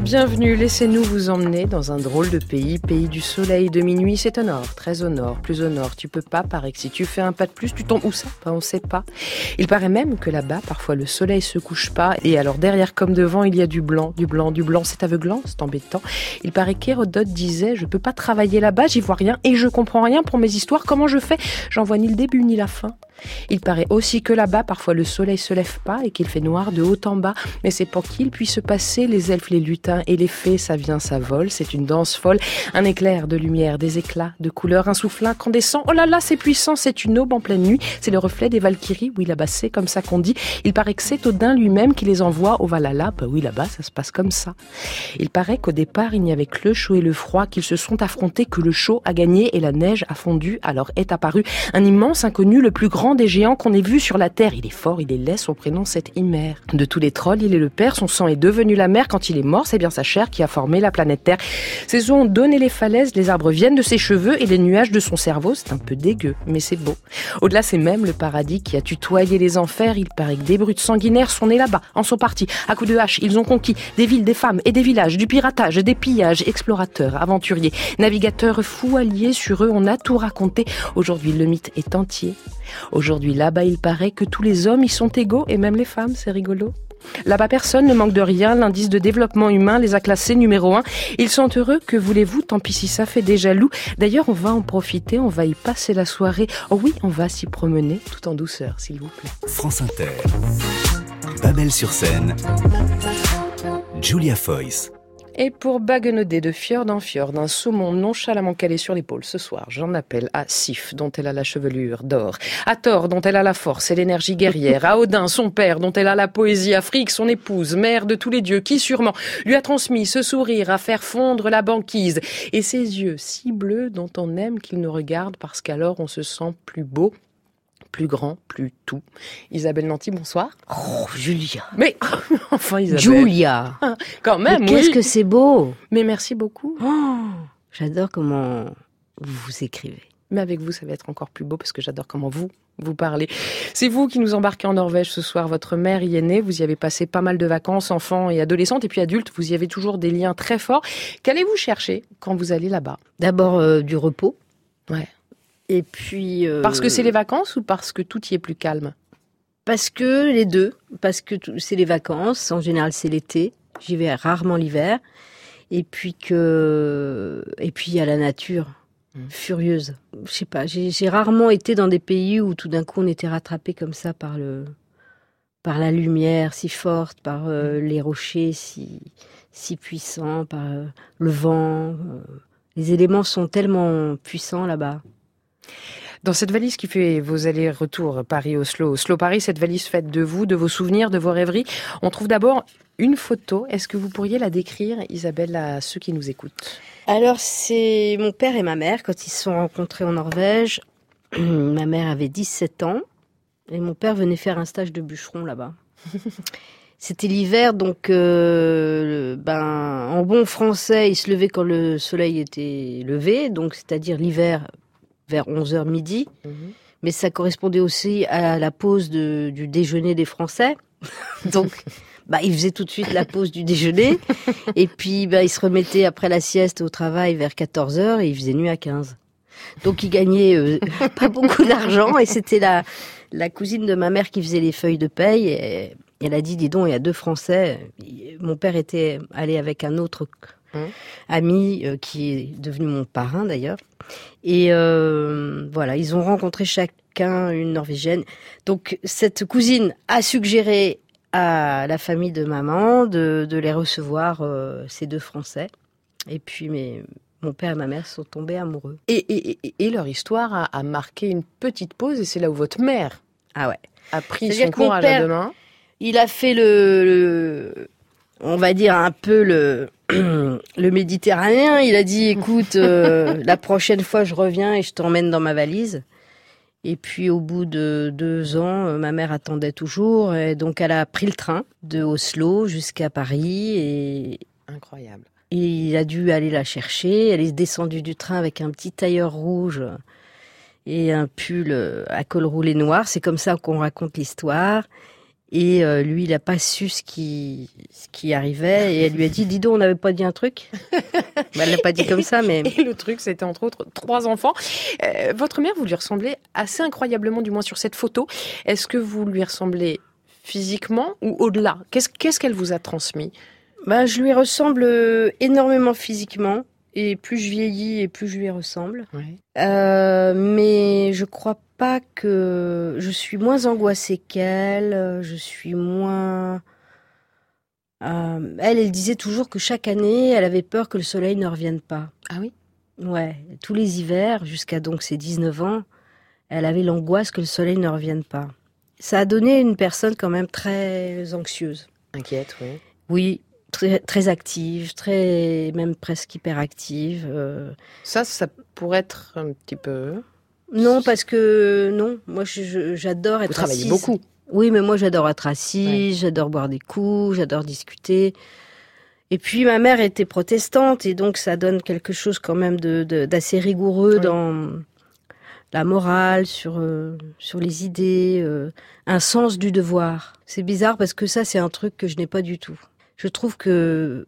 Bienvenue. Laissez-nous vous emmener dans un drôle de pays, pays du soleil de minuit. C'est au nord, très au nord, plus au nord. Tu peux pas, paraît que si tu fais un pas de plus, tu tombes où ça ben, On sait pas. Il paraît même que là-bas, parfois le soleil se couche pas et alors derrière comme devant, il y a du blanc, du blanc, du blanc. C'est aveuglant, c'est embêtant. Il paraît qu'Hérodote disait, je peux pas travailler là-bas, j'y vois rien et je comprends rien pour mes histoires. Comment je fais? J'en vois ni le début ni la fin. Il paraît aussi que là-bas, parfois le soleil se lève pas et qu'il fait noir de haut en bas, mais c'est pour qu'il puisse se passer les elfes, les lutins et les fées, ça vient, ça vole, c'est une danse folle, un éclair de lumière, des éclats de couleurs, un souffle incandescent, oh là là, c'est puissant, c'est une aube en pleine nuit, c'est le reflet des Valkyries, oui là-bas c'est comme ça qu'on dit, il paraît que c'est Odin lui-même qui les envoie au Valhalla, bah oui là-bas ça se passe comme ça. Il paraît qu'au départ il n'y avait que le chaud et le froid, qu'ils se sont affrontés, que le chaud a gagné et la neige a fondu, alors est apparu un immense inconnu, le plus grand des géants qu'on ait vu sur la terre. Il est fort, il est laid, son prénom c'est Ymer. De tous les trolls, il est le père, son sang est devenu la mer. Quand il est mort, c'est bien sa chair qui a formé la planète Terre. Ses ont donné les falaises, les arbres viennent de ses cheveux et les nuages de son cerveau. C'est un peu dégueu, mais c'est beau. Au-delà, c'est même le paradis qui a tutoyé les enfers. Il paraît que des brutes sanguinaires sont nés là-bas, en sont partis. À coups de hache, ils ont conquis des villes, des femmes et des villages, du piratage, des pillages, explorateurs, aventuriers, navigateurs fous alliés. Sur eux, on a tout raconté. Aujourd'hui, le mythe est entier. Aujourd'hui, là-bas, il paraît que tous les hommes y sont égaux, et même les femmes, c'est rigolo. Là-bas, personne ne manque de rien. L'indice de développement humain les a classés numéro un. Ils sont heureux, que voulez-vous? Tant pis si ça fait des jaloux. D'ailleurs, on va en profiter, on va y passer la soirée. Oh oui, on va s'y promener, tout en douceur, s'il vous plaît. France Inter. Babel sur scène. Julia Foyce. Et pour baguenauder de fjord en fjord d'un saumon nonchalamment calé sur l'épaule ce soir, j'en appelle à Sif, dont elle a la chevelure d'or, à Thor, dont elle a la force et l'énergie guerrière, à Odin, son père, dont elle a la poésie, Frigg, son épouse, mère de tous les dieux, qui sûrement lui a transmis ce sourire à faire fondre la banquise, et ses yeux si bleus dont on aime qu'ils nous regardent parce qu'alors on se sent plus beau plus grand, plus tout. Isabelle Nanty, bonsoir. Oh, Julia. Mais enfin, Isabelle. Julia. Quand même, Qu'est-ce que c'est beau. Mais merci beaucoup. Oh, j'adore comment vous écrivez. Mais avec vous, ça va être encore plus beau parce que j'adore comment vous vous parlez. C'est vous qui nous embarquez en Norvège ce soir. Votre mère y est née. Vous y avez passé pas mal de vacances, enfants et adolescentes, et puis adultes. Vous y avez toujours des liens très forts. Qu'allez-vous chercher quand vous allez là-bas? D'abord euh, du repos. Ouais. Et puis. euh, Parce que c'est les vacances ou parce que tout y est plus calme? Parce que les deux. Parce que c'est les vacances. En général, c'est l'été. J'y vais rarement l'hiver. Et puis que. Et puis il y a la nature. Mm. Furieuse. Je sais pas. J'ai rarement été dans des pays où tout d'un coup on était rattrapé comme ça par le. Par la lumière si forte, par euh, les rochers si, si puissants, par euh, le vent. les éléments sont tellement puissants là-bas. Dans cette valise qui fait vos allers-retours Paris-Oslo, Oslo-Paris, cette valise faite de vous, de vos souvenirs, de vos rêveries, on trouve d'abord une photo. Est-ce que vous pourriez la décrire, Isabelle, à ceux qui nous écoutent? Alors, c'est mon père et ma mère quand ils se sont rencontrés en Norvège. ma mère avait 17 ans et mon père venait faire un stage de bûcheron là-bas. C'était l'hiver, donc euh, ben, en bon français, il se levait quand le soleil était levé, donc c'est-à-dire l'hiver vers 11h midi. Mais ça correspondait aussi à la pause de- du déjeuner des Français. donc, bah, il faisait tout de suite la pause du déjeuner. Et puis, bah, il se remettait après la sieste au travail vers 14 heures et il faisait nuit à 15. Donc, il gagnait euh, pas beaucoup d'argent et c'était la, la cousine de ma mère qui faisait les feuilles de paye. Et elle a dit, dis donc, il y a deux Français. Mon père était allé avec un autre Hum. ami euh, qui est devenu mon parrain d'ailleurs. Et euh, voilà, ils ont rencontré chacun une Norvégienne. Donc, cette cousine a suggéré à la famille de maman de, de les recevoir, euh, ces deux Français. Et puis, mes, mon père et ma mère sont tombés amoureux. et, et- et- et leur histoire a, a marqué une petite pause et c'est là où votre mère Ah ouais. a pris son courage à deux mains. Il a fait le, le- on va dire un peu le, le méditerranéen. Il a dit, écoute, euh, la prochaine fois je reviens et je t'emmène dans ma valise. Et puis au bout de deux ans, euh, ma mère attendait toujours, et donc elle a pris le train de Oslo jusqu'à Paris et Incroyable. il a dû aller la chercher. Elle est descendue du train avec un petit tailleur rouge et un pull à col roulé noir. C'est comme ça qu'on raconte l'histoire. Et euh, lui, il n'a pas su ce qui, ce qui arrivait. Et elle lui a dit, dis donc, on n'avait pas dit un truc bah, Elle l'a pas dit comme ça, mais... Et le truc, c'était entre autres trois enfants. Euh, votre mère, vous lui ressemblez assez incroyablement, du moins sur cette photo. Est-ce que vous lui ressemblez physiquement ou au-delà? Qu'est-ce qu'elle vous a transmis? Bah, Je lui ressemble euh, énormément physiquement. Et plus je vieillis et plus je lui ressemble. Euh, mais je crois pas que je suis moins angoissée qu'elle. Je suis moins. Euh, elle, elle disait toujours que chaque année, elle avait peur que le soleil ne revienne pas. Ah oui? Ouais, tous les hivers, jusqu'à donc ses 19 ans, elle avait l'angoisse que le soleil ne revienne pas. Ça a donné une personne quand même très anxieuse. Inquiète, oui. Oui, très, active, très même presque hyperactive. Euh. Ça, ça pourrait être un petit peu. Non, parce que non, moi j'adore être. Vous travaillez beaucoup. Oui, mais moi j'adore être assise, j'adore boire des coups, j'adore discuter. Et puis ma mère était protestante et donc ça donne quelque chose quand même d'assez rigoureux dans la morale, sur euh, sur les idées, euh, un sens du devoir. C'est bizarre parce que ça c'est un truc que je n'ai pas du tout je trouve que,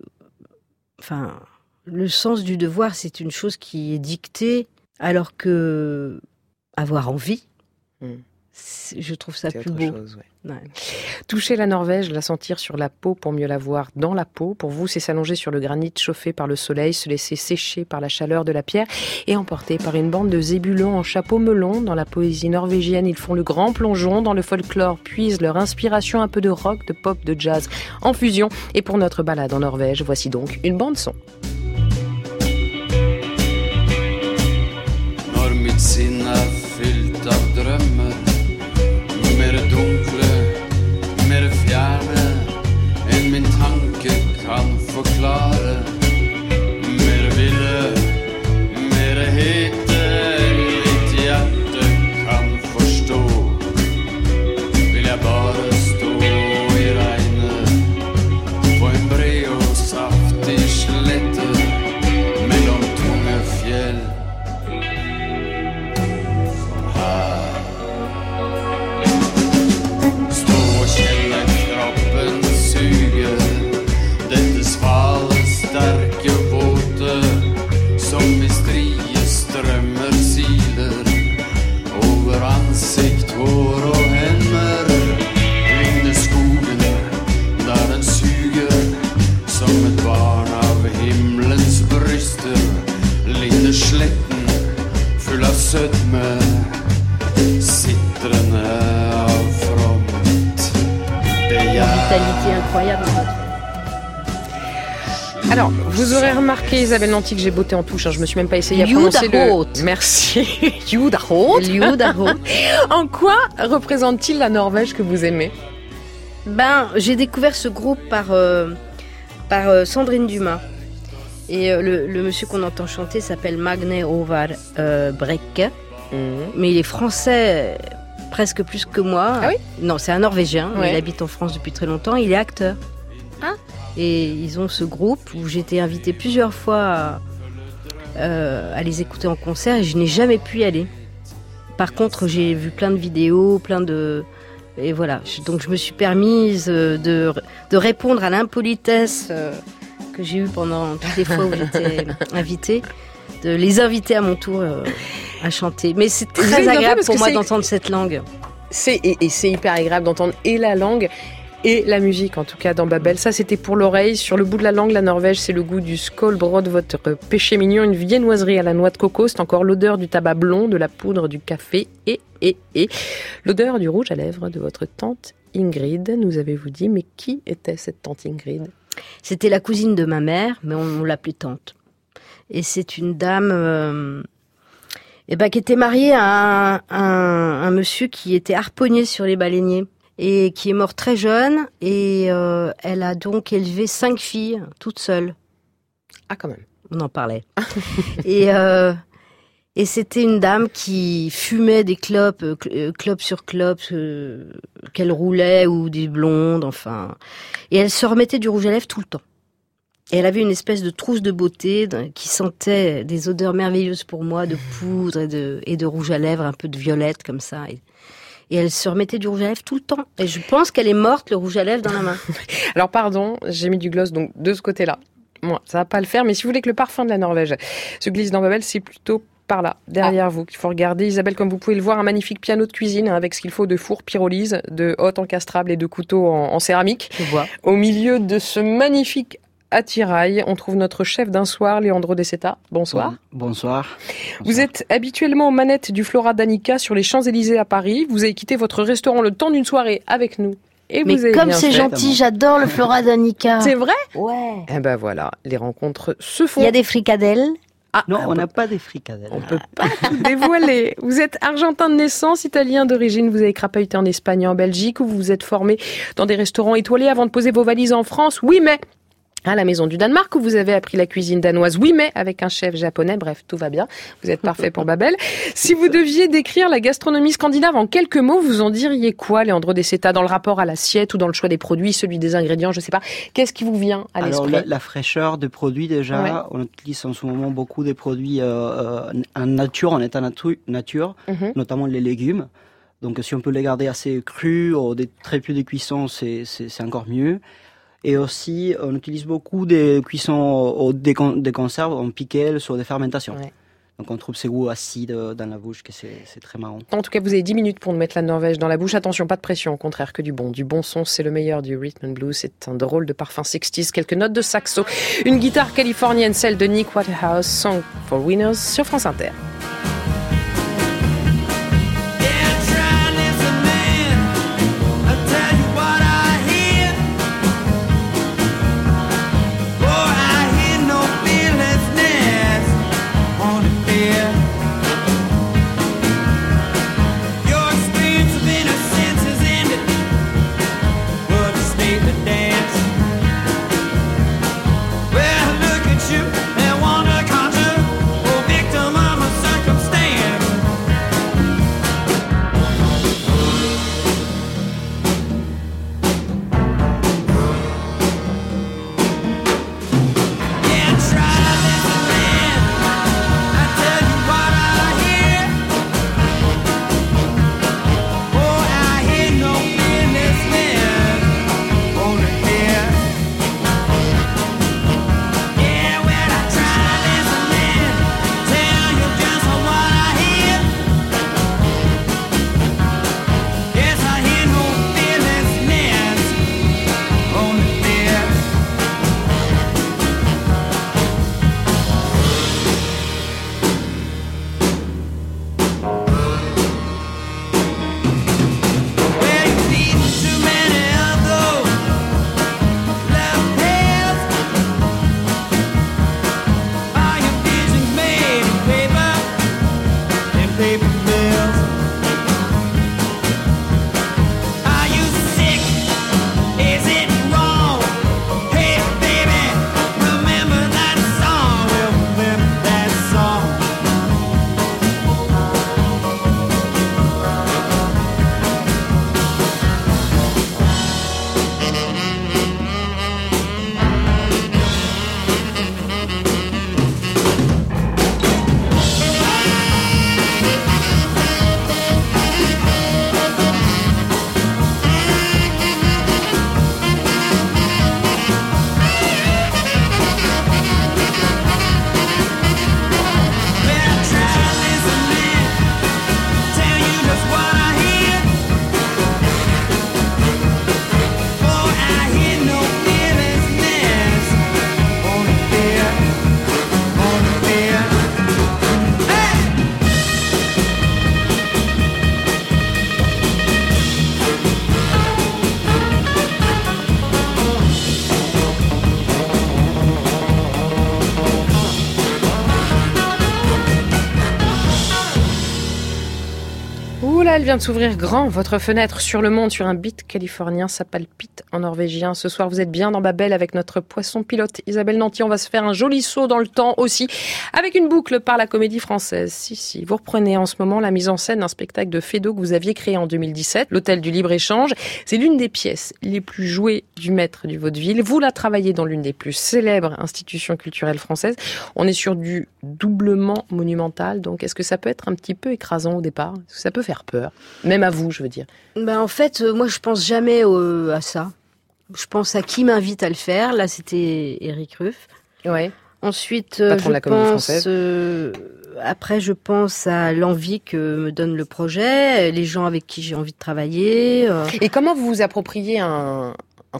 enfin, le sens du devoir, c'est une chose qui est dictée, alors que avoir envie, hmm. je trouve ça plus beau. Toucher la Norvège, la sentir sur la peau pour mieux la voir dans la peau. Pour vous, c'est s'allonger sur le granit chauffé par le soleil, se laisser sécher par la chaleur de la pierre et emporter par une bande de zébulons en chapeau melon. Dans la poésie norvégienne, ils font le grand plongeon. Dans le folklore, puisent leur inspiration un peu de rock, de pop, de jazz en fusion. Et pour notre balade en Norvège, voici donc une bande son. Florida. Alors, vous aurez remarqué, Isabelle Nanty, que j'ai beauté en touche. Hein. Je me suis même pas essayé à prononcer le... Merci. en quoi représente-t-il la Norvège que vous aimez? Ben, j'ai découvert ce groupe par, euh, par euh, Sandrine Dumas. Et euh, le, monsieur qu'on entend chanter s'appelle Magne Ovar Brekke. Mhm. Mais il est français presque plus que moi. Ah oui Non, c'est un Norvégien. Il habite en France depuis très longtemps. Il est acteur. Ah et ils ont ce groupe où j'étais invitée plusieurs fois euh, à, les écouter en concert et je n'ai jamais pu y aller. Par contre, j'ai vu plein de vidéos, plein de... Et voilà, donc je me suis permise euh, de, de répondre à l'impolitesse euh, que j'ai eue pendant toutes les fois où j'étais invitée, de les inviter à mon tour à chanter. Mais c'est très agréable pour moi d'entendre cette langue. et, et c'est hyper agréable d'entendre et la langue et la musique, en tout cas dans Babel. Ça, c'était pour l'oreille. Sur le bout de la langue, la Norvège, c'est le goût du skolbrod, votre péché mignon, une viennoiserie à la noix de coco. C'est encore l'odeur du tabac blond, de la poudre, du café et, et, et l'odeur du rouge à lèvres de votre tante Ingrid. Nous avez-vous dit, mais qui était cette tante Ingrid? C'était la cousine de ma mère, mais on, l'appelait tante. Et c'est une dame euh, eh ben, qui était mariée à un monsieur qui était harponnier sur les baleiniers et qui est morte très jeune et euh, elle a donc élevé cinq filles toute seule. Ah quand même. On en parlait. et euh, et c'était une dame qui fumait des clopes, euh, clopes sur clopes, qu'elle roulait ou des blondes, enfin. Et elle se remettait du rouge à lèvres tout le temps. Et elle avait une espèce de trousse de beauté qui sentait des odeurs merveilleuses pour moi, de poudre et de, et de rouge à lèvres, un peu de violette comme ça. Et, Et elle se remettait du rouge à lèvres tout le temps. Et je pense qu'elle est morte, le rouge à lèvres dans la main. Alors pardon, j'ai mis du gloss donc de ce côté-là. Moi, ça va pas le faire, mais si vous voulez que le parfum de la Norvège se glisse dans Babel, c'est plutôt par là, derrière ah. vous, qu'il faut regarder. Isabelle, comme vous pouvez le voir, un magnifique piano de cuisine avec ce qu'il faut de four pyrolyse, de hottes encastrables et de couteaux en, céramique. Je vois. Au milieu de ce magnifique attirail, on trouve notre chef d'un soir, Leandro De Bonsoir. bonsoir. Vous êtes habituellement aux manettes du Flora Danica sur les Champs-Élysées à Paris. Vous avez quitté votre restaurant le temps d'une soirée avec nous. Et Mais vous comme c'est gentil, j'adore le Flora Danica. C'est vrai Ouais. Eh ben voilà, les rencontres se font. Il y a des fricadelles. Ah, non, on n'a pas des fricadelles. On peut pas tout dévoiler. Vous êtes argentin de naissance, italien d'origine. Vous avez crapahuté en Espagne, en Belgique, où vous vous êtes formé dans des restaurants étoilés avant de poser vos valises en France. Oui, mais à la maison du Danemark où vous avez appris la cuisine danoise. Oui, mais avec un chef japonais. Bref, tout va bien. Vous êtes parfait pour Babel. Si vous deviez décrire la gastronomie scandinave en quelques mots, vous en diriez quoi, Leandro Desseta, dans le rapport à l'assiette ou dans le choix des produits, celui des ingrédients, je sais pas. Qu'est-ce qui vous vient à l'esprit Alors, la, fraîcheur des produits, déjà. On utilise en ce moment beaucoup des produits euh, euh, en nature, en état nature, mhm. notamment les légumes. Donc, si on peut les garder assez crus, ou des très peu de cuisson, c'est encore mieux. Et aussi, on utilise beaucoup des cuissons, des, des conserves en pickle sur des fermentations. Donc on trouve ces goûts acides dans la bouche, que c'est très marrant. En tout cas, vous avez 10 minutes pour nous mettre la Norvège dans la bouche. Attention, pas de pression, au contraire que du bon. Du bon son, c'est le meilleur du rhythm and blues. C'est un drôle de parfum 60 quelques notes de saxo, une guitare californienne, celle de Nick Waterhouse, Song for Winners sur France Inter. Vient de s'ouvrir grand. Votre fenêtre sur le monde, sur un beat californien, ça palpite en norvégien. Ce soir, vous êtes bien dans Babel avec notre poisson pilote Isabelle Nanty. On va se faire un joli saut dans le temps aussi, avec une boucle par la comédie française. Si, si. Vous reprenez en ce moment la mise en scène d'un spectacle de Fedo que vous aviez créé en 2017, l'Hôtel du Libre-Échange. C'est l'une des pièces les plus jouées du maître du vaudeville. Vous la travaillez dans l'une des plus célèbres institutions culturelles françaises. On est sur du doublement monumental. Donc, est-ce que ça peut être un petit peu écrasant au départ? Est-ce que ça peut faire peur? Même à vous, je veux dire. Ben, en fait, moi, je pense jamais à ça. Je pense à qui m'invite à le faire. Là, c'était Eric Ruff. Ouais. Ensuite, je pense, après, je pense à l'envie que me donne le projet, les gens avec qui j'ai envie de travailler. Euh. Et comment vous vous appropriez un,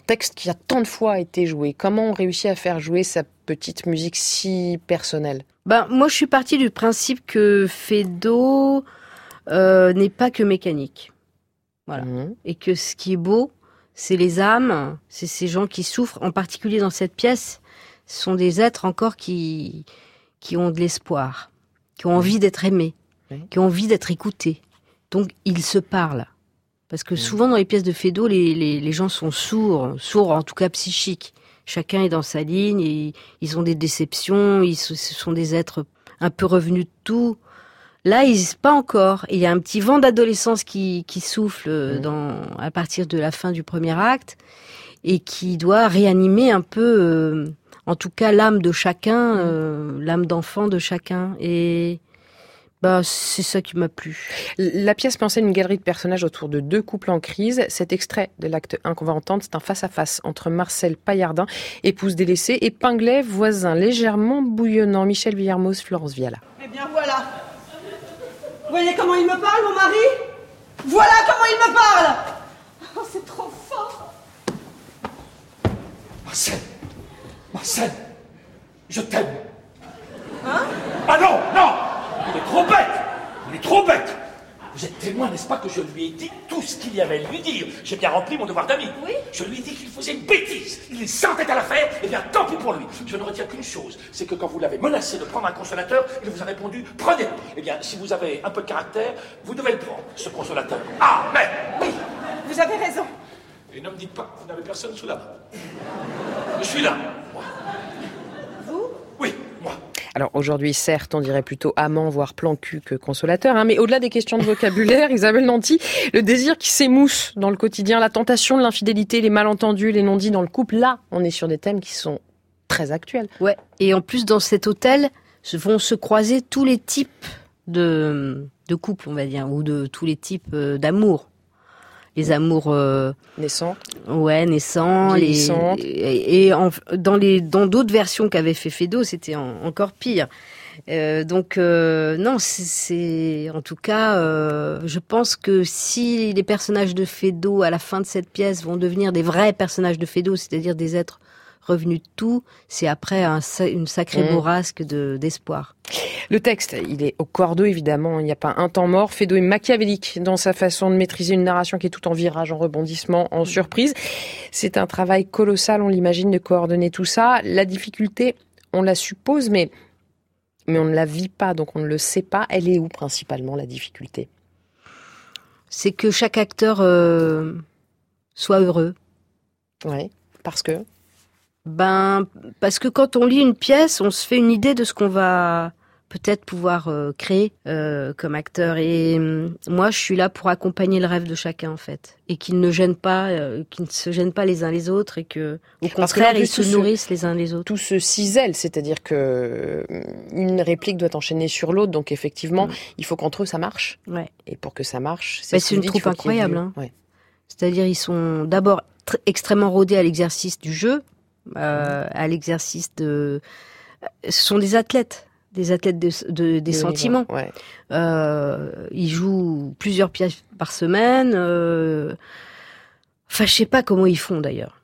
texte qui a tant de fois été joué? Comment on réussit à faire jouer sa petite musique si personnelle? Ben moi, je suis partie du principe que Fedo euh, n'est pas que mécanique, voilà, mmh. et que ce qui est beau, c'est les âmes, c'est ces gens qui souffrent, en particulier dans cette pièce, ce sont des êtres encore qui qui ont de l'espoir qui ont envie d'être aimés, qui ont envie d'être écoutés. Donc ils se parlent. Parce que souvent dans les pièces de Fédo, les, les, gens sont sourds, sourds en tout cas psychiques. Chacun est dans sa ligne, et ils ont des déceptions, ils, ce sont des êtres un peu revenus de tout. Là, ils pas encore. Il y a un petit vent d'adolescence qui, qui souffle dans, à partir de la fin du premier acte et qui doit réanimer un peu euh, en tout cas l'âme de chacun, euh, l'âme d'enfant de chacun. Et bah, c'est ça qui m'a plu. La pièce pensait une galerie de personnages autour de deux couples en crise. Cet extrait de l'acte 1 qu'on va entendre, c'est un face-à-face entre Marcel Paillardin, épouse délaissée, et Pinglet, voisin légèrement bouillonnant. Michel Villermoz, Florence Viala. Eh bien voilà. Vous voyez comment il me parle, mon mari? Voilà comment il me parle! Oh, c'est trop fort! Marcel Marcel, je t'aime. Hein? Ah non, non! Il est trop bête! Il est trop bête Vous êtes témoin, n'est-ce pas, que je lui ai dit tout ce qu'il y avait à lui dire J'ai bien rempli mon devoir d'ami. Oui Je lui ai dit qu'il faisait une bêtise. Il s'entête à la faire, et bien tant pis pour lui. Je ne retiens qu'une chose, c'est que quand vous l'avez menacé de prendre un consolateur, il vous a répondu prenez-le. Eh bien, si vous avez un peu de caractère, vous devez le prendre, ce consolateur. Ah, mais Oui, vous avez raison. Et ne me dites pas, vous n'avez personne sous la main. Je suis là, moi. Vous Oui, moi. Alors aujourd'hui, certes, on dirait plutôt amant, voire plan cul que consolateur, hein, mais au-delà des questions de vocabulaire, Isabelle Nanty, le désir qui s'émousse dans le quotidien, la tentation de l'infidélité, les malentendus, les non-dits dans le couple, là, on est sur des thèmes qui sont très actuels. Ouais, et en plus, dans cet hôtel, vont se croiser tous les types de, de couples, on va dire, ou de tous les types euh, d'amour les amours euh, naissants. Ouais, naissants. Les, et, dans les dans d'autres versions qu'avait fait Fedo, c'était encore pire. Euh, donc euh, non, c'est en tout cas, je pense que si les personnages de Fedo à la fin de cette pièce vont devenir des vrais personnages de Fedo, c'est-à-dire des êtres revenu de tout, c'est après un, une sacrée mmh. bourrasque d'espoir. le texte, il est au cordeau évidemment, il n'y a pas un temps mort. Fédo est machiavélique dans sa façon de maîtriser une narration qui est tout en virage, en rebondissement, en surprise. C'est un travail colossal, on l'imagine, de coordonner tout ça. La difficulté, on la suppose, mais, mais on ne la vit pas, donc on ne le sait pas. Elle est où principalement la difficulté? C'est que chaque acteur euh, soit heureux. Oui, parce que ben, parce que quand on lit une pièce, on se fait une idée de ce qu'on va peut-être pouvoir euh, créer euh, comme acteur. Et hum, moi, je suis là pour accompagner le rêve de chacun, en fait, et qu'ils ne gênent pas, euh, qu'ils ne se gênent pas les uns les autres, et que, au contraire, ils se nourrissent les uns les autres. Tout se cisèle, c'est-à-dire que une réplique doit enchaîner sur l'autre, donc effectivement, mm. il faut qu'entre eux ça marche. Ouais. Et pour que ça marche, c'est une troupe incroyable. Hein. C'est-à-dire, ils sont d'abord extrêmement rodés à l'exercice du jeu, euh, à l'exercice de. Ce sont des athlètes, des athlètes de, des sentiments. Euh, ils jouent plusieurs pièces par semaine. Euh... Enfin, je sais pas comment ils font d'ailleurs,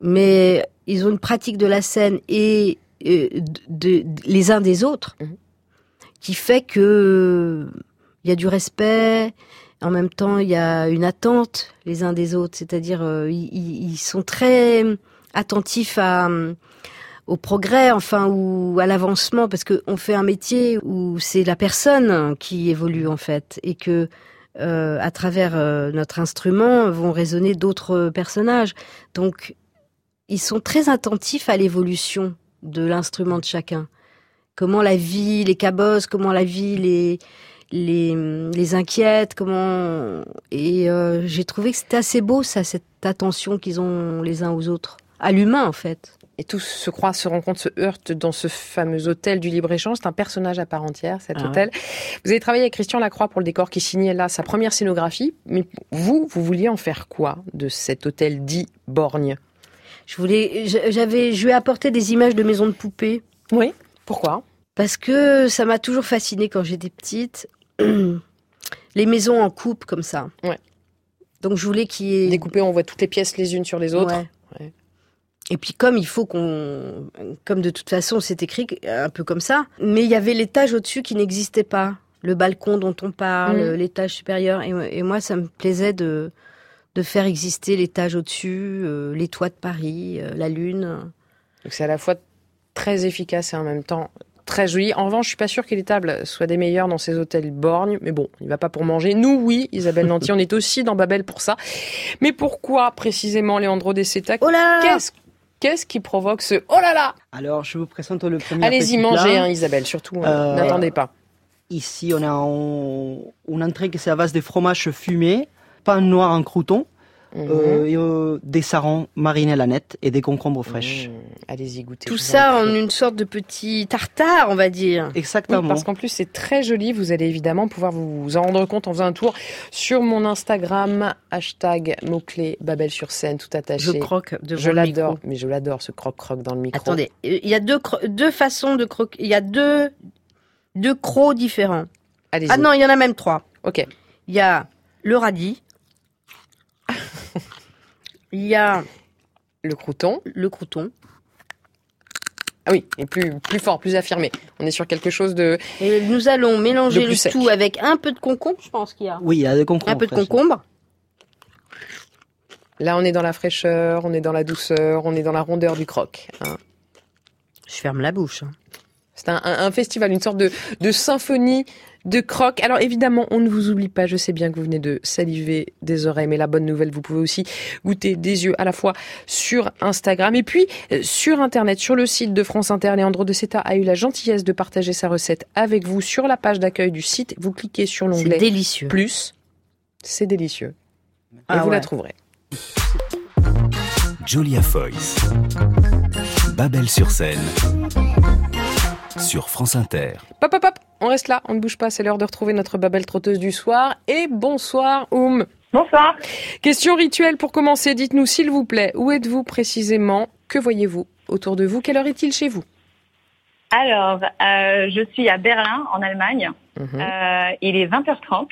mais ils ont une pratique de la scène et euh, de, les uns des autres mhm. qui fait que il y a du respect. En même temps, il y a une attente les uns des autres, c'est-à-dire ils, ils, sont très attentif à au progrès, enfin, ou à l'avancement, parce qu'on fait un métier où c'est la personne qui évolue en fait, et que euh, à travers euh, notre instrument vont résonner d'autres personnages. Donc, ils sont très attentifs à l'évolution de l'instrument de chacun. Comment la vie les cabosses, comment la vie les les, inquiète, comment et euh, j'ai trouvé que c'était assez beau ça, cette attention qu'ils ont les uns aux autres à l'humain en fait. Et tout se croise, se rencontre, se heurte dans ce fameux hôtel du libre-échange. C'est un personnage à part entière, cet Ah hôtel. Vous avez travaillé avec Christian Lacroix pour le décor qui signait là sa première scénographie. Mais vous, vous vouliez en faire quoi de cet hôtel dit Borgne? Je voulais, j'avais, je lui ai apporté des images de maisons de poupées Oui. Pourquoi? Parce que ça m'a toujours fasciné quand j'étais petite. les maisons en coupe comme ça. Ouais. Donc je voulais qu'il y ait Découpé, on voit toutes les pièces les unes sur les autres. Ouais. Et puis comme il faut qu'on, comme de toute façon c'est écrit un peu comme ça, mais il y avait l'étage au-dessus qui n'existait pas, le balcon dont on parle, Mhm. l'étage supérieur, et, et moi ça me plaisait de de faire exister l'étage au-dessus, euh, les toits de Paris, euh, la lune. Donc c'est à la fois très efficace et en même temps très joli. En revanche, je suis pas sûre que les tables soient des meilleures dans ces hôtels borgnes, mais bon, il va pas pour manger. Nous, oui, Isabelle Nanty, on est aussi dans Babel pour ça. Mais pourquoi précisément Leandro de Seta Oh Qu'est-ce qu'est-ce qui provoque ce oh là là! Alors, je vous présente le premier Allez-y, mangez, hein, Isabelle, surtout, euh, Euh, n'attendez pas. Ici, on a en- une entrée qui c'est à base de fromage fumé, pain noir en crouton, Mhm. euh, et, euh, des sarons marinés à la nette et des concombres fraîches. Mmh, Allez-y, goûtez. Tout ça en une sorte de petit tartare, on va dire. Oui, Exactement. parce qu'en plus c'est très joli. Vous allez évidemment pouvoir vous en rendre compte en faisant un tour sur mon Instagram hashtag mot-clé Babel sur scène tout attaché. Je croque devant Je le l'adore, micro. mais je l'adore ce croque-croque dans le micro. Attendez, il y a deux, deux façons de croquer. Il y a deux, deux crocs différents. Allez-y. Ah non, il y en a même trois. Ok. Il y a le radis. Il y a Le crouton. le crouton. Ah oui, et plus, plus fort, plus affirmé. On est sur quelque chose de. Et nous allons mélanger Le sec. tout avec un peu de concombre, je pense qu'il y a. Oui, il y a des concombres Un peu de concombre. Là, on est dans la fraîcheur, on est dans la douceur, on est dans la rondeur du croque. hein. Je ferme la bouche. hein. C'est un, un- un festival, une sorte de, de symphonie de croque. Alors évidemment, on ne vous oublie pas. Je sais bien que vous venez de saliver des oreilles, mais la bonne nouvelle, vous pouvez aussi goûter des yeux à la fois sur Instagram et puis euh, sur Internet, sur le site de France Inter. Leandro de Seta a eu la gentillesse de partager sa recette avec vous sur la page d'accueil du site. Vous cliquez sur C'est l'onglet délicieux. plus. C'est délicieux. Et Ah vous ouais. la trouverez. Julia Foyce. Babel sur scène. Sur France Inter. Pop, pop, pop, on reste là, on ne bouge pas, c'est l'heure de retrouver notre Babel trotteuse du soir. Et bonsoir, Oum. Bonsoir. Question rituelle pour commencer, dites-nous s'il vous plaît, où êtes-vous précisément? Que voyez-vous? Autour de vous Quelle heure est-il chez vous? Alors, euh, je suis à Berlin, en Allemagne. Mhm. Euh, il est 20h30.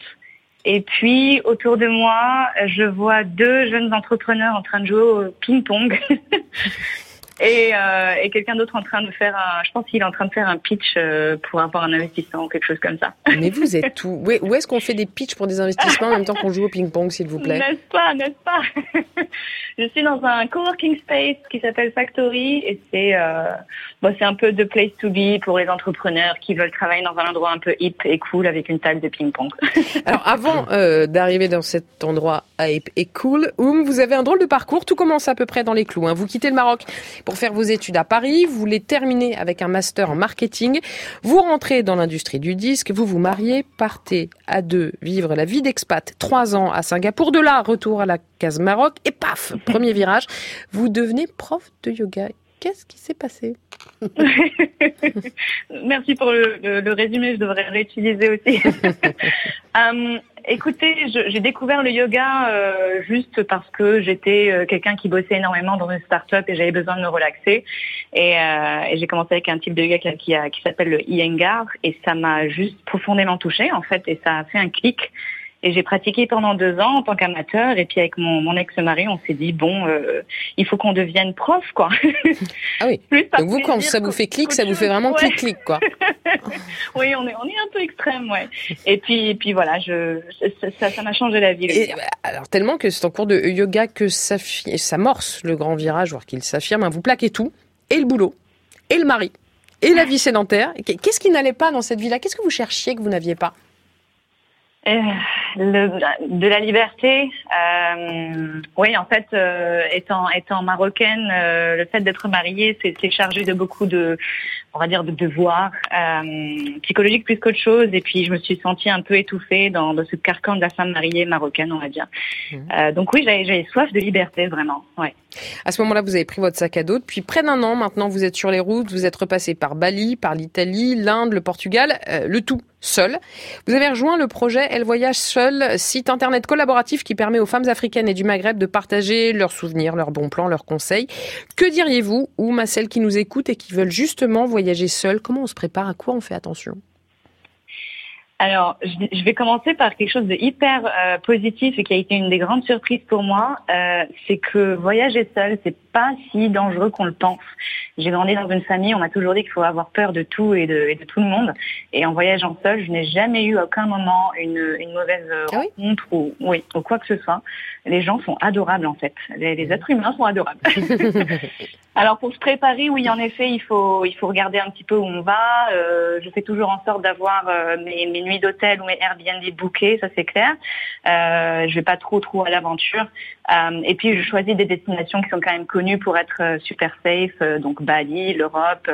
Et puis, autour de moi, je vois deux jeunes entrepreneurs en train de jouer au ping-pong. et euh, et quelqu'un d'autre en train de faire un... Je pense qu'il est en train de faire un pitch euh, pour avoir un investissement ou quelque chose comme ça. Mais vous êtes où Où est- Où est-ce qu'on fait des pitchs pour des investissements en même temps qu'on joue au ping-pong, s'il vous plaît? N'est-ce pas, n'est-ce pas? Je suis dans un coworking space qui s'appelle Factory et c'est euh, bon, c'est un peu de place to be pour les entrepreneurs qui veulent travailler dans un endroit un peu hip et cool avec une table de ping-pong. Alors, avant euh, d'arriver dans cet endroit hype et cool, Oum, vous avez un drôle de parcours. Tout commence à peu près dans les clous. hein. Vous quittez le Maroc pour faire vos études à Paris. Vous les terminez avec un master en marketing. Vous rentrez dans l'industrie du disque. Vous vous mariez, partez à deux vivre la vie d'expat. Trois ans à Singapour. De là, retour à la case Maroc. Et paf, premier virage. Vous devenez prof de yoga. Qu'est-ce qui s'est passé? Merci pour le, le- le résumé, je devrais réutiliser aussi. Euh, écoutez, j'ai découvert le yoga euh, juste parce que j'étais euh, quelqu'un qui bossait énormément dans une start-up et j'avais besoin de me relaxer. Et, euh, j'ai commencé avec un type de yoga qui, qui s'appelle le Iyengar et ça m'a juste profondément touchée en fait et ça a fait un clic. Et j'ai pratiqué pendant deux ans en tant qu'amateur. Et puis avec mon, mon ex-mari, on s'est dit bon, euh, il faut qu'on devienne prof, quoi. Ah oui. Plus Donc vous, quand ça vous fait clic, ça vous fait vraiment Ouais. clic-clic, quoi. Oui, on est, on est un peu extrême, ouais. Et puis, et puis voilà, je, ça, ça- ça m'a changé la vie. Et, yoga. bah, alors tellement que c'est en cours de yoga que s'affi- s'amorce le grand virage, voire qu'il s'affirme. hein. Vous plaquez tout, et le boulot, et le mari, et la vie sédentaire. Qu'est-ce qui n'allait pas dans cette vie-là? Qu'est-ce que vous cherchiez que vous n'aviez pas? Euh, de la liberté, euh, oui, en fait, euh, étant étant marocaine, le fait d'être mariée, c'est chargé de beaucoup de, on va dire, de devoirs psychologiques plus qu'autre chose. Et puis, je me suis sentie un peu étouffée dans, ce carcan de la femme mariée marocaine, on va dire. Mmh. donc oui, j'avais soif de liberté, vraiment. Ouais. À ce moment-là, vous avez pris votre sac à dos. Depuis près d'un an, maintenant, vous êtes sur les routes. Vous êtes repassé par Bali, par l'Italie, l'Inde, le Portugal, le tout seul. Vous avez rejoint le projet Elle Voyage Seul, site internet collaboratif qui permet aux femmes africaines et du Maghreb de partager leurs souvenirs, leurs bons plans, leurs conseils. Que diriez-vous, ou à celles qui nous écoutent et qui veulent justement voyager seules Comment on se prépare À quoi on fait attention? Alors, je vais commencer par quelque chose de hyper euh, positif et qui a été une des grandes surprises pour moi, euh, c'est que voyager seul, c'est pas si dangereux qu'on le pense. J'ai grandi dans une famille, on m'a toujours dit qu'il faut avoir peur de tout et de, tout le monde. Et en voyageant seul, je n'ai jamais eu à aucun moment une, mauvaise ah rencontre ou, oui, ou quoi que ce soit. Les gens sont adorables en fait. Les, les êtres humains sont adorables. Alors pour se préparer, oui, en effet, il faut il faut regarder un petit peu où on va. Euh, je fais toujours en sorte d'avoir euh, mes, mes, nuits d'hôtel ou mes Airbnb bookées, ça c'est clair. Euh, je vais pas trop trop à l'aventure. Euh, et puis je choisis des destinations qui sont quand même connues pour être euh, super safe, donc Bali, l'Europe.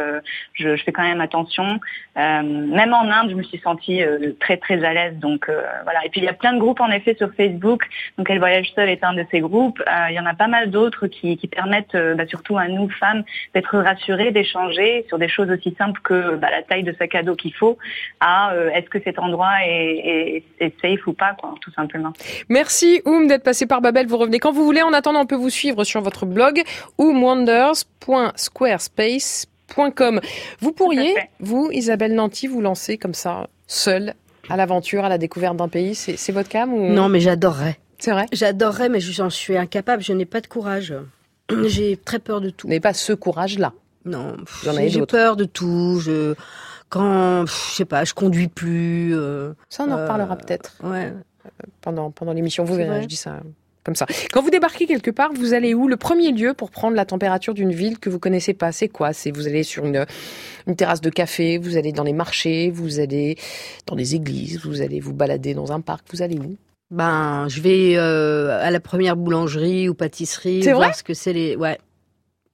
Je, fais quand même attention. même en Inde, je me suis sentie très très à l'aise. Donc voilà. Et puis il y a plein de groupes en effet sur Facebook. Donc Elle voyage seule est un de ces groupes. il y en a pas mal d'autres qui, permettent, bah, surtout à nous femmes d'être rassurées, d'échanger sur des choses aussi simples que bah, la taille de sac à dos qu'il faut, à euh, est-ce que cet endroit est, safe ou pas, quoi, tout simplement. Merci Oum d'être passé par Babel. Vous revenez quand vous voulez. En attendant, on peut vous suivre sur votre blog oumwonders.squarespace.com. Vous pourriez, vous, Isabelle Nanty, vous lancer comme ça, seule, à l'aventure, à la découverte d'un pays. C'est votre cam ou... Non, mais j'adorerais. C'est vrai? J'adorerais, mais j'en suis incapable. Je n'ai pas de courage. J'ai très peur de tout. Vous pas ce courage-là Non, j'ai peur de tout. Je quand je sais pas, je conduis plus. Euh, ça, on en reparlera euh, peut-être. Ouais. Euh, pendant pendant l'émission, vous verrez. Je dis ça comme ça. Quand vous débarquez quelque part, vous allez où? Le premier lieu pour prendre la température d'une ville que vous connaissez pas, c'est quoi? C'est vous allez sur une, une terrasse de café, vous allez dans les marchés, vous allez dans des églises, vous allez vous balader dans un parc, vous allez où? Ben, je vais euh, à la première boulangerie ou pâtisserie voir vrai? ce que c'est les. Ouais,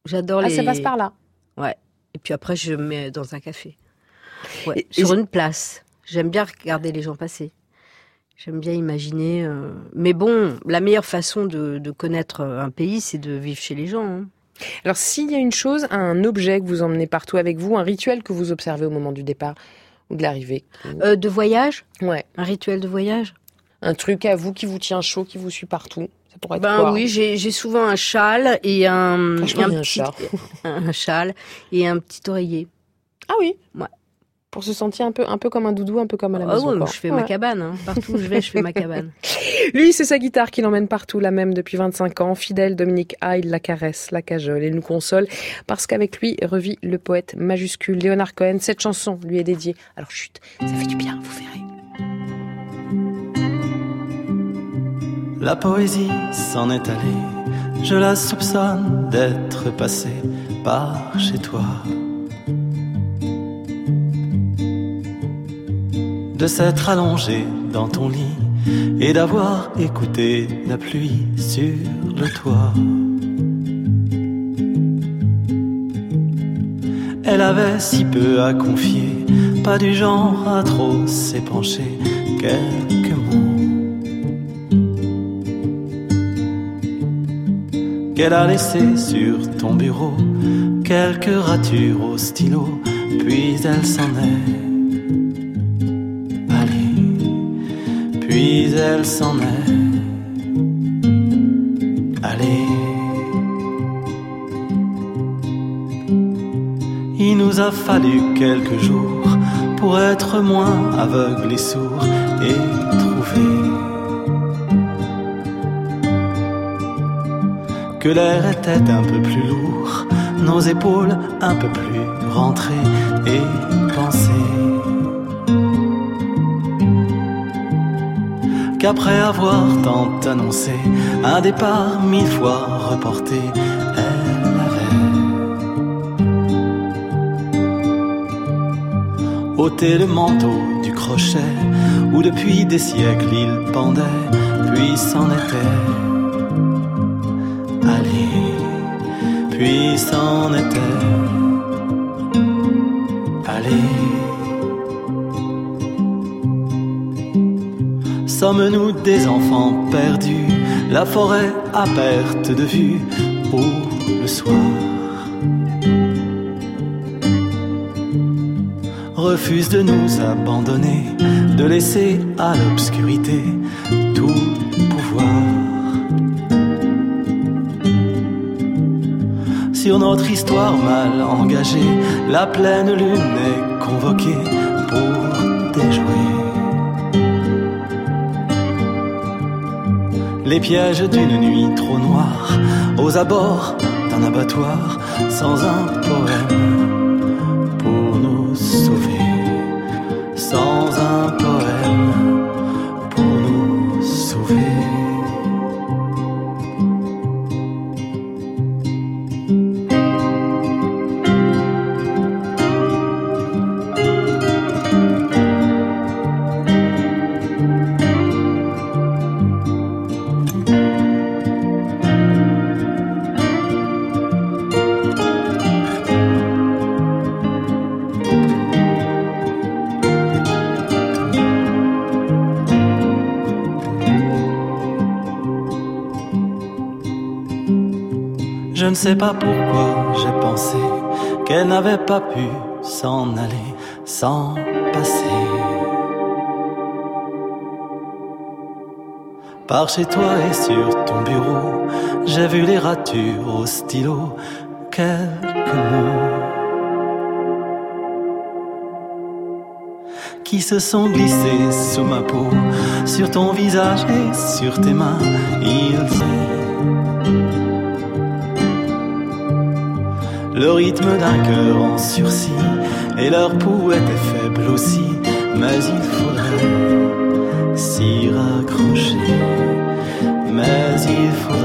j'adore ah, les. ça passe par là. Ouais. Et puis après, je me mets dans un café. Ouais. sur une place. J'aime bien regarder les gens passer. J'aime bien imaginer. Euh, mais bon, la meilleure façon de, de connaître un pays, c'est de vivre chez les gens. Hein. Alors, s'il y a une chose, un objet que vous emmenez partout avec vous, un rituel que vous observez au moment du départ ou de l'arrivée euh, De voyage? Ouais. Un rituel de voyage? Un truc à vous qui vous tient chaud, qui vous suit partout? Ça pourrait être ben oui, j'ai souvent un châle et un, un, petit, un, châle et un petit oreiller. Ah oui? Ouais. Pour se sentir un peu, un peu comme un doudou, un peu comme à la ah maison. je fais ma cabane. Hein. Partout où je vais, je fais ma cabane. Lui, c'est sa guitare qui l'emmène partout, la même depuis 25 ans. Fidèle, Dominique Hyde la caresse, la cajole et nous console parce qu'avec lui revit le poète majuscule Léonard Cohen. Cette chanson lui est dédiée. Alors chut, ça fait du bien, vous verrez. La poésie s'en est allée, je la soupçonne d'être passée par chez toi. De s'être allongée dans ton lit et d'avoir écouté la pluie sur le toit. Elle avait si peu à confier, pas du genre à trop s'épancher, quelques mots qu'elle a laissé sur ton bureau quelques ratures au stylo, puis elle s'en est puis elle s'en est allée. Il nous a fallu quelques jours pour être moins aveugles et sourds et trouver que l'air était un peu plus lourd, nos épaules un peu plus rentrées et pensées. Qu'après avoir tant annoncé un départ mille fois reporté, elle avait ôter le manteau du crochet où depuis des siècles il pendait, puis s'en était. Allez, puis s'en était. Allez. Sommes-nous des enfants perdus, la forêt à perte de vue pour le soir? refuse de nous abandonner, de laisser à l'obscurité tout pouvoir. Sur notre histoire mal engagée, la pleine lune est convoquée pour les pièges d'une nuit trop noire, aux abords d'un abattoir sans un poème ne sais pas pourquoi j'ai pensé qu'elle n'avait pas pu s'en aller sans passer. Par chez toi et sur ton bureau, j'ai vu les ratures au stylo, quelques mots qui se sont glissés sous ma peau, sur ton visage et sur tes mains, ils le rythme d'un cœur en sursis, et leur pouls était faible aussi, mais il faudrait s'y raccrocher, mais il faudrait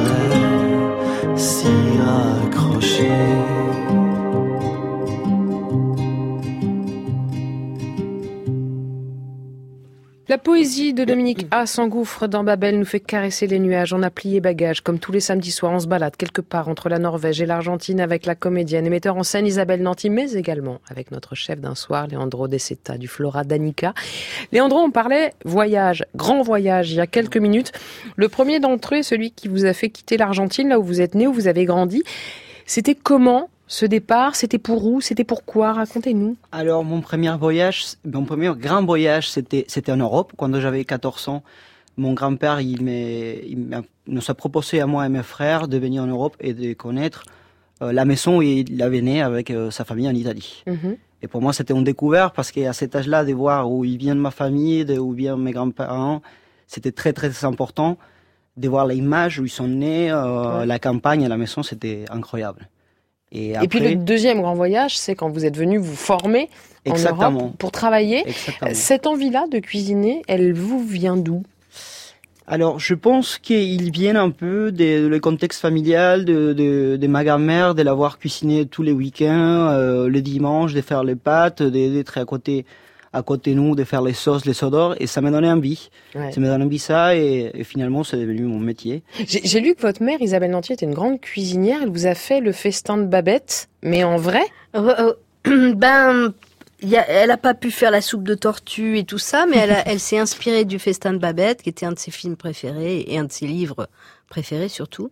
poésie de Dominique A s'engouffre dans Babel, nous fait caresser les nuages. On a plié bagages, comme tous les samedis soirs, on se balade quelque part entre la Norvège et l'Argentine avec la comédienne et metteur en scène Isabelle Nanty, mais également avec notre chef d'un soir, Leandro Deceta du Flora Danica. Leandro, on parlait voyage, grand voyage, il y a quelques minutes. Le premier d'entre eux celui qui vous a fait quitter l'Argentine, là où vous êtes né, où vous avez grandi. C'était comment ce départ, c'était pour où C'était pourquoi Racontez-nous. Alors, mon premier voyage, mon premier grand voyage, c'était, c'était en Europe. Quand j'avais 14 ans, mon grand-père, il, il nous a proposé à moi et mes frères de venir en Europe et de connaître euh, la maison où il avait né avec euh, sa famille en Italie. Mhm. Et pour moi, c'était une découverte parce qu'à cet âge-là, de voir où il vient de ma famille, de où viennent mes grands-parents, c'était très, très important. De voir l'image où ils sont nés, euh, la campagne, la maison, c'était incroyable. Et, puis le deuxième grand voyage, c'est quand vous êtes venu vous former en Europe pour travailler. Cette envie-là de cuisiner, elle vous vient d'où? Alors, je pense qu'il vient un peu du le contexte familial de, de, de ma grand-mère, de l'avoir cuisiné tous les week-ends, euh, le dimanche, de faire les pâtes, d'être à côté à côté de nous, de faire les sauces, les odeurs, et ça m'a donné envie. Ça m'a donné envie ça, et, finalement, c'est devenu mon métier. J'ai lu que votre mère, Isabelle Nantier, était une grande cuisinière. Elle vous a fait le festin de Babette, mais en vrai? Euh, euh, Ben, elle n'a pas pu faire la soupe de tortue et tout ça, mais elle, elle s'est inspirée du festin de Babette, qui était un de ses films préférés et un de ses livres préférés surtout.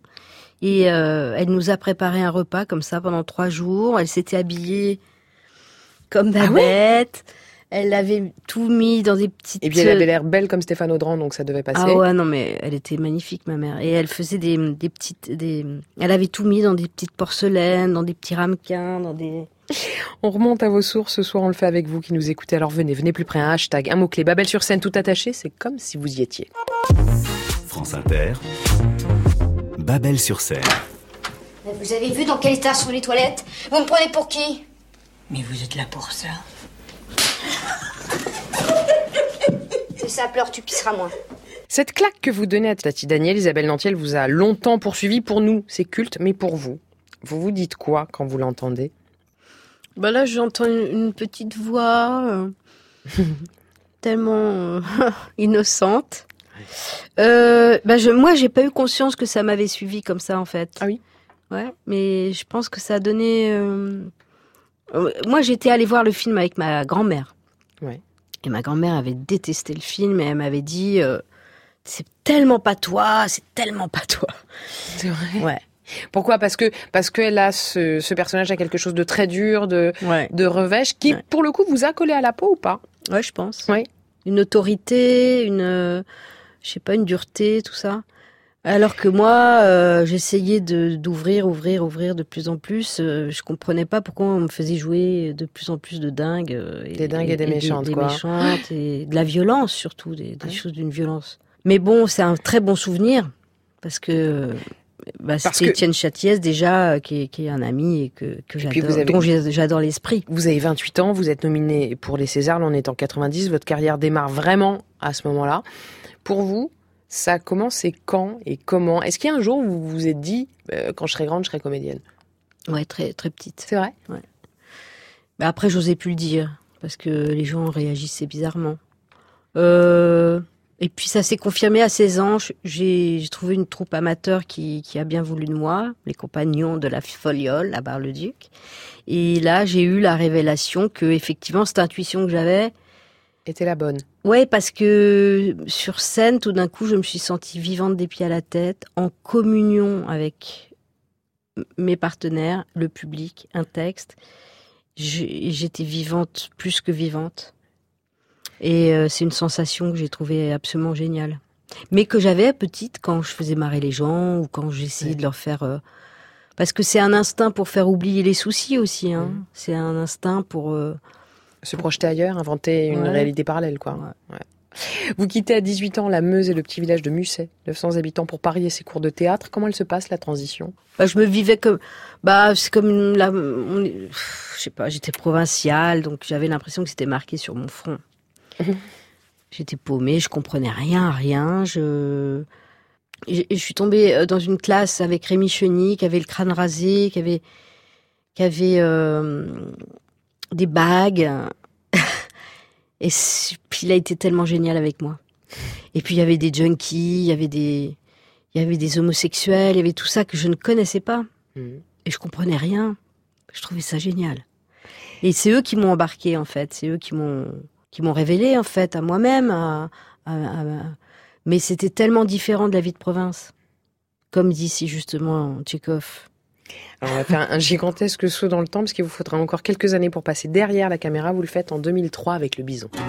Et euh, elle nous a préparé un repas comme ça pendant trois jours. Elle s'était habillée comme ah Babette. Elle avait tout mis dans des petites. Et puis elle avait l'air belle comme Stéphane Audran, donc ça devait passer. Ah ouais, non, mais elle était magnifique, ma mère. Et elle faisait des, des petites. Des... Elle avait tout mis dans des petites porcelaines, dans des petits ramequins, dans des. On remonte à vos sources ce soir, on le fait avec vous qui nous écoutez. Alors venez, venez plus près, un hashtag, un mot-clé, Babel sur scène tout attaché, c'est comme si vous y étiez. France Inter, Babel sur scène. Vous avez vu dans quel état sont les toilettes? Vous me prenez pour qui? Mais vous êtes là pour ça Si ça pleure, tu pisseras moins. Cette claque que vous donnez à Tati Daniel, Isabelle Nantiel vous a longtemps poursuivi. Pour nous, c'est culte, mais pour vous, vous vous dites quoi quand vous l'entendez? Bah là, j'entends une, petite voix tellement innocente. Euh, bah je, moi, j'ai pas eu conscience que ça m'avait suivi comme ça, en fait. Ah oui? Ouais, mais je pense que ça a donné. Euh, moi, j'étais allée voir le film avec ma grand-mère. Ouais. Et ma grand-mère avait détesté le film et elle m'avait dit euh, c'est tellement pas toi, c'est tellement pas toi. C'est vrai. Ouais. Pourquoi? Parce que parce qu'elle a ce, ce, personnage a quelque chose de très dur, de de revêche, qui pour le coup vous a collé à la peau ou pas? Ouais, je pense. Oui. Une autorité, une je sais pas, une dureté, tout ça. Alors que moi, euh, j'essayais de d'ouvrir, ouvrir, ouvrir de plus en plus. Euh, je comprenais pas pourquoi on me faisait jouer de plus en plus de dingues. Euh, des dingues et, des méchantes, des, quoi. méchantes et de la violence surtout, des, choses d'une violence. Mais bon, c'est un très bon souvenir parce que bah, c'était Étienne Chatiès déjà, qui est, qui est, un ami et que, que j'adore, dont j'adore l'esprit. Vous avez 28 ans, vous êtes nominé pour les Césars, là on est en 90, votre carrière démarre vraiment à ce moment-là. Pour vous, ça commence et quand et comment? Est-ce qu'il y a un jour où vous vous êtes dit, euh, quand je serai grande, je serai comédienne? Ouais, très, très petite. C'est vrai? Ouais. Mais après, j'osais plus le dire, parce que les gens réagissaient bizarrement. Euh, et puis ça s'est confirmé à 16 ans. J'ai trouvé une troupe amateur qui, qui, a bien voulu de moi, les compagnons de la Foliole à Bar-le-Duc. Et là, j'ai eu la révélation que effectivement cette intuition que j'avais était la bonne. Ouais, parce que sur scène, tout d'un coup, je me suis sentie vivante des pieds à la tête, en communion avec mes partenaires, le public, un texte. J'étais vivante, plus que vivante. Et euh, c'est une sensation que j'ai trouvée absolument géniale. Mais que j'avais petite quand je faisais marrer les gens ou quand j'essayais de leur faire... Euh, parce que c'est un instinct pour faire oublier les soucis aussi. Hein. C'est un instinct pour... Euh, se projeter ailleurs, inventer une réalité parallèle, quoi. Vous quittez à 18 ans la Meuse et le petit village de Musset, 900 habitants, pour parier ses cours de théâtre. Comment elle se passe, la transition? Bah, Je me vivais comme... Bah, c'est comme la... Je sais pas, j'étais provinciale, donc j'avais l'impression que c'était marqué sur mon front. j'étais paumée, je comprenais rien, rien. Je... Je suis tombée euh, dans une classe avec Rémi Cheny, qui avait le crâne rasé, qui avait... Qui avait euh, des bagues. Et puis il a été tellement génial avec moi. Et puis il y avait des junkies, il y avait des, il y avait des homosexuels, il y avait tout ça que je ne connaissais pas. Mhm. Et je comprenais rien. Je trouvais ça génial. Et c'est eux qui m'ont embarqué en fait. C'est eux qui m'ont, qui m'ont révélé en fait à moi-même. Mais c'était tellement différent de la vie de province. Comme dit si justement Tchekhov. Alors on va faire un gigantesque saut dans le temps parce qu'il vous faudra encore quelques années pour passer derrière la caméra. Vous le faites en 2003 avec le bison. Ah,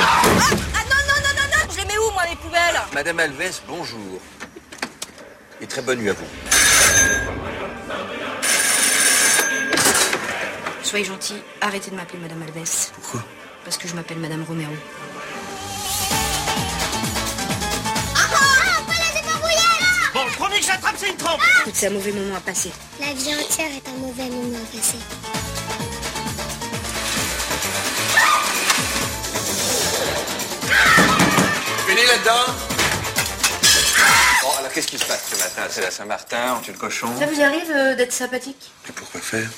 ah non, non, non, non, non Je les mets où, moi, les poubelles? Madame Alves, bonjour. Et très bonne nuit à vous. Soyez gentil, arrêtez de m'appeler Madame Alves. Pourquoi? Parce que je m'appelle Madame Romero. J'attrape, c'est un mauvais moment à passer. La vie entière est un mauvais moment à passer. Fini là-dedans Bon, alors qu'est-ce qui se passe ce matin? C'est la Saint-Martin, on tue le cochon. Ça vous arrive euh, d'être sympathique? Et pourquoi faire?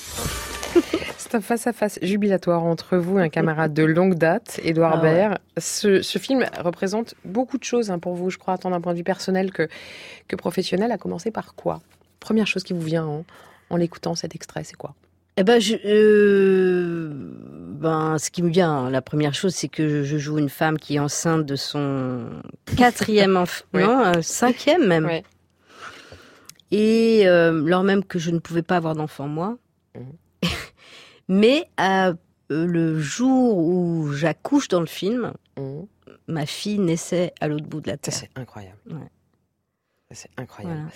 C'est un face-à-face jubilatoire entre vous et un camarade de longue date, Édouard ah Baird. Ce, film représente beaucoup de choses hein, pour vous, je crois, tant d'un point de vue personnel que, que professionnel. À commencer par quoi? Première chose qui vous vient en, en l'écoutant, cet extrait, c'est quoi? Eh ben, je, euh, ben, ce qui me vient, la première chose, c'est que je joue une femme qui est enceinte de son quatrième enfant, non, euh, cinquième même. Et euh, lors même que je ne pouvais pas avoir d'enfant moi. Mais euh, le jour où j'accouche dans le film, mmh. ma fille naissait à l'autre bout de la terre. C'est incroyable. C'est incroyable.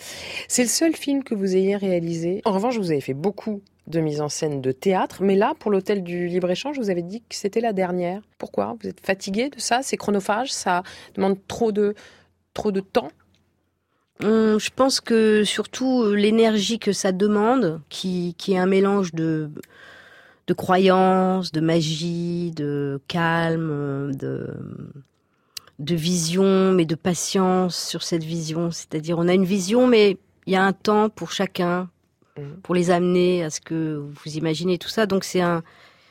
C'est le seul film que vous ayez réalisé. En revanche, vous avez fait beaucoup de mise en scène de théâtre, mais là, pour l'hôtel du libre-échange, vous avez dit que c'était la dernière. Pourquoi? Vous êtes fatigué de ça? C'est chronophage? Ça demande trop de, trop de temps? Hum, je pense que surtout l'énergie que ça demande, qui, qui est un mélange de, de croyance, de magie, de calme, de, de vision, mais de patience sur cette vision. C'est-à-dire, on a une vision, mais il y a un temps pour chacun mmh. pour les amener à ce que vous imaginez tout ça. Donc c'est un,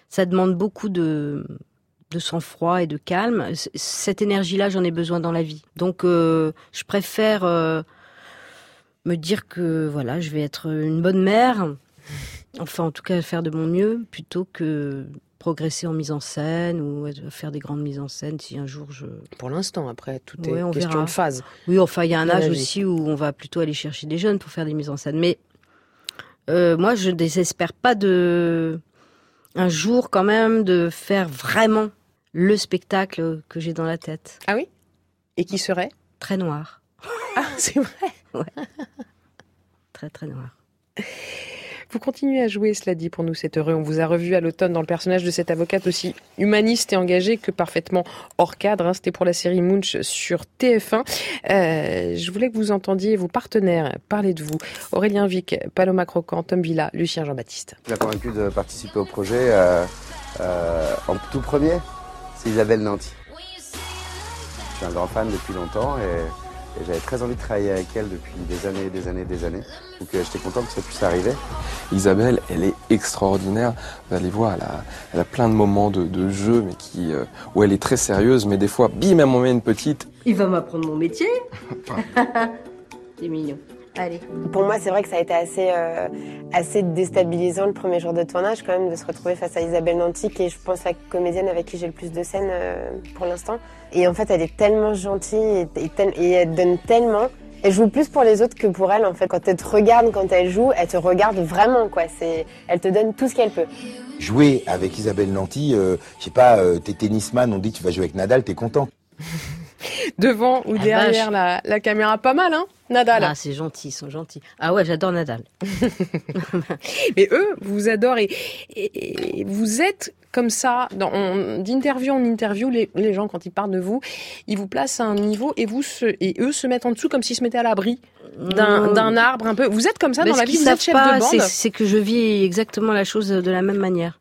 ça demande beaucoup de, de sang-froid et de calme. Cette énergie-là, j'en ai besoin dans la vie. Donc euh, je préfère euh, me dire que voilà, je vais être une bonne mère, enfin en tout cas faire de mon mieux, plutôt que progresser en mise en scène ou faire des grandes mises en scène si un jour je... Pour l'instant, après, tout est question de phase. Oui, enfin, il y a un âge aussi où on va plutôt aller chercher des jeunes pour faire des mises en scène. Mais euh, moi, je ne désespère pas de... Un jour, quand même, de faire vraiment le spectacle que j'ai dans la tête. Ah oui? Et qui serait? Très noir. Ah, c'est vrai? Ouais. Très, très noir. Vous continuez à jouer, cela dit, pour nous, c'est heureux. On vous a revu à l'automne dans le personnage de cette avocate aussi humaniste et engagée que parfaitement hors cadre. Hein. C'était pour la série Munch sur TF1. Euh, je voulais que vous entendiez vos partenaires parler de vous. Aurélien Vic, Paloma Croquant, Tom Villa, Lucien Jean-Baptiste. J'ai convaincu de participer au projet euh, euh, en tout premier. C'est Isabelle Nanty. Je suis un grand fan depuis longtemps et et j'avais très envie de travailler avec elle depuis des années, des années, des années. Donc euh, j'étais content que ça puisse arriver. Isabelle, elle est extraordinaire. Vous allez voir, elle a, elle a plein de moments de, de jeu, mais qui, euh, où elle est très sérieuse, mais des fois, bim, elle m'en met une petite. Il va m'apprendre mon métier. C'est mignon. Allez. Pour moi, c'est vrai que ça a été assez, euh, assez déstabilisant le premier jour de tournage, quand même, de se retrouver face à Isabelle Nanty, qui est, je pense, la comédienne avec qui j'ai le plus de scènes euh, pour l'instant. Et en fait, elle est tellement gentille et, et, et, elle donne tellement. Elle joue plus pour les autres que pour elle, en fait. Quand elle te regarde, quand elle joue, elle te regarde vraiment, quoi. C'est, elle te donne tout ce qu'elle peut. Jouer avec Isabelle Nanty, euh, je sais pas, euh, t'es tennisman, on dit tu vas jouer avec Nadal, t'es content. Devant ou derrière la, la, caméra, pas mal, hein Nadal. Ah, c'est gentil, ils sont gentils. Ah ouais, j'adore Nadal. Mais eux, vous adorent et, et, et vous êtes comme ça, d'interview en interview, les, les, gens, quand ils parlent de vous, ils vous placent à un niveau et, vous se, et eux se mettent en dessous comme s'ils se mettaient à l'abri d'un mmh. arbre un peu. Vous êtes comme ça Mais dans la vie, vous êtes chef pas, de bande C'est que je vis exactement la chose de la même manière.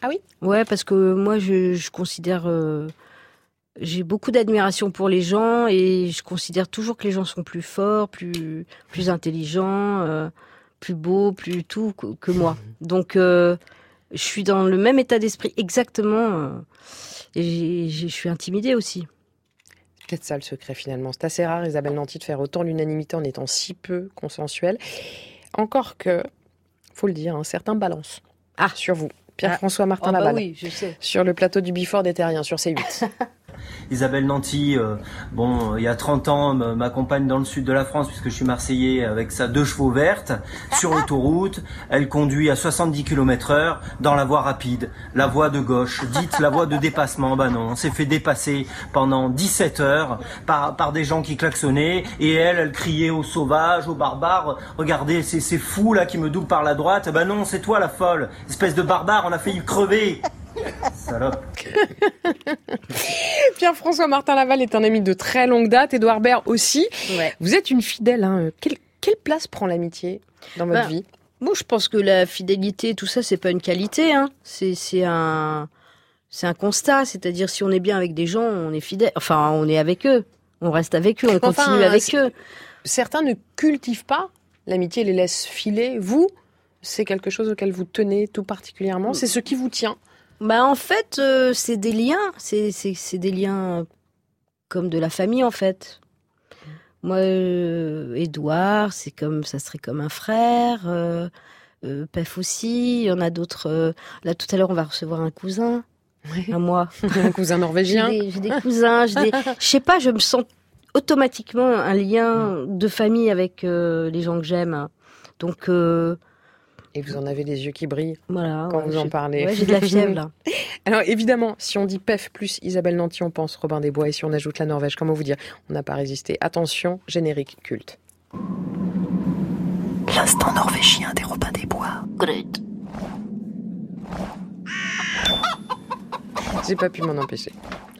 Ah oui? Ouais, parce que moi, je, je considère... Euh, j'ai beaucoup d'admiration pour les gens et je considère toujours que les gens sont plus forts, plus, plus intelligents, euh, plus beaux, plus tout que, que moi. Donc... Euh, je suis dans le même état d'esprit exactement. Euh, et je suis intimidée aussi. C'est peut-être ça le secret finalement. C'est assez rare, Isabelle Nanty, de faire autant l'unanimité en étant si peu consensuel. Encore que, faut le dire, un certain balance. Ah, sur vous. Pierre-François Martin oh bah Laval. oui, je sais. Sur le plateau du Bifort des Terriens, sur C8. Isabelle Nanty, euh, bon, il y a 30 ans, m'accompagne dans le sud de la France puisque je suis marseillais avec sa deux chevaux vertes sur l'autoroute. Elle conduit à 70 km heure dans la voie rapide, la voie de gauche. Dites la voie de dépassement. Bah non, on s'est fait dépasser pendant 17 heures par, par des gens qui klaxonnaient et elle, elle criait aux sauvages, aux barbares. Regardez, c'est ces fous là qui me doublent par la droite. Bah non, c'est toi la folle, espèce de barbare, on a failli crever. Salope. Pierre-François Martin Laval est un ami de très longue date, Edouard Baird aussi. Ouais. Vous êtes une fidèle. Hein. Quelle, quelle, place prend l'amitié dans votre ben, vie? Moi, je pense que la fidélité, tout ça, c'est pas une qualité. Hein. C'est un, c'est un constat. C'est-à-dire, si on est bien avec des gens, on est fidèle. Enfin, on est avec eux. On reste avec eux. On enfin, continue avec eux. Certains ne cultivent pas l'amitié, les laissent filer. Vous, c'est quelque chose auquel vous tenez tout particulièrement. C'est ce qui vous tient. Bah en fait, euh, c'est des liens, c'est c'est des liens comme de la famille en fait. Moi, euh, Edouard, c'est comme ça serait comme un frère. Euh, euh, Pef aussi. Il y en a d'autres. euh, là tout à l'heure, on va recevoir un cousin. Oui. À moi. un cousin norvégien. J'ai des, j'ai des cousins. j'ai des- Je sais pas. Je me sens automatiquement un lien de famille avec euh, les gens que j'aime. Donc euh, Et vous en avez les yeux qui brillent voilà. quand ouais, vous en parlez. ouais, j'ai de la fièvre là. Alors évidemment, si on dit PEF plus Isabelle Nanty, on pense Robin des Bois. Et si on ajoute la Norvège, comment vous dire? On n'a pas résisté. Attention, générique culte. L'instant norvégien des Robins des Bois. Grut. J'ai pas pu m'en empêcher.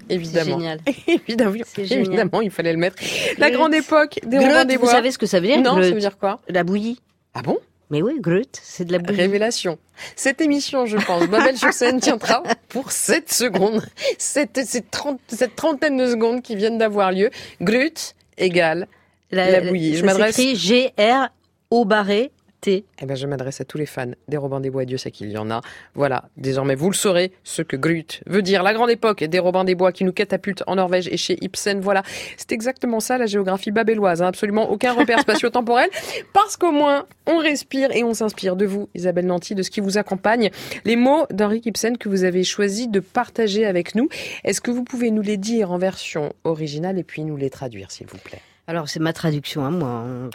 Évidemment. génial. évidemment, C'est génial. évidemment, il fallait le mettre. La Grut. grande époque des Grut, Robins des vous Bois. savez ce que ça veut dire Non, Grut ça veut dire quoi? La bouillie. Ah bon? Mais oui, Grut, c'est de la bouillie. Révélation. Cette émission, je pense, Babel sur scène tiendra pour 7 secondes. Cette, cette, trente- cette trentaine de secondes qui viennent d'avoir lieu. Grut égale la, bouillie. Je m'adresse. G-R au barré thé. Eh ben, je m'adresse à tous les fans des Robins des Bois, Dieu sait qu'il y en a. Voilà, désormais vous le saurez, ce que Grut veut dire. La grande époque des Robins des Bois qui nous catapulte en Norvège et chez Ibsen. Voilà, c'est exactement ça la géographie babelloise. Hein. Absolument aucun repère spatio-temporel, parce qu'au moins on respire et on s'inspire de vous, Isabelle Nanty, de ce qui vous accompagne. Les mots d'Henri Ibsen que vous avez choisi de partager avec nous. Est-ce que vous pouvez nous les dire en version originale et puis nous les traduire, s'il vous plaît? Alors c'est ma traduction à moi. Hein.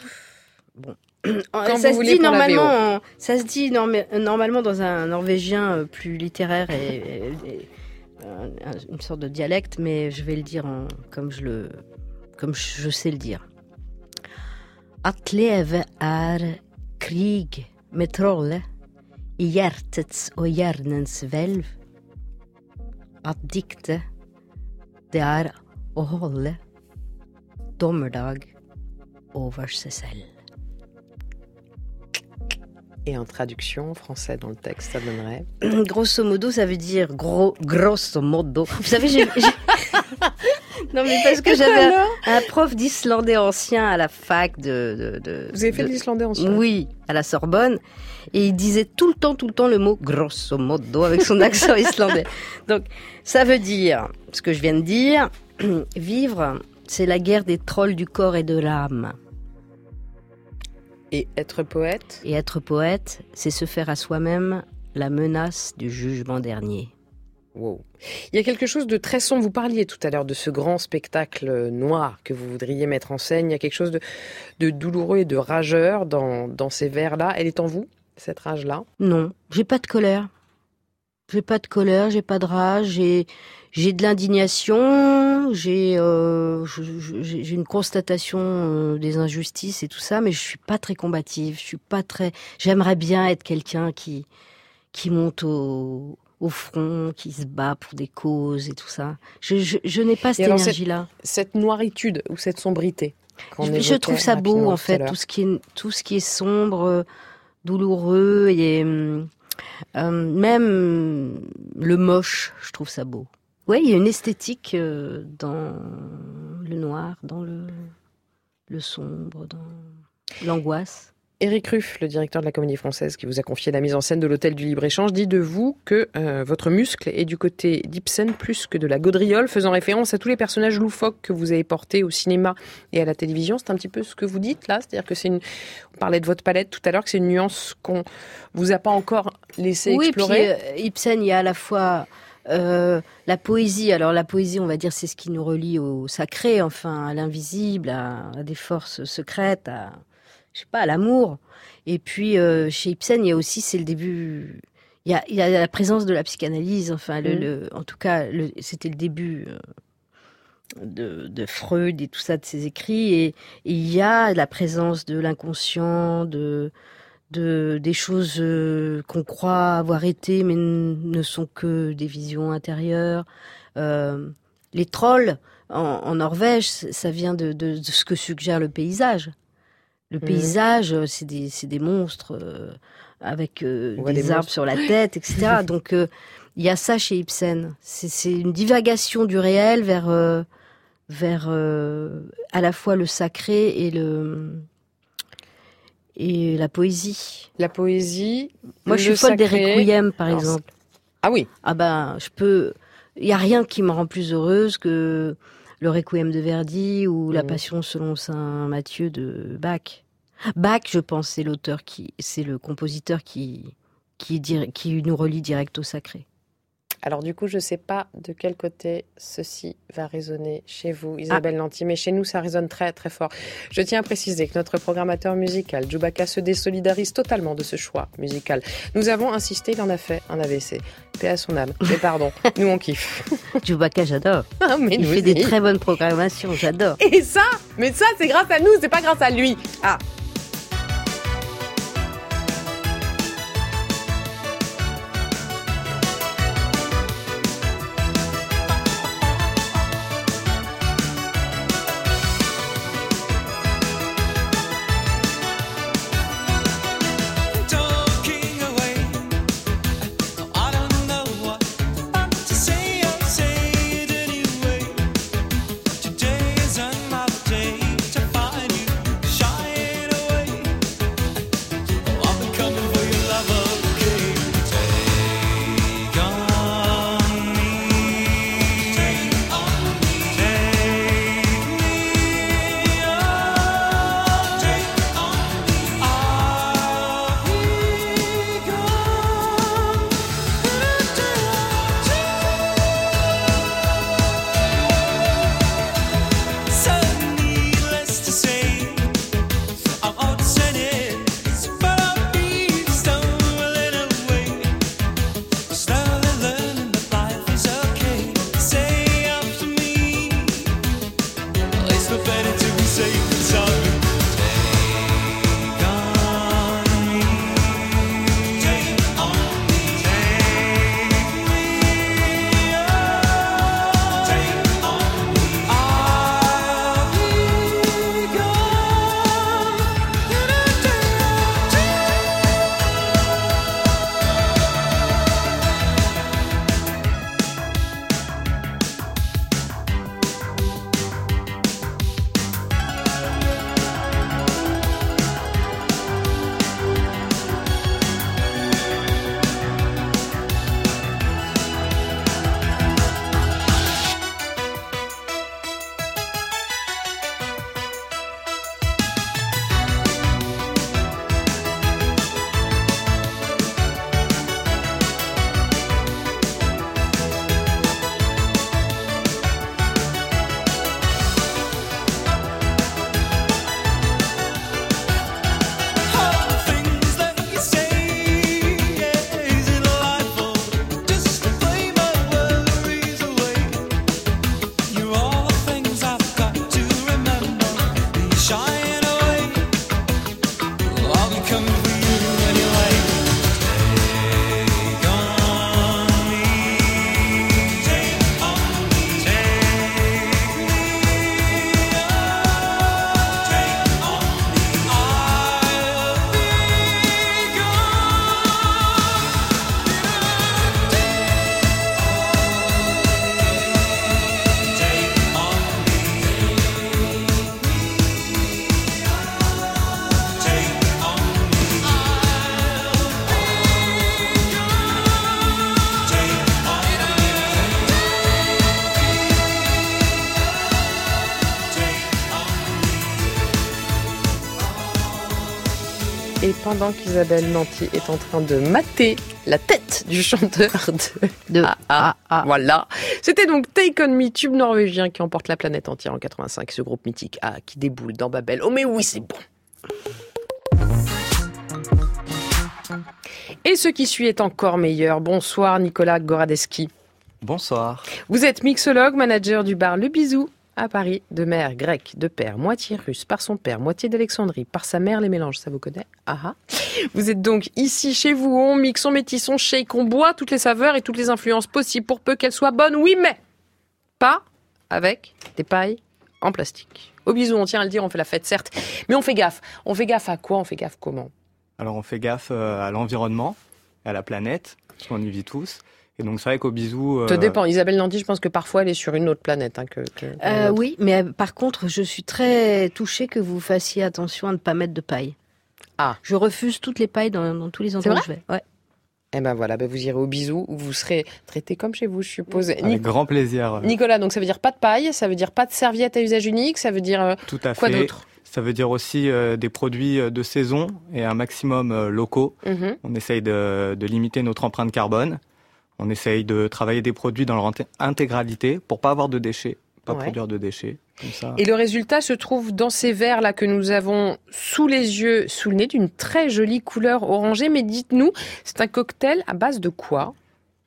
Bon, ça se dit normalement, ça se dit normalement dans un norvégien euh, plus littéraire et, une sorte de dialecte, mais je vais le dire comme je le, comme je sais le dire. At leve krig med trollet i hjertets og hjernens hvelv. At dikte, det er å holde dommerdag over seg selv. Et en traduction français dans le texte, ça donnerait Grosso modo, ça veut dire gros, grosso modo. Vous savez, j'ai. non, mais parce que j'avais un, prof d'islandais ancien à la fac de. de, Vous avez fait de, l'islandais ancien? Oui, à la Sorbonne. Et il disait tout le temps, tout le temps le mot grosso modo avec son accent islandais. Donc, ça veut dire, ce que je viens de dire, vivre, c'est la guerre des trolls du corps et de l'âme. Et être poète Et être poète, c'est se faire à soi-même la menace du jugement dernier. Wow. Il y a quelque chose de très sombre. Vous parliez tout à l'heure de ce grand spectacle noir que vous voudriez mettre en scène. Il y a quelque chose de, douloureux et de rageur dans, dans ces vers-là. Elle est en vous, cette rage-là? Non, j'ai pas de colère. J'ai pas de colère, j'ai pas de rage, j'ai j'ai de l'indignation, j'ai euh, j'ai une constatation euh, des injustices et tout ça, mais je suis pas très combative, je suis pas très. J'aimerais bien être quelqu'un qui qui monte au au front, qui se bat pour des causes et tout ça. Je, je, n'ai pas cette énergie-là. Cette, noiritude ou cette sombrité. Je, je, trouve ça beau en fait, tout ce qui est tout ce qui est sombre, douloureux et euh, même le moche, je trouve ça beau. Oui, il y a une esthétique euh, dans le noir, dans le, le sombre, dans l'angoisse. Éric Ruff, le directeur de la Comédie Française, qui vous a confié la mise en scène de l'Hôtel du Libre-Échange, dit de vous que euh, votre muscle est du côté d'Ibsen plus que de la gaudriole, faisant référence à tous les personnages loufoques que vous avez portés au cinéma et à la télévision. C'est un petit peu ce que vous dites là, c'est-à-dire que c'est une. On parlait de votre palette tout à l'heure, que c'est une nuance qu'on vous a pas encore laissé explorer. Oui, puis euh, Ibsen, il y a à la fois euh, la poésie, alors la poésie, on va dire, c'est ce qui nous relie au sacré, enfin, à l'invisible, à, des forces secrètes, à, je sais pas, à l'amour. Et puis, euh, chez Ibsen, il y a aussi, c'est le début, il y a, il y a la présence de la psychanalyse, enfin, le, mmh. en tout cas, c'était le début euh, de, de, Freud et tout ça, de ses écrits. Et, et il y a la présence de l'inconscient, de, de des choses euh, qu'on croit avoir été mais ne sont que des visions intérieures. Euh, les trolls en, Norvège, ça vient de, de, ce que suggère le paysage. Le mmh. paysage, c'est des, des, monstres euh, avec des arbres sur la tête, etc. Donc il y a ça chez Ibsen. C'est une divagation du réel vers vers à la fois le sacré et le et la poésie. La poésie. Moi, je suis folle des requiem, par exemple. Ah oui. Ah ben, je peux. Il y a rien qui me rend plus heureuse que le requiem de Verdi ou la mmh. Passion selon saint Matthieu de Bach. Bach, je pense, c'est l'auteur qui, c'est le compositeur qui, qui, qui nous relie direct au sacré. Alors du coup, je ne sais pas de quel côté ceci va résonner chez vous, Isabelle ah. mais chez nous, ça résonne très très fort. Je tiens à préciser que notre programmateur musical, Djoubaka, se désolidarise totalement de ce choix musical. Nous avons insisté, il en a fait un AVC. Paix à son âme. Mais pardon, nous on kiffe. Djoubaka, j'adore. Ah, mais il fait des très bonnes programmations, j'adore. Et ça, mais ça, c'est grâce à nous, c'est pas grâce à lui. Ah. Pendant qu'Isabelle Nanty est en train de mater la tête du chanteur de, de ah, ah, voilà. C'était donc Take On Me, tube norvégien qui emporte la planète entière en 85, ce groupe mythique A qui déboule dans Babel. Oh mais oui, c'est bon. Et ce qui suit est encore meilleur. Bonsoir Nicolas Goradeski. Bonsoir. Vous êtes mixologue, manager du bar Le Bisou à Paris, de mère grecque, de père moitié russe, par son père, moitié d'Alexandrie, par sa mère les mélanges, ça vous connaît? Ah, ah Vous êtes donc ici chez vous, on mixe, on métisse, on shake, on boit toutes les saveurs et toutes les influences possibles pour peu qu'elles soient bonnes, oui mais pas avec des pailles en plastique. Au bisou, on tient à le dire, on fait la fête certes, mais on fait gaffe. On fait gaffe à quoi? On fait gaffe comment? Alors on fait gaffe euh, à l'environnement, à la planète, parce qu'on y vit tous. Et donc c'est vrai qu'au bisou. Euh... Ça dépend. Isabelle Nandy, je pense que parfois elle est sur une autre planète hein, que. que, euh, oui, mais euh, par contre, je suis très touchée que vous fassiez attention à ne pas mettre de paille. Ah. Je refuse toutes les pailles dans, dans tous les endroits où je vais. Ouais. Eh ben voilà, ben vous irez au bisou où vous serez traité comme chez vous, je suppose. Avec Nic grand plaisir. Nicolas, donc ça veut dire pas de paille, ça veut dire pas de serviette à usage unique, ça veut dire euh, Tout à quoi fait. d'autre? Ça veut dire aussi euh, des produits de saison et un maximum euh, locaux. mm -hmm. On essaye de, de, limiter notre empreinte carbone. On essaye de travailler des produits dans leur intégralité pour pas avoir de déchets, pas Ouais. produire de déchets. Comme ça. Et le résultat se trouve dans ces verres là que nous avons sous les yeux, sous le nez, d'une très jolie couleur orangée. Mais dites-nous, c'est un cocktail à base de quoi?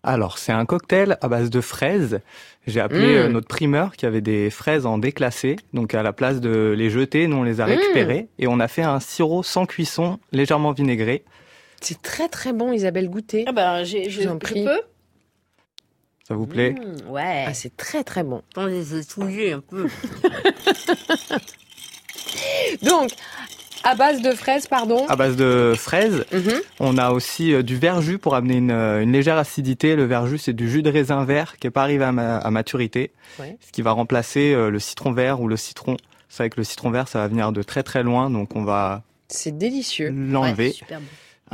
Alors, c'est un cocktail à base de fraises. J'ai appelé Mmh. euh, notre primeur qui avait des fraises en déclassé. Donc, à la place de les jeter, nous, on les a Mmh. récupérées. Et on a fait un sirop sans cuisson, légèrement vinaigré. C'est très très bon, Isabelle Goûter. Ah ben, j'ai, Je vous en prie. peux? Ça vous plaît Mmh, Ouais. Ah, c'est très très bon. Attendez, je vais touiller un peu. Donc, à base de fraises, pardon. À base de fraises. Mhm. On a aussi euh, du verjus pour amener une, euh, une légère acidité. Le verjus, c'est du jus de raisin vert qui n'est pas arrivé à, ma- à maturité. Ouais. Ce qui va remplacer euh, le citron vert ou le citron. C'est vrai que le citron vert, ça va venir de très très loin. Donc, on va C'est délicieux. l'enlever. Ouais, super bon.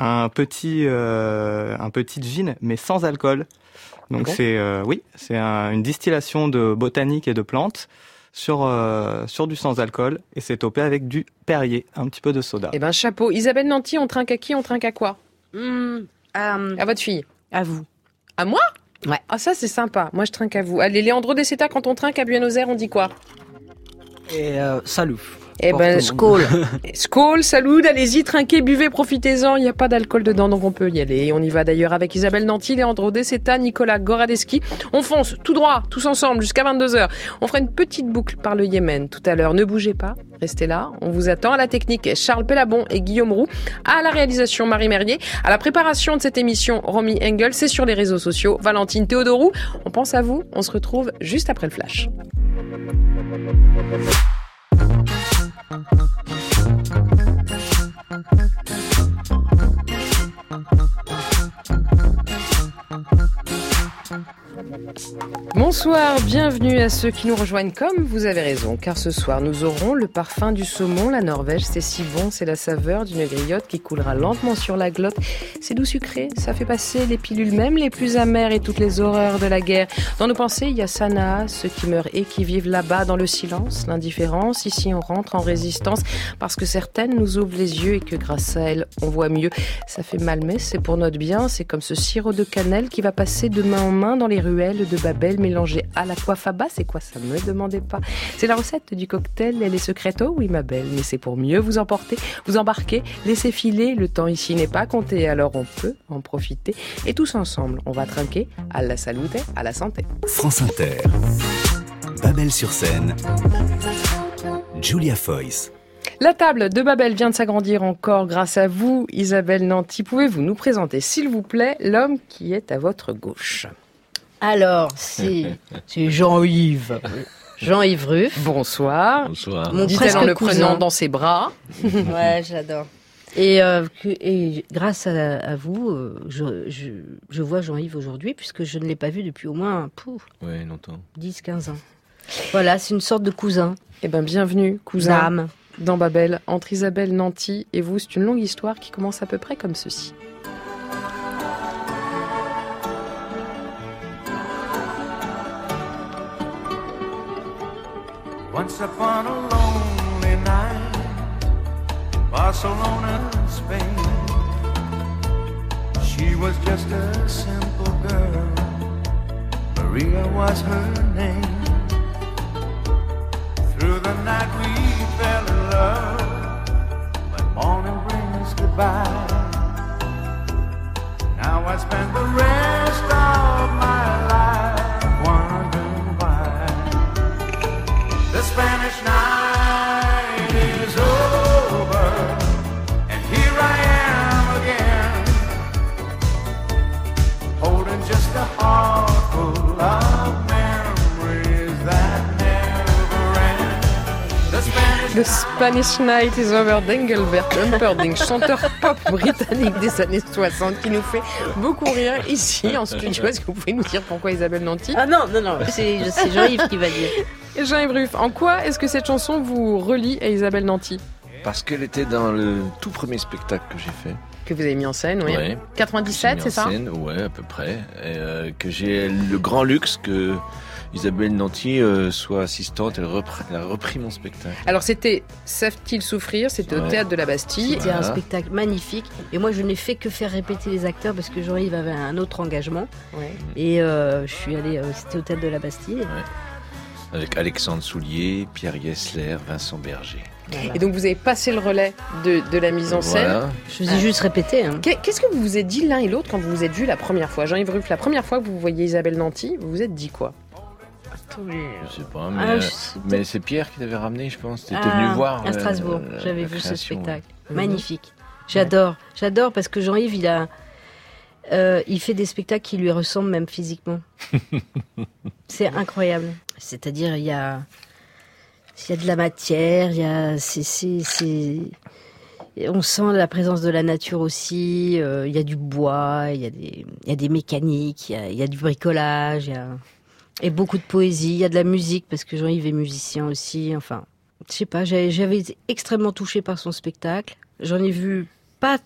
un petit euh, un petit gin mais sans alcool. Donc c'est euh, oui, c'est un- une distillation de botanique et de plantes sur euh, sur du sans alcool et c'est topé avec du Perrier, un petit peu de soda. Eh ben, chapeau. Isabelle Nanty, on trinque à qui On trinque à quoi? Mmh, euh, À votre fille à vous. À moi? Ouais. Ah, ça, c'est sympa. Moi, je trinque à vous. Allez, Leandro Deceta, quand on trinque à Buenos Aires, on dit quoi? Et euh, salut. Eh ben, monde. Skål, salut, allez-y, trinquez, buvez, profitez-en. Il n'y a pas d'alcool dedans, donc on peut y aller. On y va d'ailleurs avec Isabelle Nanty, Leandro Deceta, Nicolas Goradeski. On fonce tout droit, tous ensemble, jusqu'à 22h. On fera une petite boucle par le Yémen tout à l'heure. Ne bougez pas, restez là. On vous attend à la technique. Charles Pellabon et Guillaume Roux. À la réalisation, Marie Merrier. À la préparation de cette émission, Romy Engel. C'est sur les réseaux sociaux. Valentine Théodorou. On pense à vous. On se retrouve juste après le flash. Bonsoir, bienvenue à ceux qui nous rejoignent comme vous avez raison, car ce soir nous aurons le parfum du saumon, la Norvège, c'est si bon, c'est la saveur d'une griotte qui coulera lentement sur la glotte. C'est doux sucré, ça fait passer les pilules même les plus amères et toutes les horreurs de la guerre. Dans nos pensées, il y a Sanaa, ceux qui meurent et qui vivent là-bas dans le silence, l'indifférence. Ici, on rentre en résistance parce que certaines nous ouvrent les yeux et que grâce à elles, on voit mieux. Ça fait mal, mais c'est pour notre bien. C'est comme ce sirop de cannelle qui va passer de main en main dans les ruelles de Babel mélangé à la coiffaba. C'est quoi ça? Me demandez pas. C'est la recette du cocktail. Elle est secrète, oh oui, ma belle. Mais c'est pour mieux vous emporter, vous embarquer, laisser filer. Le temps ici n'est pas compté, alors on peut en profiter. Et tous ensemble, on va trinquer à la salute, à la santé. France Inter. Babel sur scène. Julia Foyce. La table de Babel vient de s'agrandir encore grâce à vous, Isabelle Nanty. Pouvez-vous nous présenter, s'il vous plaît, l'homme qui est à votre gauche? Alors, c'est c'est Jean-Yves. Jean-Yves Ruff. Bonsoir. Bonsoir. Mon Dit-elle presque en le cousin. prenant dans ses bras. ouais, j'adore. Et, euh, et grâce à, à vous, euh, je, je, je vois Jean-Yves aujourd'hui, puisque je ne l'ai pas vu depuis au moins pouf, Oui, longtemps. 10-15 ans. Voilà, c'est une sorte de cousin. Eh bien, bienvenue, cousin, D'âme. dans Babel, entre Isabelle Nanty et vous. C'est une longue histoire qui commence à peu près comme ceci. Once upon a lonely night, Barcelona, Spain. She was just a simple girl. Maria was her name. Through the night we fell in love. But morning brings goodbye. Now I spend the rest of my life Spanish night is over, and here I am again, holding just a heart The Spanish Night is over d'Engelbert Humperdinck, chanteur pop britannique des années 60 qui nous fait beaucoup rire ici en studio. Est-ce que vous pouvez nous dire pourquoi Isabelle Nanty? Ah non, non, non, c'est Jean-Yves qui va dire. Jean-Yves Ruff, en quoi est-ce que cette chanson vous relie à Isabelle Nanty? Parce qu'elle était dans le tout premier spectacle que j'ai fait. Que vous avez mis en scène, oui. Ouais. 97, J'ai c'est ça? scène, Ouais, à peu près. Et, euh, que j'ai le grand luxe que Isabelle Nanty euh, soit assistante. Elle, a repris mon spectacle. Alors c'était Savent-ils souffrir? C'était au théâtre de la Bastille. C'était un spectacle magnifique. Et moi, je n'ai fait que faire répéter les acteurs parce que Jean-Yves avait un autre engagement. Et euh, je suis allée, euh, c'était au théâtre de la Bastille. Avec Alexandre Soulier, Pierre Gessler, Vincent Berger. Et donc vous avez passé le relais de, de la mise en scène. Voilà. Je faisais juste répéter. hein. Qu'est- Qu'est-ce que vous vous êtes dit l'un et l'autre quand vous vous êtes vus la première fois? Jean-Yves Ruff, la première fois que vous voyez Isabelle Nanty, vous vous êtes dit quoi? Je sais pas, mais, Ah, euh, je sais mais c'est Pierre qui t'avait ramené, je pense. T'étais Ah, venu voir. à euh, Strasbourg. J'avais vu ce spectacle. ouais. Magnifique. J'adore. J'adore parce que Jean-Yves, il a, euh, il fait des spectacles qui lui ressemblent même physiquement. c'est incroyable. C'est-à-dire, il y a, il y a de la matière, il y a, c'est, c'est, c'est- on sent la présence de la nature aussi. euh, il y a du bois, il y a des, il y a des mécaniques, il y a, il y a du bricolage, il y a, et beaucoup de poésie. Il y a de la musique parce que Jean-Yves est musicien aussi. Enfin, je sais pas, j'avais été extrêmement touchée par son spectacle. J'en ai vu pas,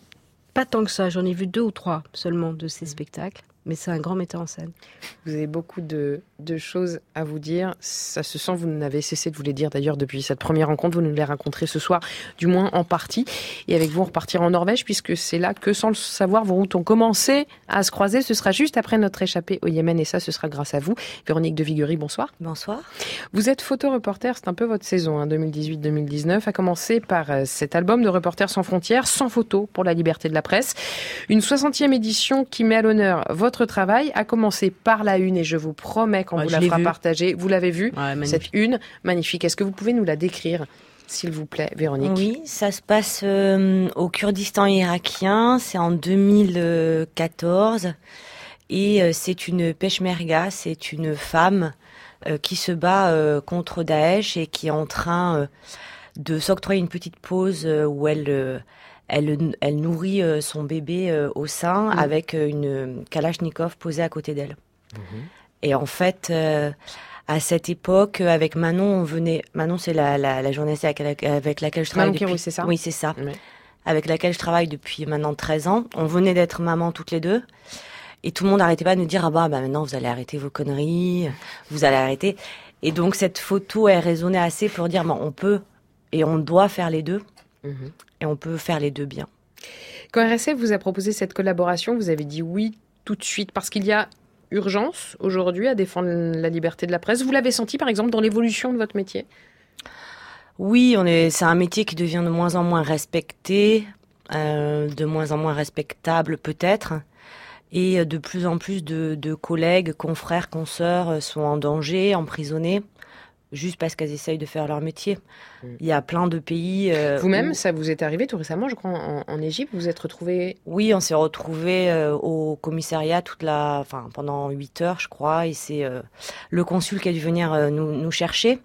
pas tant que ça, j'en ai vu deux ou trois seulement de ses spectacles. Mais c'est un grand metteur en scène. Vous avez beaucoup de, de choses à vous dire. Ça se sent, vous n'avez cessé de vous les dire d'ailleurs depuis cette première rencontre. Vous nous les raconterez ce soir, du moins en partie. Et avec vous, on repartira en Norvège, puisque c'est là que, sans le savoir, vos routes ont commencé à se croiser. Ce sera juste après notre échappée au Yémen, et ça, ce sera grâce à vous. Véronique de Viguerie, bonsoir. Bonsoir. Vous êtes photoreporter, c'est un peu votre saison, hein, 2018-2019, a commencé par euh, cet album de Reporters sans frontières, sans photo pour la liberté de la presse. Une 60e édition qui met à l'honneur votre travail, a commencé par la une, et je vous promets qu'on Ouais, vous la fera partager. Vous l'avez vue, cette une, magnifique. Est-ce que vous pouvez nous la décrire, s'il vous plaît, Véronique? Oui, ça se passe euh, au Kurdistan irakien, c'est en 2014 et euh, c'est une peshmerga, c'est une femme euh, qui se bat euh, contre Daesh et qui est en train euh, de s'octroyer une petite pause euh, où elle euh, elle, elle nourrit euh, son bébé euh, au sein Mhm. avec euh, une Kalachnikov posée à côté d'elle. Et en fait, euh, à cette époque, avec Manon, on venait. Manon, c'est la, la, la journaliste avec, la- avec laquelle je travaille Manon depuis. C'est ça? Oui, c'est ça. Avec laquelle je travaille depuis maintenant 13 ans. On venait d'être maman toutes les deux. Et tout le monde n'arrêtait pas de nous dire Ah bah, bah maintenant, vous allez arrêter vos conneries, vous allez arrêter. Et donc, cette photo, elle résonnait assez pour dire bah, On peut et on doit faire les deux. Mhm. Et on peut faire les deux bien. Quand RSF vous a proposé cette collaboration, vous avez dit oui tout de suite, parce qu'il y a urgence aujourd'hui à défendre la liberté de la presse. Vous l'avez senti, par exemple, dans l'évolution de votre métier? Oui, on est, c'est un métier qui devient de moins en moins respecté, euh, de moins en moins respectable peut-être, et euh, de plus en plus de, de collègues, confrères, consoeurs euh, sont en danger, emprisonnés, juste parce qu'elles essayent de faire leur métier. Il y a plein de pays. euh, Vous-même, où- ça vous est arrivé tout récemment, je crois, en, en Égypte, vous vous êtes retrouvé Oui, on s'est retrouvé euh, au commissariat toute la, enfin pendant 8 heures, je crois, et c'est euh, le consul qui a dû venir nous, nous chercher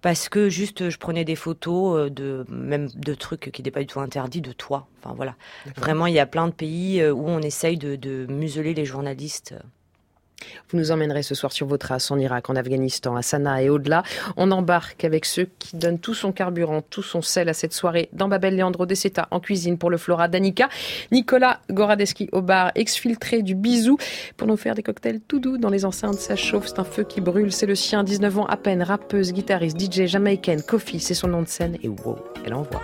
parce que juste je prenais des photos de même de trucs qui n'étaient pas du tout interdits, de toi. Enfin voilà, vraiment il y a plein de pays où on essaye de, de museler les journalistes. Vous nous emmènerez ce soir sur vos traces en Irak, en Afghanistan, à Sanaa et au-delà. On embarque avec ceux qui donnent tout son carburant, tout son sel à cette soirée dans Babel Leandro Deseta en cuisine pour le Flora Danica, Nicolas Goradeski au bar, exfiltré du bisou pour nous faire des cocktails tout doux dans les enceintes. Ça chauffe, c'est un feu qui brûle, c'est le sien. 19 ans à peine, rappeuse, guitariste, DJ jamaïcaine, Kofi, c'est son nom de scène et wow, elle envoie.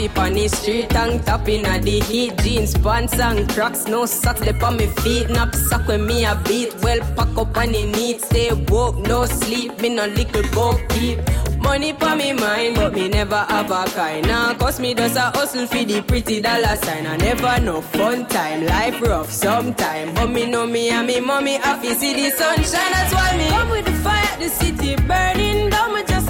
Coffee on the street, tongue tapping at the heat. Jeans, pants and cracks, no socks left on me feet. Nap sock when me a beat. Well, pack up on the neat. Stay woke, no sleep. Me no little boat keep. Money pa me mind, but me never have a kind. Now, cause me does a hustle for the pretty dollar sign. I never know fun time, life rough sometime. But me know me and me mommy happy see the sunshine. That's why me come with the fire, the city burning down. Me just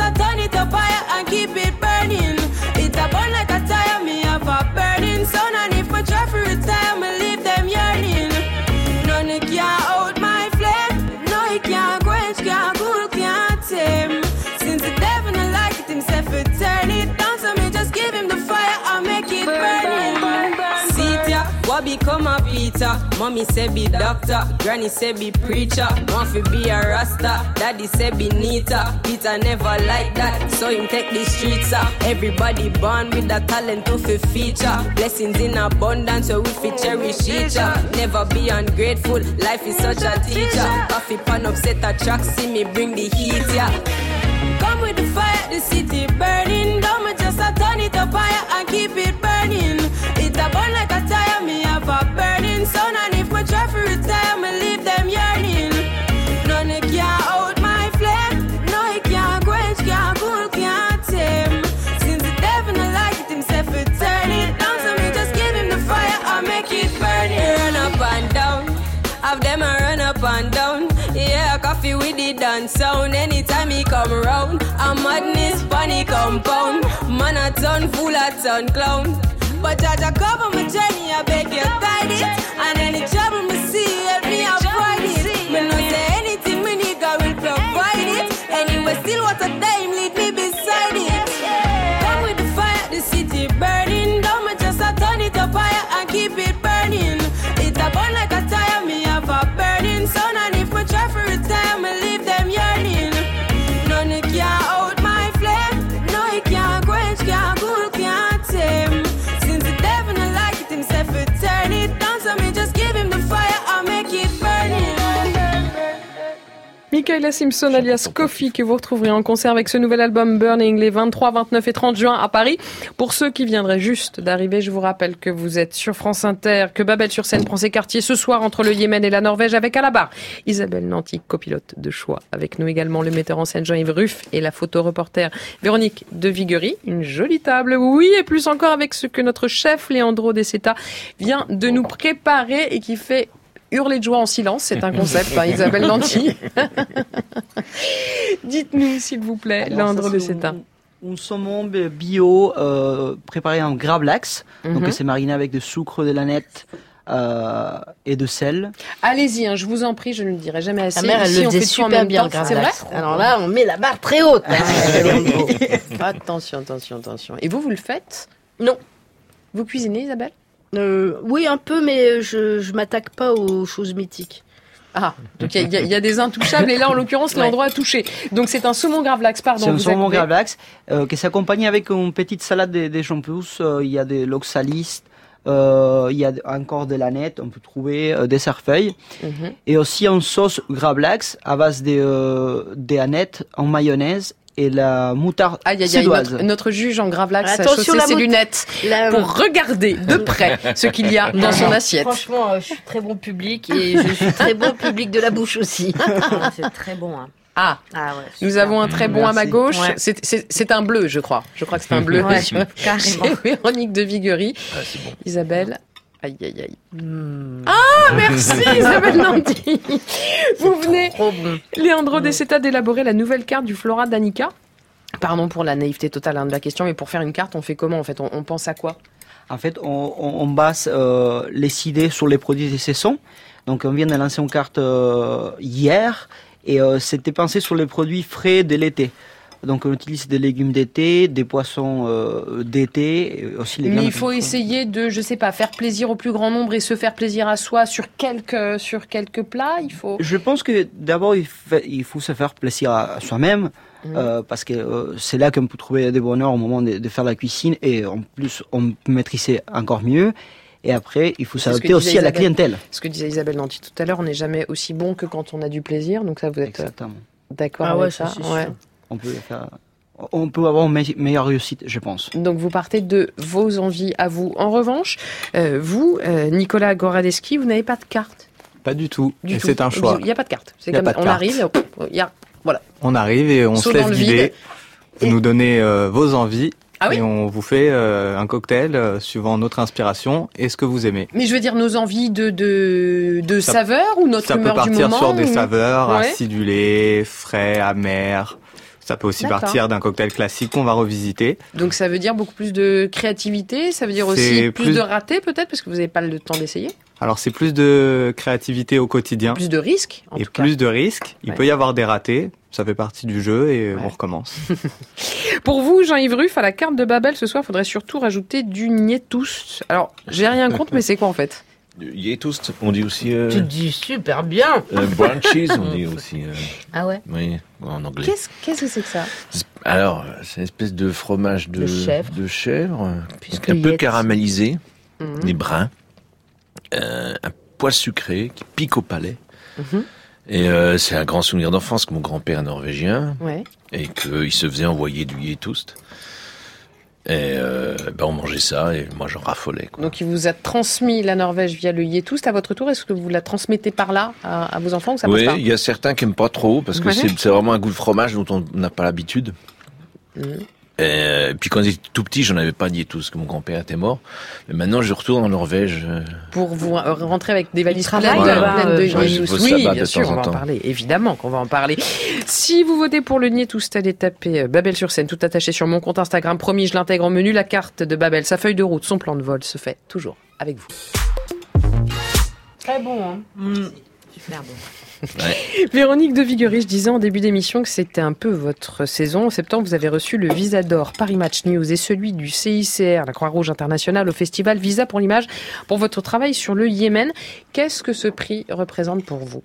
Peter? Mommy say be doctor, granny say be preacher. Want fi be a rasta, daddy say be neater. Peter never like that, so him take the streets up. Everybody born with a talent to fi feature. Blessings in abundance, so we fi oh, cherish each other. Never be ungrateful, life is such a teacher. Coffee pan upset a track, see me bring the heat, yeah. Come with the fire, the city burning down. Me just a turn it up higher and keep it burning. Man a ton full a ton clown. But Jaja cover my Michaela Simpson alias Coffee que vous retrouverez en concert avec ce nouvel album Burning les 23, 29 et 30 juin à Paris. Pour ceux qui viendraient juste d'arriver, je vous rappelle que vous êtes sur France Inter, que Babel sur scène prend ses quartiers ce soir entre le Yémen et la Norvège avec à la barre Isabelle Nanty, copilote de choix. Avec nous également le metteur en scène Jean-Yves Ruff et la photoreporter Véronique de Viguerie. Une jolie table, oui, et plus encore avec ce que notre chef Leandro Deceta vient de nous préparer et qui fait hurler de joie en silence, c'est un concept, hein, Isabelle Nanty. Dites-nous, s'il vous plaît, Leandro de Ceta. Un saumon bio euh, préparé en gravlax, Mhm. donc c'est mariné avec de sucre de lanette euh, et de sel. Allez-y, hein, je vous en prie, je ne le dirai jamais assez. Ta mère, elle Ici, le on fait super même bien, C'est vrai. Alors là, on met la barre très haute. attention, attention, attention. Et vous, vous le faites? Non. Vous cuisinez, Isabelle? Euh, oui, un peu, mais je, je m'attaque pas aux choses mythiques. Ah, donc il y, a- il y a des intouchables et là, en l'occurrence, Ouais. l'endroit est touché. Donc c'est un saumon gravlax, pardon. C'est un saumon avez- gravlax euh, qui s'accompagne avec une petite salade de, de champignons. Euh, il y a des l'oxalis, euh, il y a encore de l'aneth, on peut trouver euh, des cerfeuilles. Mhm. Et aussi en sauce gravlax à base de, euh, des anettes en mayonnaise et la moutarde Aïe, aïe, aïe, suédoise. notre, notre juge en gravlax a Attention, chaussé la ses lunettes La- pour regarder de près ce qu'il y a dans son assiette. Franchement, euh, je suis très bon public et je suis très bon public de la bouche aussi. C'est très bon. Hein. Ah, Ah ouais. nous avons un très bon à ma gauche. Ouais. C'est- un bleu, je crois. Je crois que c'est un bleu. Ouais. Véronique de Viguerie. Ah, Isabelle. Aïe, aïe, aïe. Hmm. Ah, merci Isabelle Nanty. Vous venez, Trop bon. Leandro Deceta, d'élaborer la nouvelle carte du Flora Danica? Pardon pour la naïveté totale hein, de la question, mais pour faire une carte, on fait comment en fait? On, on pense à quoi? En fait, on, on, on base euh, les idées sur les produits de saison. Donc, on vient de lancer une carte euh, hier et euh, c'était pensé sur les produits frais de l'été. Donc on utilise des légumes d'été, des poissons euh, d'été, aussi les Mais il faut de- essayer de, je sais pas, faire plaisir au plus grand nombre et se faire plaisir à soi sur quelques, sur quelques plats. Il faut. Je pense que d'abord il, faut se faire plaisir à, à soi-même. Mhm. euh, parce que euh, c'est là qu'on peut trouver des bonheurs au moment de, de faire la cuisine et en plus on peut maîtriser encore mieux et après il faut s'adapter aussi à la Isabelle- clientèle. Ce que disait Isabelle Nanty tout à l'heure, on n'est jamais aussi bon que quand on a du plaisir. Donc ça, vous êtes euh, Exactement. d'accord Ah avec ouais, ça, ça, ouais. On peut faire, on peut avoir une me- meilleure réussite, je pense. Donc vous partez de vos envies à vous. En revanche, euh, vous, euh, Nicolas Goradeski, vous n'avez pas de carte. Pas du tout. Du et c'est un choix. Il n'y a pas de carte. C'est comme on carte. arrive, il y a voilà. On arrive et on Saut se laisse guider. Vous nous donnez euh, vos envies Ah oui et on vous fait euh, un cocktail euh, suivant notre inspiration et ce que vous aimez. Mais je veux dire nos envies de de, de Ça- saveurs ou notre Ça peut humeur du partir moment. sur des ou- saveurs Ouais. acidulées, frais, amers. Ça peut aussi partir d'un cocktail classique qu'on va revisiter. Donc ça veut dire beaucoup plus de créativité. Ça veut dire aussi plus, plus- de ratés peut-être parce que vous n'avez pas le temps d'essayer? Alors c'est plus de créativité au quotidien. Plus de risques. Et tout cas. plus de risques. Il Ouais. peut y avoir des ratés. Ça fait partie du jeu et on recommence. Pour vous, Jean-Yves Ruff, à la carte de Babel ce soir, faudrait surtout rajouter du nietous. Alors, j'ai rien contre, mais c'est quoi en fait? Yetoust, on dit aussi. euh, Tu dis super bien. euh, brown cheese, on dit aussi. euh, Ah ouais oui, en anglais. Qu'est-ce que c'est que ça? Alors, c'est une espèce de fromage de, De chèvre. de chèvre, Puisque un peu caramélisé, Mhm. des brins, euh, un poil sucré qui pique au palais. Mhm. Et euh, c'est un grand souvenir d'enfance que mon grand-père est norvégien Ouais. et qu'il se faisait envoyer du Yetoust. Et euh, ben on mangeait ça et moi j'en raffolais. Quoi. Donc, il vous a transmis la Norvège via le Yetoust. À votre tour, est-ce que vous la transmettez par là à, à vos enfants ça Oui, il y a certains qui aiment pas trop parce que Ouais. c'est vraiment un goût de fromage dont on n'a pas l'habitude. Mhm. Et euh, puis quand j'étais tout petit, j'en avais pas dit tout parce que mon grand-père était mort. Mais maintenant, je retourne en Norvège. euh, Pour vous euh, rentrer avec des valises pleines travaille de, de Yetoust. Ruff Oui, bien de sûr, temps on va en parler. Évidemment qu'on va en parler. Si vous votez pour le Nietoust, allez taper Babel sur scène, tout attaché sur mon compte Instagram. Promis, je l'intègre en menu. La carte de Babel, sa feuille de route, son plan de vol se fait toujours avec vous. Très bon, hein Super bon. Véronique de Viguerie, je disais en début d'émission que c'était un peu votre saison. En septembre, vous avez reçu le Visa d'Or Paris Match News et celui du CICR, la Croix-Rouge internationale, au festival Visa pour l'image, pour votre travail sur le Yémen. Qu'est-ce que ce prix représente pour vous?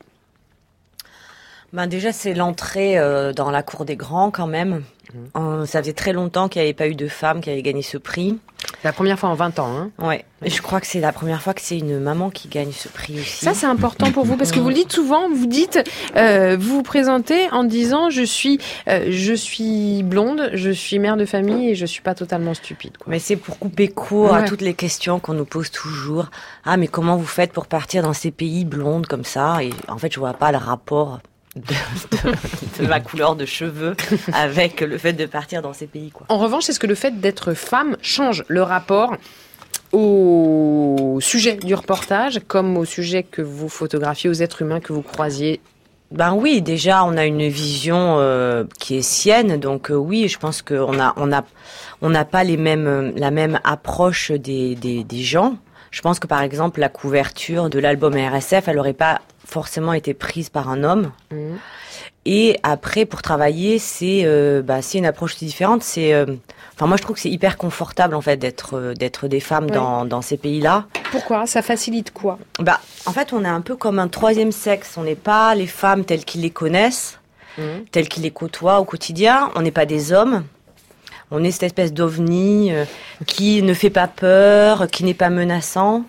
Ben déjà, c'est l'entrée euh, dans la cour des grands quand même. Euh, ça faisait très longtemps qu'il n'y avait pas eu de femme qui avait gagné ce prix. La première fois en 20 ans. Hein Ouais. Je crois que c'est la première fois que c'est une maman qui gagne ce prix aussi. Ça, c'est important pour vous parce que vous le dites souvent. Vous dites, euh, vous vous présentez en disant je suis, euh, je suis blonde, je suis mère de famille et je suis pas totalement stupide. Quoi. Mais c'est pour couper court à toutes les questions qu'on nous pose toujours. Ah, mais comment vous faites pour partir dans ces pays blondes comme ça? Et en fait, je vois pas le rapport de, ma couleur de cheveux avec le fait de partir dans ces pays, quoi. En revanche, est-ce que le fait d'être femme change le rapport au sujet du reportage comme au sujet que vous photographiez, aux êtres humains que vous croisiez? Ben oui, déjà on a une vision euh, qui est sienne, donc euh, oui, je pense qu'on a on a on n'a pas les mêmes euh, la même approche des, des des gens. Je pense que par exemple la couverture de l'album RSF, elle aurait pas forcément été prise par un homme. Et après, pour travailler, c'est euh, bah, une approche différente. C'est, euh, enfin, moi, je trouve que c'est hyper confortable en fait d'être euh, d'être des femmes dans dans ces pays-là. Pourquoi? Ça facilite quoi? Bah, en fait, on est un peu comme un troisième sexe. On n'est pas les femmes telles qu'ils les connaissent, telles qu'ils les côtoient au quotidien. On n'est pas des hommes. On est cette espèce d'ovni euh, qui ne fait pas peur, qui n'est pas menaçant.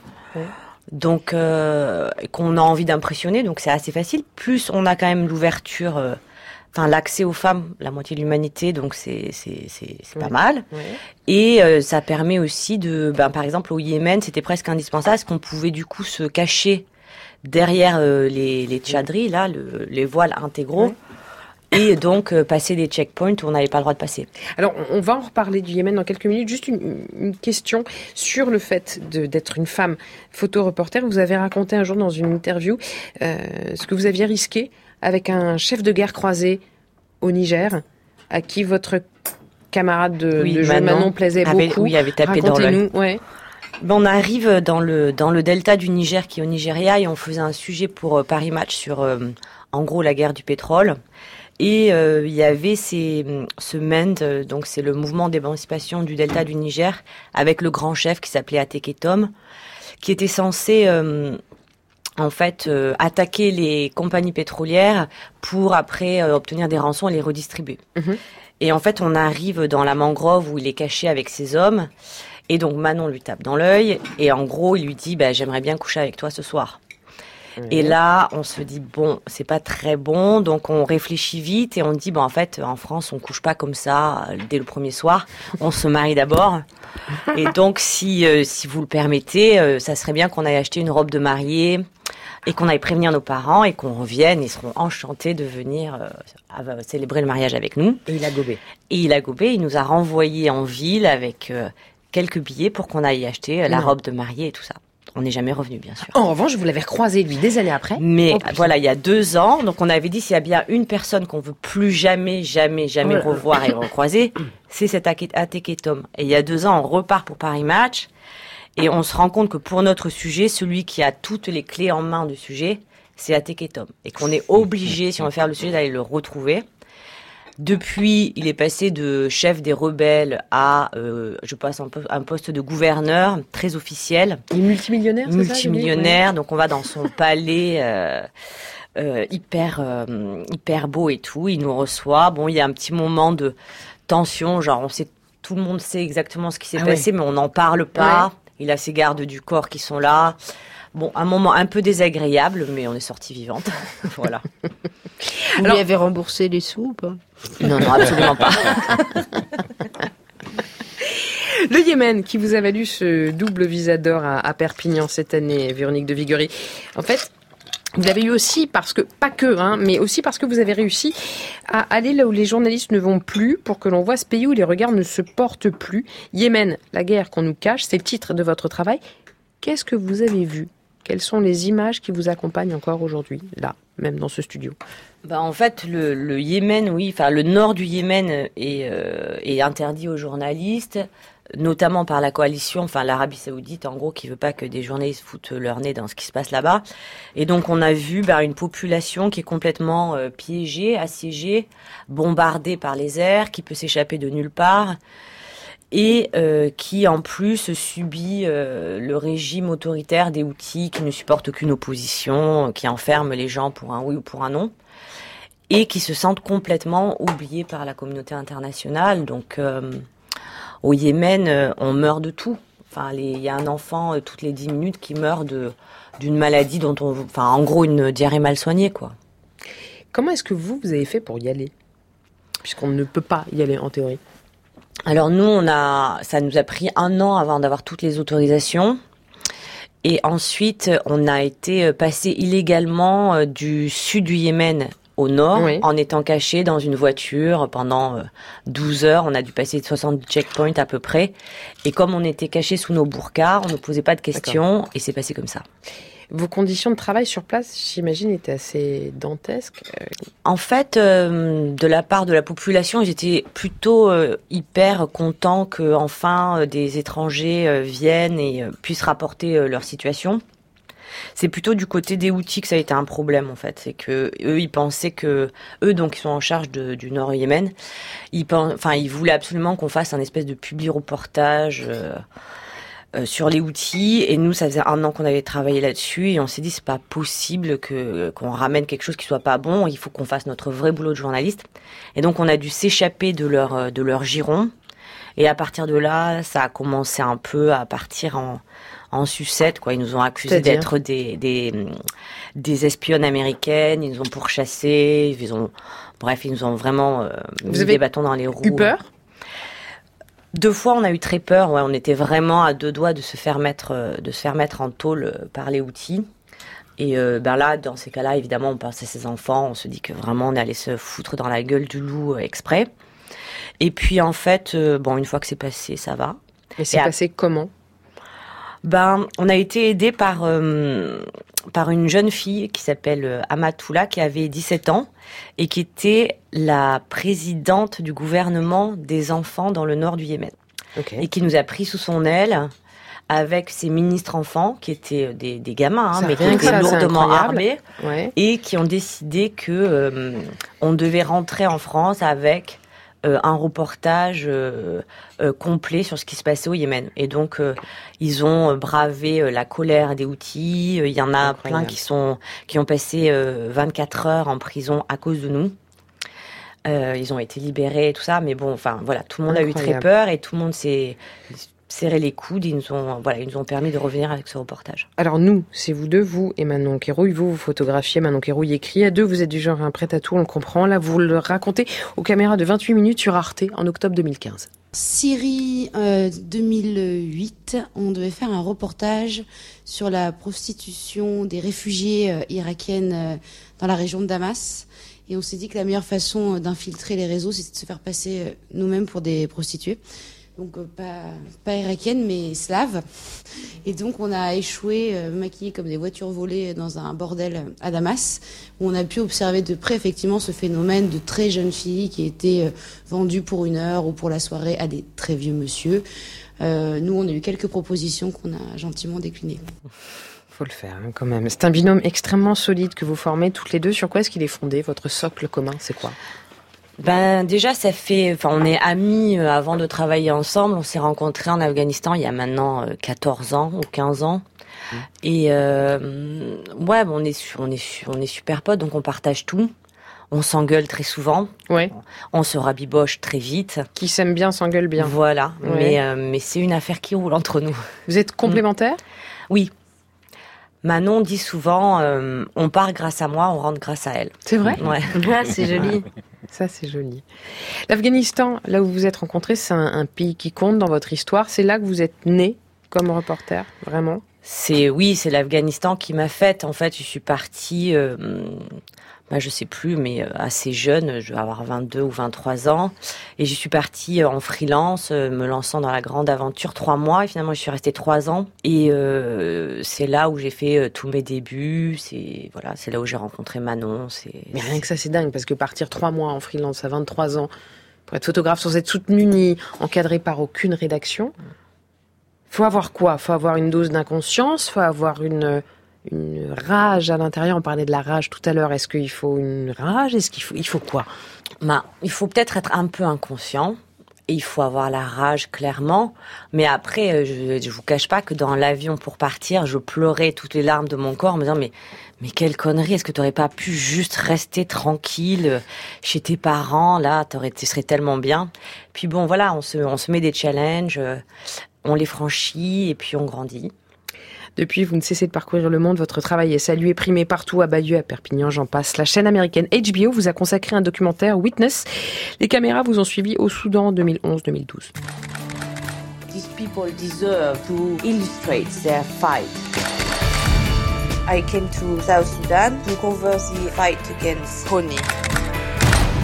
Donc, euh, qu'on a envie d'impressionner, donc c'est assez facile. Plus on a quand même l'ouverture, euh, enfin l'accès aux femmes, la moitié de l'humanité, donc c'est c'est pas mal. Et euh, ça permet aussi de, ben, par exemple au Yémen, c'était presque indispensable, parce qu'on pouvait du coup se cacher derrière euh, les les tchadris, là, le- les voiles intégraux. Et donc euh, passer des checkpoints où on n'avait pas le droit de passer. Alors, on va en reparler du Yémen dans quelques minutes. Juste une, une question sur le fait d'être une femme photoreporter. Vous avez raconté un jour dans une interview euh, ce que vous aviez risqué avec un chef de guerre croisé au Niger, à qui votre camarade de, Oui, de jeu Manon Manon plaisait avait- beaucoup. oui, avait tapé dans l'œil. ouais. On arrive dans le dans le delta du Niger qui est au Nigeria et on faisait un sujet pour euh, Paris Match sur euh, en gros la guerre du pétrole Et euh, il y avait ces, ce MEND, euh, donc c'est le mouvement d'émancipation du delta du Niger, avec le grand chef qui s'appelait Ateketom, qui était censé euh, en fait euh, attaquer les compagnies pétrolières pour après euh, obtenir des rançons et les redistribuer. Et en fait, on arrive dans la mangrove où il est caché avec ses hommes. Et donc Manon lui tape dans l'œil et en gros, il lui dit bah, j'aimerais bien coucher avec toi ce soir. Et là, on se dit bon, c'est pas très bon, donc on réfléchit vite et on dit bon en fait en France on couche pas comme ça euh, dès le premier soir, on se marie d'abord. Et donc si euh, si vous le permettez, euh, ça serait bien qu'on aille acheter une robe de mariée et qu'on aille prévenir nos parents et qu'on revienne, ils seront enchantés de venir euh, célébrer le mariage avec nous. Et il a gobé. Et il a gobé, il nous a renvoyés en ville avec euh, quelques billets pour qu'on aille acheter euh, la Non. robe de mariée et tout ça. On n'est jamais revenu, bien sûr. En revanche, vous l'avez recroisé, lui, des années après. Mais Oh, voilà, il y a deux ans, donc on avait dit s'il y a bien une personne qu'on veut plus jamais, jamais, jamais Oh revoir et recroiser, c'est cet Ateketom. Et il y a deux ans, on repart pour Paris Match et on se rend compte que pour notre sujet, celui qui a toutes les clés en main du sujet, c'est Ateketom. Et qu'on est obligé, si on veut faire le sujet, d'aller le retrouver. Depuis, il est passé de chef des rebelles à, euh, je passe un, po- un poste de gouverneur très officiel. Il est multimillionnaire, c'est ça, Multimillionnaire, donc on va dans son palais euh, euh, hyper hyper beau et tout. Il nous reçoit. Bon, il y a un petit moment de tension, genre on sait, tout le monde sait exactement ce qui s'est Ah passé, ouais. mais on n'en parle pas. Il a ses gardes du corps qui sont là. Bon, un moment un peu désagréable, mais on est sorti vivante. voilà. Vous lui avez remboursé les sous ou pas? Non, non, absolument pas. Le Yémen, qui vous a valu ce double visa d'or à, Perpignan cette année, Véronique de Vigory. En fait, vous l'avez eu aussi parce que, pas que, hein, mais aussi parce que vous avez réussi à aller là où les journalistes ne vont plus pour que l'on voit ce pays où les regards ne se portent plus. Yémen, la guerre qu'on nous cache, c'est le titre de votre travail. Qu'est-ce que vous avez vu Quelles sont les images qui vous accompagnent encore aujourd'hui, là, même dans ce studio? Bah, en fait, le, Yémen, oui, enfin le nord du Yémen est, euh, est interdit aux journalistes, notamment par la coalition, enfin l'Arabie Saoudite, en gros, qui veut pas que des journalistes foutent leur nez dans ce qui se passe là-bas. Et donc, on a vu bah, une population qui est complètement euh, piégée, assiégée, bombardée par les airs, qui peut s'échapper de nulle part. Et euh, qui en plus subit euh, le régime autoritaire des outils qui ne supportent aucune opposition, qui enferme les gens pour un oui ou pour un non et qui se sentent complètement oubliés par la communauté internationale. Donc, euh, au Yémen, euh, on meurt de tout. Enfin, il y a un enfant euh, toutes les 10 minutes qui meurt d'une maladie dont en gros, une diarrhée mal soignée. Comment est-ce que vous, vous avez fait pour y aller? Puisqu'on ne peut pas y aller en théorie. Alors nous, on a, ça nous a pris un an avant d'avoir toutes les autorisations. Et ensuite, on a été euh, passé illégalement euh, du sud du Yémen au nord, Oui. en étant caché dans une voiture pendant euh, 12 heures. On a dû passer 60 checkpoints à peu près. Et comme on était caché sous nos burkas, on ne posait pas de questions et c'est passé comme ça. Vos conditions de travail sur place, j'imagine, étaient assez dantesques. Euh, En fait, euh, de la part de la population, j'étais plutôt euh, hyper content que enfin des étrangers viennent et puissent rapporter leur situation. C'est plutôt du côté des outils que ça a été un problème en fait. C'est que eux, ils pensaient que eux, donc, ils sont en charge du Nord Yémen. Ils, enfin, ils voulaient absolument qu'on fasse un espèce de publi reportage. Sur les outils. Et nous ça faisait un an qu'on avait travaillé là-dessus. Et on s'est dit c'est pas possible que qu'on ramène quelque chose qui soit pas bon. Il faut qu'on fasse notre vrai boulot de journaliste. Et donc on a dû s'échapper de leur euh, de leur giron. Et à partir de là ça a commencé un peu à partir en en sucette quoi. Ils nous ont accusés d'être des des des espionnes américaines. Ils nous ont pourchassés. Ils ont bref ils nous ont vraiment euh, Vous mis avez des bâtons dans les roues. eu peur? Deux fois, on a eu très peur. Ouais, on était vraiment à deux doigts de se faire mettre, euh, de se faire mettre en tôle euh, par les outils. Et euh, ben là, dans ces cas-là, évidemment, on pense à ses enfants. On se dit que vraiment, on allait se foutre dans la gueule du loup exprès. Et puis, en fait, euh, bon, une fois que c'est passé, ça va. Et c'est à- passé comment? Ben, on a été aidé par euh, par une jeune fille qui s'appelle euh, Amatoula, qui avait 17 ans et qui était la présidente du gouvernement des enfants dans le nord du Yémen. Et qui nous a pris sous son aile avec ses ministres enfants, qui étaient des, des gamins, hein, mais qui étaient ça, lourdement armés, Ouais. et qui ont décidé que euh, on devait rentrer en France avec euh, un reportage euh, euh, complet sur ce qui se passait au Yémen. Et donc, ils ont bravé la colère des outils. Il y en a plein qui sont qui ont passé euh, 24 heures en prison à cause de nous. Ils ont été libérés et tout ça, mais bon, enfin voilà, tout le monde a eu très peur et tout le monde s'est serré les coudes. Ils nous ont voilà, ils nous ont permis de revenir avec ce reportage. Alors nous, c'est vous deux, vous et Manon Kérouille. Vous, vous photographiez, Manon Kérouille écrit. À deux, vous êtes du genre un prêt à tout, on le comprend. Là, vous le racontez aux caméras de 28 minutes sur Arte en octobre 2015. Syrie euh, 2008, on devait faire un reportage sur la prostitution des réfugiés euh, irakiennes euh, dans la région de Damas. Et on s'est dit que la meilleure façon euh, d'infiltrer les réseaux, c'était de se faire passer euh, nous-mêmes pour des prostituées. Donc euh, pas, irakiennes, mais slaves. Et donc on a échoué, euh, comme des voitures volées dans un bordel à Damas, où on a pu observer de près effectivement ce phénomène de très jeunes filles qui étaient euh, vendues pour une heure ou pour la soirée à des très vieux monsieur. Euh, nous, on a eu quelques propositions qu'on a gentiment déclinées. Faut le faire hein, quand même. C'est un binôme extrêmement solide que vous formez toutes les deux. Sur quoi est-ce qu'il est fondé Votre socle commun, c'est quoi? Ben déjà, ça fait, enfin, on est amis euh, avant de travailler ensemble. On s'est rencontrés en Afghanistan il y a maintenant euh, 14 ans ou 15 ans. Et euh, ouais, bon, on est on est on est super potes, donc on partage tout. On s'engueule très souvent. Ouais. On se rabiboche très vite. Qui s'aime bien s'engueule bien. Voilà. Ouais. Mais euh, mais c'est une affaire qui roule entre nous. Vous êtes complémentaires? Oui. Manon dit souvent, euh, on part grâce à moi, on rentre grâce à elle. C'est vrai Ouais. Ah, c'est joli. Ça, c'est joli. L'Afghanistan, là où vous vous êtes rencontrés, c'est un, un pays qui compte dans votre histoire. C'est là que vous êtes né comme reporter, vraiment? C'est oui, c'est l'Afghanistan qui m'a faite. En fait, je suis partie, euh, bah, je sais plus, mais euh, assez jeune, je vais avoir 22 ou 23 ans, et je suis partie euh, en freelance, euh, me lançant dans la grande aventure trois mois. Et finalement, je suis restée trois ans. Et c'est là où j'ai fait tous mes débuts. C'est voilà, c'est là où j'ai rencontré Manon. Mais rien que ça, c'est dingue, parce que partir trois mois en freelance à 23 ans, pour être photographe sans être soutenu ni encadré par aucune rédaction, faut avoir quoi? Faut avoir une dose d'inconscience, faut avoir une, une rage à l'intérieur. On parlait de la rage tout à l'heure. Est-ce qu'il faut une rage? Est-ce qu'il faut, il faut quoi? Ben, il faut peut-être être un peu inconscient. Il faut avoir la rage clairement, mais après, euh, je, je vous cache pas que dans l'avion pour partir, je pleurais toutes les larmes de mon corps, en me disant mais mais quelle connerie, est-ce que tu aurais pas pu juste rester tranquille chez tes parents? Là, t'aurais, tu serais tellement bien. Puis bon, voilà, on se on se met des challenges, euh, on les franchit et puis on grandit. Depuis, vous ne cessez de parcourir le monde. Votre travail est salué, primé partout, à Bayeux, à Perpignan, j'en passe. La chaîne américaine HBO vous a consacré un documentaire Witness. Les caméras vous ont suivi au Soudan en 2011-2012. These people deserve to illustrate their fight. I came to South Sudan to cover the fight against honey.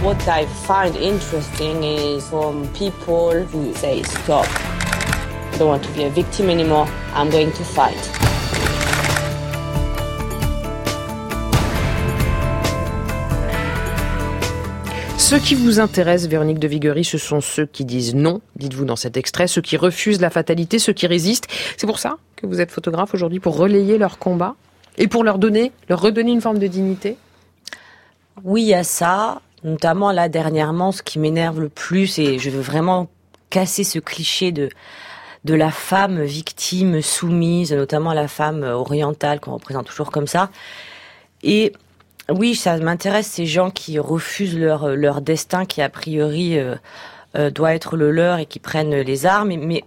What I find interesting is from people who say stop. I don't want to be a victim anymore. I'm going to fight. Ceux qui vous intéressent, Véronique de Viguerie, ce sont ceux qui disent non, dites-vous dans cet extrait, ceux qui refusent la fatalité, ceux qui résistent. C'est pour ça que vous êtes photographe aujourd'hui, pour relayer leur combat et pour leur donner, leur redonner une forme de dignité? Oui, il y a ça. Notamment là dernièrement, ce qui m'énerve le plus, et je veux vraiment casser ce cliché de de la femme victime soumise, notamment la femme orientale qu'on représente toujours comme ça. Et oui, ça m'intéresse ces gens qui refusent leur leur destin, qui a priori euh, euh, doit être le leur et qui prennent les armes. Mais,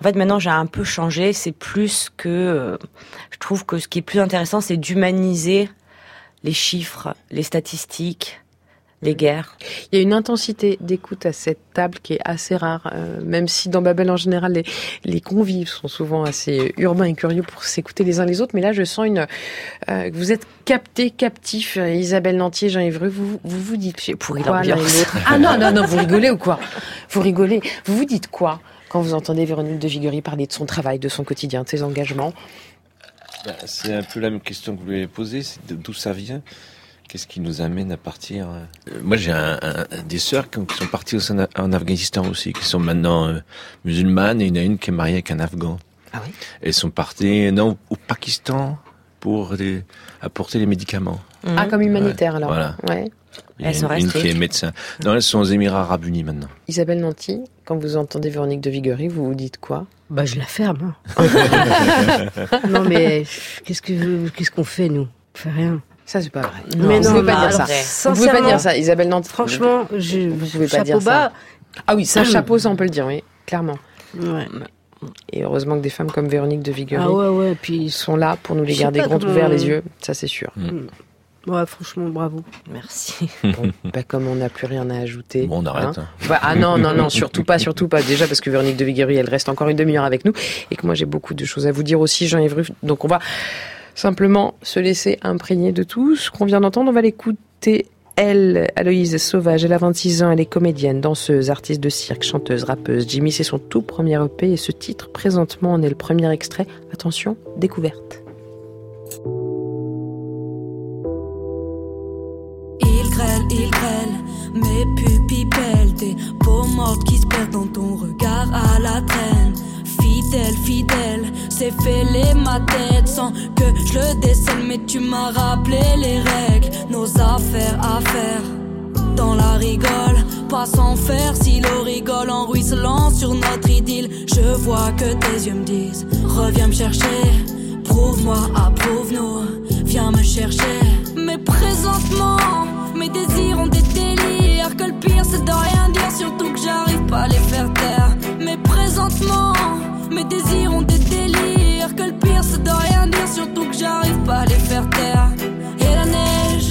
en fait, maintenant, j'ai un peu changé. C'est plus que euh, je trouve que ce qui est plus intéressant, c'est d'humaniser les chiffres, les statistiques, les guerres. Il y a une intensité d'écoute à cette table qui est assez rare, euh, même si dans Babel en général les, les convives sont souvent assez urbains et curieux pour s'écouter les uns les autres. Mais là, je sens une euh, que vous êtes capté, captif. Euh, Isabelle Nantier, Jean-Yves Rue, vous, vous vous dites J'ai pourri l'ambiance. Ah non non non, vous rigolez ou quoi? Vous rigolez. Vous vous dites quoi quand vous entendez Véronique de Viguerie parler de son travail, de son quotidien, de ses engagements? Ben, c'est un peu la même question que vous lui avez posée, c'est d'où ça vient? Qu'est-ce qui nous amène à partir Euh, Moi, j'ai un, un- des sœurs qui, ont- qui sont parties au sein- en Afghanistan aussi, qui sont maintenant euh, musulmanes, et il y en a une qui est mariée avec un Afghan. Ah oui? Elles sont parties non, au Pakistan pour apporter les médicaments. Ah, comme humanitaire alors. Voilà. Ouais. Il y a une, une qui est médecin. Non, elles sont aux Émirats Arabes Unis maintenant. Isabelle Nanty, quand vous entendez Véronique de Viguerie, vous vous dites quoi? Bah, je la ferme. non, mais qu'est-ce que qu'est-ce qu'on fait, nous? On fait rien. Ça, c'est pas vrai. Mais vous non, pouvez pas dire ça. Vous pouvez pas dire ça, Isabelle Nanty. Franchement, je, vous pouvez pas dire bas. ça. Ah oui, ça, chapeau, ça, on peut le dire, oui, clairement. Ouais. Et heureusement que des femmes comme Véronique de Viguerie Ah ouais, ouais, puis sont là pour nous les garder grands ouverts les yeux, ça c'est sûr. Ouais, franchement, bravo. Merci. Bon, bah, comme on n'a plus rien à ajouter. Bon, on arrête, hein. Bah, ah non, non, non, surtout pas, surtout pas. Déjà parce que Véronique de Viguerie, elle reste encore une demi-heure avec nous et que moi j'ai beaucoup de choses à vous dire aussi, Jean-Yves Ruff. Donc on va simplement se laisser imprégner de tout ce qu'on vient d'entendre. On va l'écouter. Elle, Aloïse Sauvage, elle a 26 ans, elle est comédienne, danseuse, artiste de cirque, chanteuse, rappeuse. Jimmy, c'est son tout premier EP et ce titre, présentement, en est le premier extrait. Attention, découverte. Fidèle, fidèle, c'est fêlé ma tête Sans que je le décèle Mais tu m'as rappelé les règles Nos affaires à faire dans la rigole, pas sans faire si l'eau rigole en ruisselant sur notre idylle. Je vois que tes yeux me disent, reviens me chercher, prouve-moi, approuve-nous, viens me chercher. Mais présentement, mes désirs ont des délires. Que le pire c'est de rien dire, surtout que j'arrive pas à les faire taire. Mais présentement, mes désirs ont des délires. Que le pire c'est de rien dire, surtout que j'arrive pas à les faire taire. Et la neige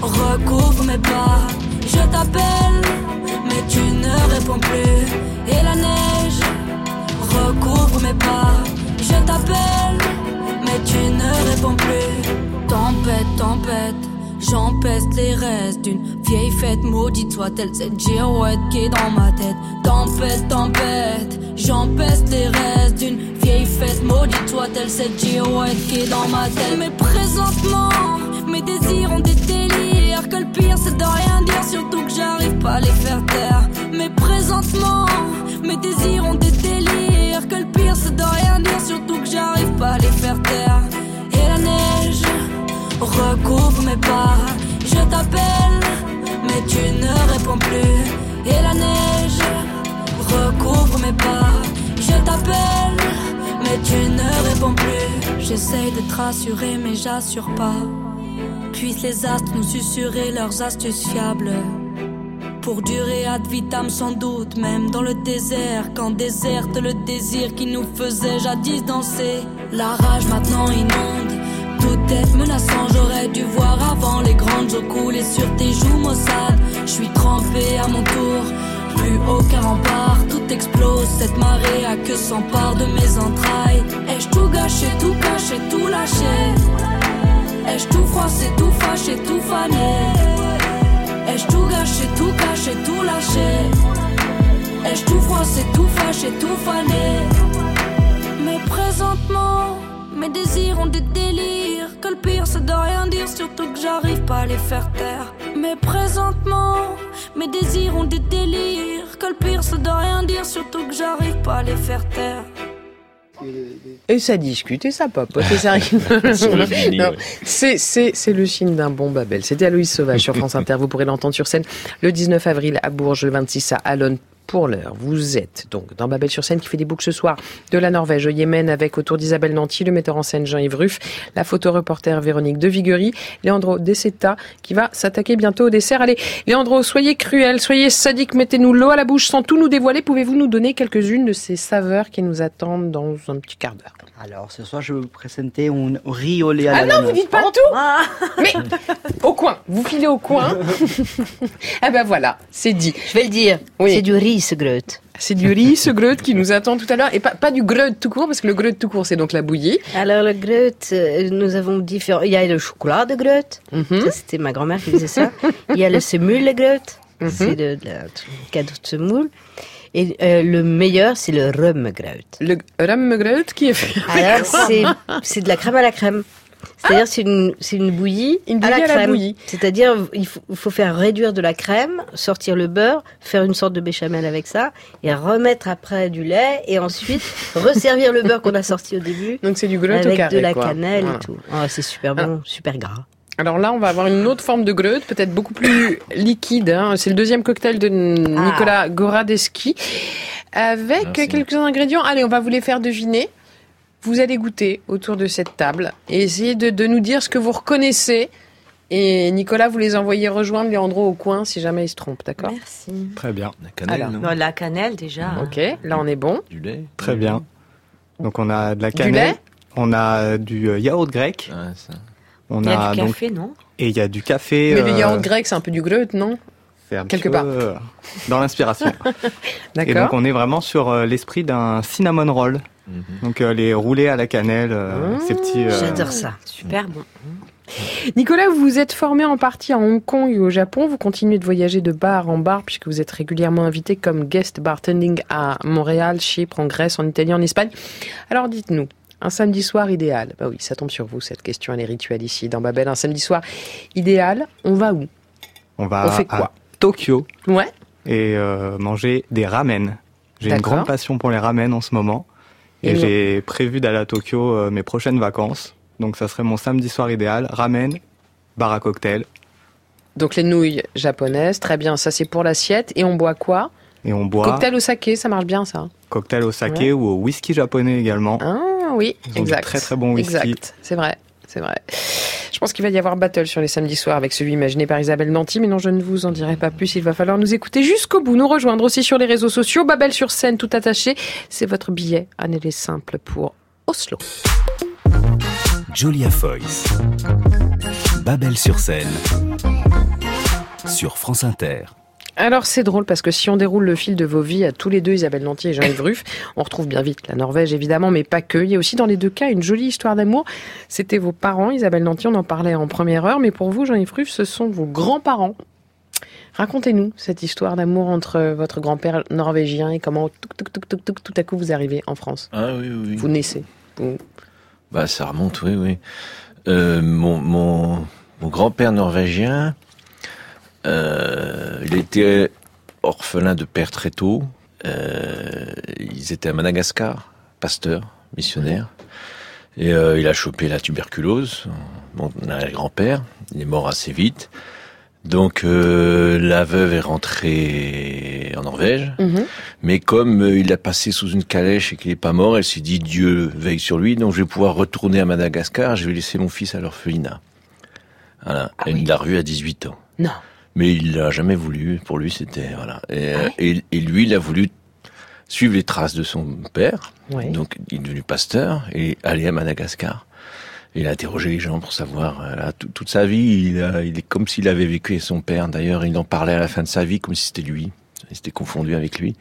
recouvre mes pas. Je t'appelle, mais tu ne réponds plus. Et la neige recouvre mes pas. Je t'appelle, mais tu ne réponds plus. Tempête, tempête. J'empeste les restes d'une vieille fête maudite soit-elle cette girouette qui est dans ma tête. Tempête, tempête, j'empeste les restes d'une vieille fête maudite soit-elle cette girouette qui est dans ma tête. Mais présentement, mes désirs ont des délires. Que le pire c'est de rien dire, surtout que j'arrive pas à les faire taire. Mais présentement, mes désirs ont des délires. Que le pire c'est de rien dire, surtout que j'arrive pas à les faire taire. Et la neige recouvre mes pas. Je t'appelle, mais tu ne réponds plus. Et la neige recouvre mes pas. Je t'appelle, mais tu ne réponds plus. J'essaye de te rassurer, mais j'assure pas. Puissent les astres nous susurrer leurs astuces fiables. Pour durer ad vitam sans doute, même dans le désert, quand déserte le désir qui nous faisait jadis danser. La rage maintenant inonde, tout est menaçant, j'aurais dû voir avant les grandes eaux couler sur tes joues maussades. Je suis trempé à mon tour, plus aucun rempart, tout explose, cette marée a que s'empare de mes entrailles. Ai-je tout gâché, tout caché, tout lâché? Ai-je tout froissé, tout fâché, tout fané? Ai-je tout gâché, tout caché, tout lâché? Ai-je tout froissé, tout fâché, tout fané? Mais présentement, mes désirs ont des délires Que le pire c'est de rien dire, surtout que j'arrive pas à les faire taire Mais présentement, mes désirs ont des délires Que le pire c'est de rien dire, surtout que j'arrive pas à les faire taire Et ça discute et ça papote et ça. C'est, c'est, c'est le signe d'un bon Babel. C'était Aloïs Sauvage sur France Inter. Vous pourrez l'entendre sur scène le 19 avril à Bourges, le 26 à Alonne. Pour l'heure, vous êtes donc dans Babel sur scène qui fait des boucles ce soir de la Norvège au Yémen avec autour d'Isabelle Nanty, le metteur en scène Jean-Yves Ruff, la photoreporter Véronique de Viguerie, Leandro Deceta qui va s'attaquer bientôt au dessert. Allez, Leandro, soyez cruel, soyez sadique, mettez-nous l'eau à la bouche sans tout nous dévoiler. Pouvez-vous nous donner quelques-unes de ces saveurs qui nous attendent dans un petit quart d'heure? Alors, ce soir, je vais vous présenter un riz au lait à Ah non, vous dites pas tout Mais au coin, vous filez au coin. ah ben voilà, c'est dit. Je vais le dire. Oui. C'est du riz, C'est du riz, ce greut qui nous attend tout à l'heure. Et pas, pas du greut tout court, parce que le greut tout court, c'est donc la bouillie. Alors, le greut, nous avons différents. Il y a le chocolat de greut. Mhm. C'était ma grand-mère qui faisait ça. Il y a le semoule de greut. C'est le, cadeau de semoule. Et euh, le meilleur, c'est le rhum greut. Le rhum greut qui est fait. Alors, c'est de la crème à la crème. C'est-à-dire, c'est une, bouillie Une à la bouillie à la crème. bouillie. C'est-à-dire, il faut, faire réduire de la crème, sortir le beurre, faire une sorte de béchamel avec ça, et remettre après du lait, et ensuite resservir le beurre qu'on a sorti au début. Donc c'est du greut au avec carré, de la quoi. cannelle Voilà. et tout. Ah, c'est super bon, super gras. Alors là, on va avoir une autre forme de greute, peut-être beaucoup plus liquide. hein. C'est le deuxième cocktail de Nicolas Goradeski, avec Merci. quelques ingrédients. Allez, on va vous les faire deviner. Vous allez goûter autour de cette table et essayer de, de nous dire ce que vous reconnaissez. Et Nicolas, vous les envoyez rejoindre Leandro au coin si jamais il se trompe, d'accord? Merci. Très bien. La cannelle, Alors. non? Non, la cannelle déjà. Ok, là on est bon. Du lait Très bien. Donc on a de la Du cannelle, lait? on a du euh, yaourt grec, Ouais, ça. on Il y a du donc café, non? et il y a du café. Mais le euh, yaourt grec, c'est un peu du greute, non? c'est un quelque part. peu, euh, dans l'inspiration. et donc D'accord. on est vraiment sur euh, l'esprit d'un cinnamon roll. Mhm. Donc euh, les roulés à la cannelle, euh, ces petits. euh, J'adore ça. Super bon. Nicolas, vous vous êtes formé en partie à Hong Kong et au Japon. Vous continuez de voyager de bar en bar puisque vous êtes régulièrement invité comme guest bartending à Montréal, Chypre, en Grèce, en Italie, en Espagne. Alors dites-nous, un samedi soir idéal Bah oui, ça tombe sur vous cette question, elle est rituelle ici dans Babel. Un samedi soir idéal, on va où? On va On fait quoi? à Tokyo Ouais. et euh, manger des ramen. J'ai une grande passion pour les ramen en ce moment. Et, j'ai prévu d'aller à Tokyo euh, mes prochaines vacances. Donc ça serait mon samedi soir idéal. Ramen, bar à cocktail. Donc les nouilles japonaises, très bien, ça c'est pour l'assiette. Et on boit quoi? Et on boit Cocktail au saké, ça marche bien ça. cocktail au saké Ouais. ou au whisky japonais également. Ah oui, Ils ont du exact. très, très bon whisky. Exact, c'est vrai, c'est vrai. Je pense qu'il va y avoir battle sur les samedis soirs avec celui imaginé par Isabelle Nanty, mais non, je ne vous en dirai pas plus. Il va falloir nous écouter jusqu'au bout, nous rejoindre aussi sur les réseaux sociaux. Babel sur scène, tout attaché. C'est votre billet. Année simple pour Oslo. Julia Foyce. Babel sur scène. Sur France Inter. Alors c'est drôle parce que si on déroule le fil de vos vies à tous les deux, Isabelle Nanty et Jean-Yves Ruff, on retrouve bien vite la Norvège évidemment, mais pas que. Il y a aussi dans les deux cas une jolie histoire d'amour. C'était vos parents, Isabelle Nanty, on en parlait en première heure, mais pour vous, Jean-Yves Ruff, ce sont vos grands-parents. Racontez-nous cette histoire d'amour entre votre grand-père norvégien et comment tout, tout, tout, tout, tout, tout à coup vous arrivez en France. Ah oui, oui, oui. Vous naissez. Vous- Bah, ça remonte, oui, oui. Euh, mon mon, mon grand-père norvégien, euh, il était orphelin de père très tôt. Euh, ils étaient à Madagascar, pasteur, missionnaire. Et euh, il a chopé la tuberculose. Mon grand-père, il est mort assez vite. Donc euh, la veuve est rentrée en Norvège. Mhm. Mais comme euh, il a passé sous une calèche et qu'il n'est pas mort, elle s'est dit Dieu veille sur lui, donc je vais pouvoir retourner à Madagascar, je vais laisser mon fils à l'orphelinat. Voilà. et il l'a revu à 18 ans. Non. Mais il l'a jamais voulu. Pour lui, c'était voilà. Et, euh, et, et lui, il a voulu suivre les traces de son père. Ouais. Donc, il est devenu pasteur et aller à Madagascar. Il a interrogé les gens pour savoir. euh, là, toute sa vie, il, a- il est comme s'il avait vécu avec son père. D'ailleurs, il en parlait à la fin de sa vie comme si c'était lui. Il s'était confondu avec lui.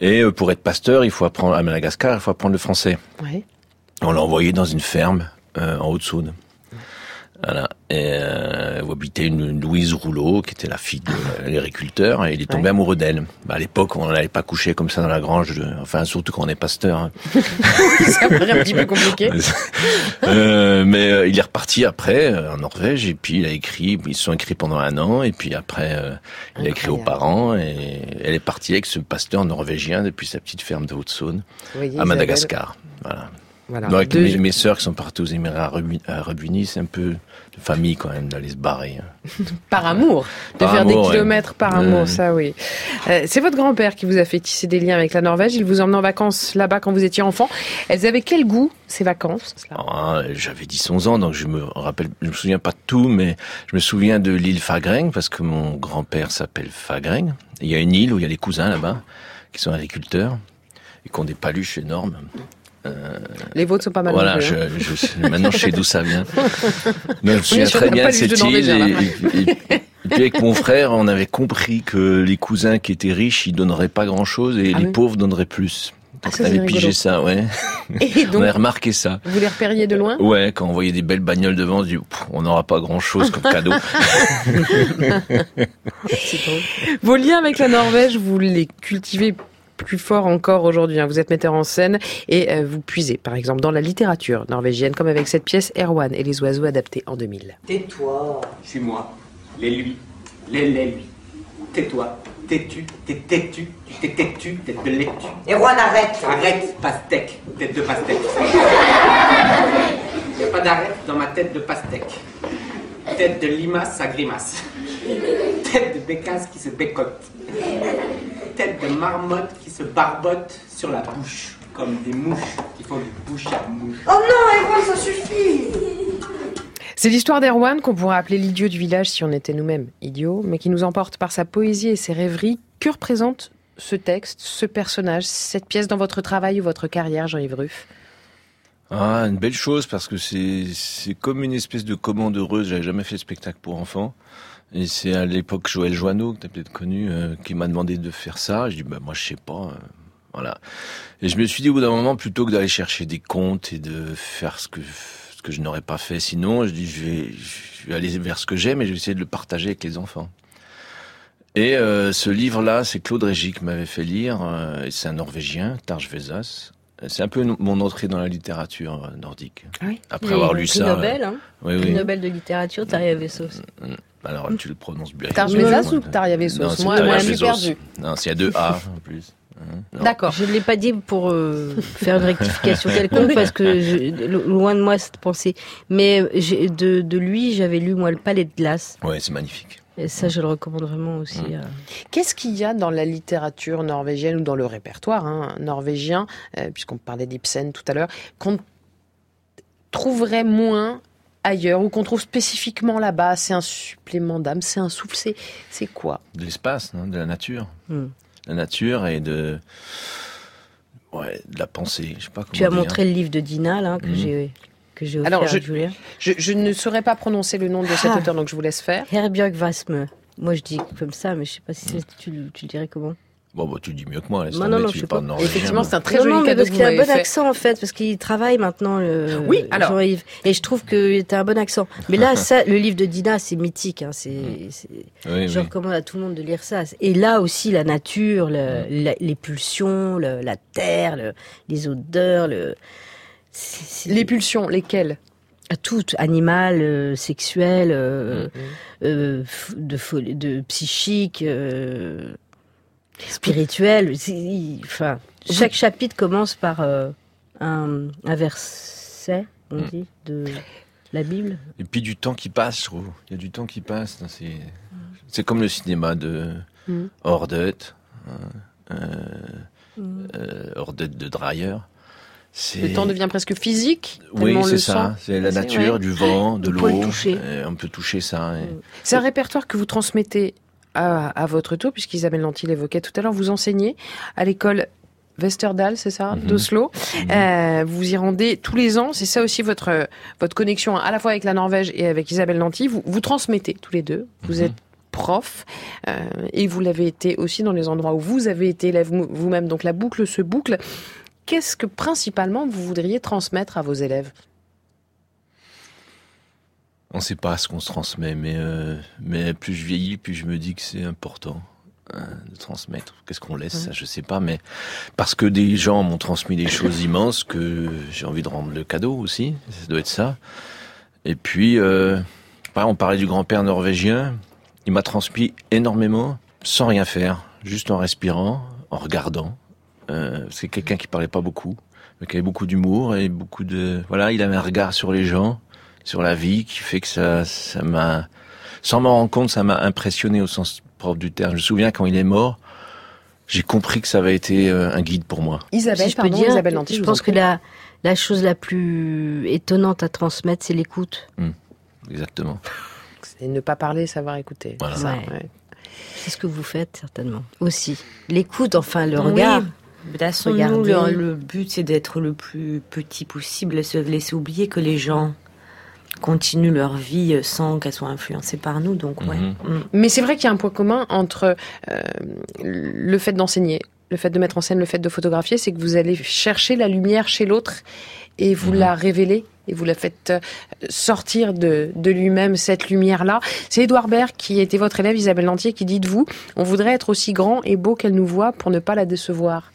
Et euh, pour être pasteur, il faut apprendre à Madagascar, il faut apprendre le français. Ouais. On l'a envoyé dans une ferme euh, en Haute-Saône. Voilà. Et euh, où habitait une Louise Rouleau, qui était la fille de l'agriculteur, et il est tombé Ouais. amoureux d'elle. Bah, à l'époque, on n'allait pas coucher comme ça dans la grange, de- enfin surtout quand on est pasteur. hein. ça un petit peu compliqué. Euh, mais euh, il est reparti après euh, en Norvège et puis il a écrit, ils se sont écrits pendant un an et puis après euh, il a écrit aux parents et elle est partie avec ce pasteur norvégien depuis sa petite ferme de Haute-Saône à Isabelle. Madagascar. Voilà. Voilà. Donc, avec Deux- mes, mes sœurs qui sont parties aux Émirats arabes unis, c'est un peu de famille quand même d'aller se barrer. hein. Par amour, de Par faire amour, des ouais. kilomètres par amour, ça oui. Euh, c'est votre grand-père qui vous a fait tisser des liens avec la Norvège. Il vous emmenait en vacances là-bas quand vous étiez enfant. Elles avaient quel goût ces vacances Ah, J'avais 10-11 ans, donc je me rappelle, je me souviens pas de tout, mais je me souviens de l'île Fagreng, parce que mon grand-père s'appelle Fagreng. Il y a une île où il y a des cousins là-bas, qui sont agriculteurs, et qui ont des paluches énormes. Euh, Les vôtres sont pas mal. voilà, je, hein. je maintenant je sais d'où ça vient. Mais je me souviens très bien cette île. Et, là. et- et- et puis avec mon frère, on avait compris que les cousins qui étaient riches, ils donneraient pas grand-chose, et Ah les oui. pauvres donneraient plus. Donc ça, on avait rigolo. pigé ça, ouais. Et on donc, avait remarqué ça. vous les repériez de loin? Ouais, quand on voyait des belles bagnoles devant, on se dit, on n'aura pas grand chose comme cadeau. Vos liens avec la Norvège, vous les cultivez plus fort encore aujourd'hui. hein. Vous êtes metteur en scène et euh, vous puisez, par exemple, dans la littérature norvégienne, comme avec cette pièce Erwan et les oiseaux adaptés en 2000. Tais-toi. Je suis moi. Les lui. Les les lui. Tais-toi. Tais-tu. T'es têtu. Tu t'es têtu. Tête de lectu. Erwan, arrête Arrête, pastèque. Tête de pastèque. Il n'y a pas d'arrêt dans ma tête de pastèque. Tête de limace à grimace. Tête de bécasse qui se bécote. Tête de marmotte qui se barbote sur la bouche. Comme des mouches qui font du bouche à mouche. Oh non, Erwan, ça suffit C'est l'histoire d'Erwan qu'on pourrait appeler l'idiot du village si on était nous-mêmes idiots, mais qui nous emporte par sa poésie et ses rêveries. Que représente ce texte, ce personnage, cette pièce dans votre travail ou votre carrière, Jean-Yves Ruff? Ah, une belle chose parce que c'est c'est comme une espèce de commande heureuse. J'avais jamais fait de spectacle pour enfants. Et c'est à l'époque Joël Joanneau, que tu as peut-être connu, euh, qui m'a demandé de faire ça. Je dis, bah, moi, je sais pas. euh, voilà. Et je me suis dit, au bout d'un moment, plutôt que d'aller chercher des contes et de faire ce que, ce que je n'aurais pas fait sinon, je dis, je vais, je vais aller vers ce que j'aime et je vais essayer de le partager avec les enfants. Et euh, ce livre-là, c'est Claude Régis qui m'avait fait lire. euh, et c'est un Norvégien, Tarj Vesas. C'est un peu mon entrée dans la littérature nordique. Oui. Après avoir lu ça. Nobel, hein. oui, Prix oui. Nobel de littérature, Tarja Vessos. Alors, tu le prononces bien. Tarj Vesas ou c'est Moi, Tarja moi, je suis Vessos. perdue. Non, c'est il y a deux A en plus. Non. D'accord. Je ne l'ai pas dit pour euh, faire une rectification quelconque parce que je- loin de moi cette pensée. Mais j'ai- de, de lui, j'avais lu moi le Palais de glace. Ouais, c'est magnifique. Et ça, je le recommande vraiment aussi. Mm. euh. Qu'est-ce qu'il y a dans la littérature norvégienne ou dans le répertoire hein, norvégien, euh, puisqu'on parlait d'Ibsen tout à l'heure, qu'on trouverait moins ailleurs ou qu'on trouve spécifiquement là-bas C'est un supplément d'âme, c'est un souffle, c'est, c'est quoi? De l'espace, non, de la nature. Mm. La nature et de. Ouais, de la pensée. Je sais pas comment Tu as dire. montré le livre de Dina là, que Mhm. j'ai que j'ai offert Alors, à je, Julien. je, je ne saurais pas prononcer le nom de cet Ah. auteur, donc je vous laisse faire. Herbjörg Vasme. Moi, je dis comme ça, mais je sais pas si tu le dirais comment? Bon, bah, tu dis mieux que moi. laisse Non, tomber, non, non, je pas pas. norvégien, Effectivement, c'est un très non, joli non, mais cadeau parce qu'il a un bon fait. accent en fait, parce qu'il travaille maintenant, le Oui, alors. Jean-Yves. Et je trouve que tu as un bon accent. Mais là, ça, le livre de Dina, c'est mythique. Hein, c'est, c'est- Oui, je oui. recommande à tout le monde de lire ça. Et là aussi, la nature, le- la- les pulsions, le- la terre, le- les odeurs, le. c'est- c'est- Les pulsions, lesquelles? À tout, animal, euh, sexuel, euh, Mm, euh, f- de, folie, de psychique, euh, spirituel. Enfin, chaque chapitre commence par euh, un, un verset, on Mm. dit, de la Bible. Et puis du temps qui passe, je trouve. Il y a du temps qui passe. hein, C'est, c'est comme le cinéma de Mm. Ordet, hein, euh, Mm. euh, Ordet de Dreyer. C'est... Le temps devient presque physique. Oui, c'est ça. C'est la nature, ouais. du vent, de On l'eau. on peut toucher ça. et- C'est un répertoire que vous transmettez à, à votre tour, puisqu'Isabelle Lanty l'évoquait tout à l'heure. Vous enseignez à l'école Westerdal, c'est ça, Mhm. d'Oslo. Euh, vous y rendez tous les ans. C'est ça aussi votre votre connexion à la fois avec la Norvège et avec Isabelle Lanty. Vous vous transmettez tous les deux. Vous Mhm. êtes prof euh, et vous l'avez été aussi dans les endroits où vous avez été élève vous- vous-même. Donc la boucle se boucle. Qu'est-ce que principalement vous voudriez transmettre à vos élèves? On ne sait pas ce qu'on se transmet, mais, euh, mais plus je vieillis, plus je me dis que c'est important hein, de transmettre. Qu'est-ce qu'on laisse, ça, je sais pas, mais parce que des gens m'ont transmis des choses immenses que j'ai envie de rendre le cadeau aussi. Ça doit être ça. Et puis, euh, on parlait du grand-père norvégien. Il m'a transmis énormément sans rien faire, juste en respirant, en regardant. Euh, c'est quelqu'un qui parlait pas beaucoup, mais qui avait beaucoup d'humour et beaucoup de voilà. Il avait un regard sur les gens, sur la vie, qui fait que ça, ça m'a, sans m'en rendre compte, ça m'a impressionné au sens propre du terme. Je me souviens quand il est mort, j'ai compris que ça avait été euh, un guide pour moi. Isabelle, Si je peux pardon, dire, Isabelle Lanty, je pense en que la, la chose la plus étonnante à transmettre, c'est l'écoute. Exactement. C'est ne pas parler, savoir écouter. Voilà. C'est ça, Ouais. ouais. C'est ce que vous faites certainement. Aussi. L'écoute, enfin, le regard. Oui. Façon, nous, le, le but, c'est d'être le plus petit possible et se laisser oublier que les gens continuent leur vie sans qu'elle soit influencée par nous. Donc, ouais. Mhm. Mm. Mais c'est vrai qu'il y a un point commun entre euh, le fait d'enseigner, le fait de mettre en scène, le fait de photographier, c'est que vous allez chercher la lumière chez l'autre et vous Mhm. la révéler et vous la faites euh, sortir de, de lui-même cette lumière-là. C'est Édouard Baird qui était votre élève, Isabelle Lantier, qui dit de vous, on voudrait être aussi grand et beau qu'elle nous voit pour ne pas la décevoir.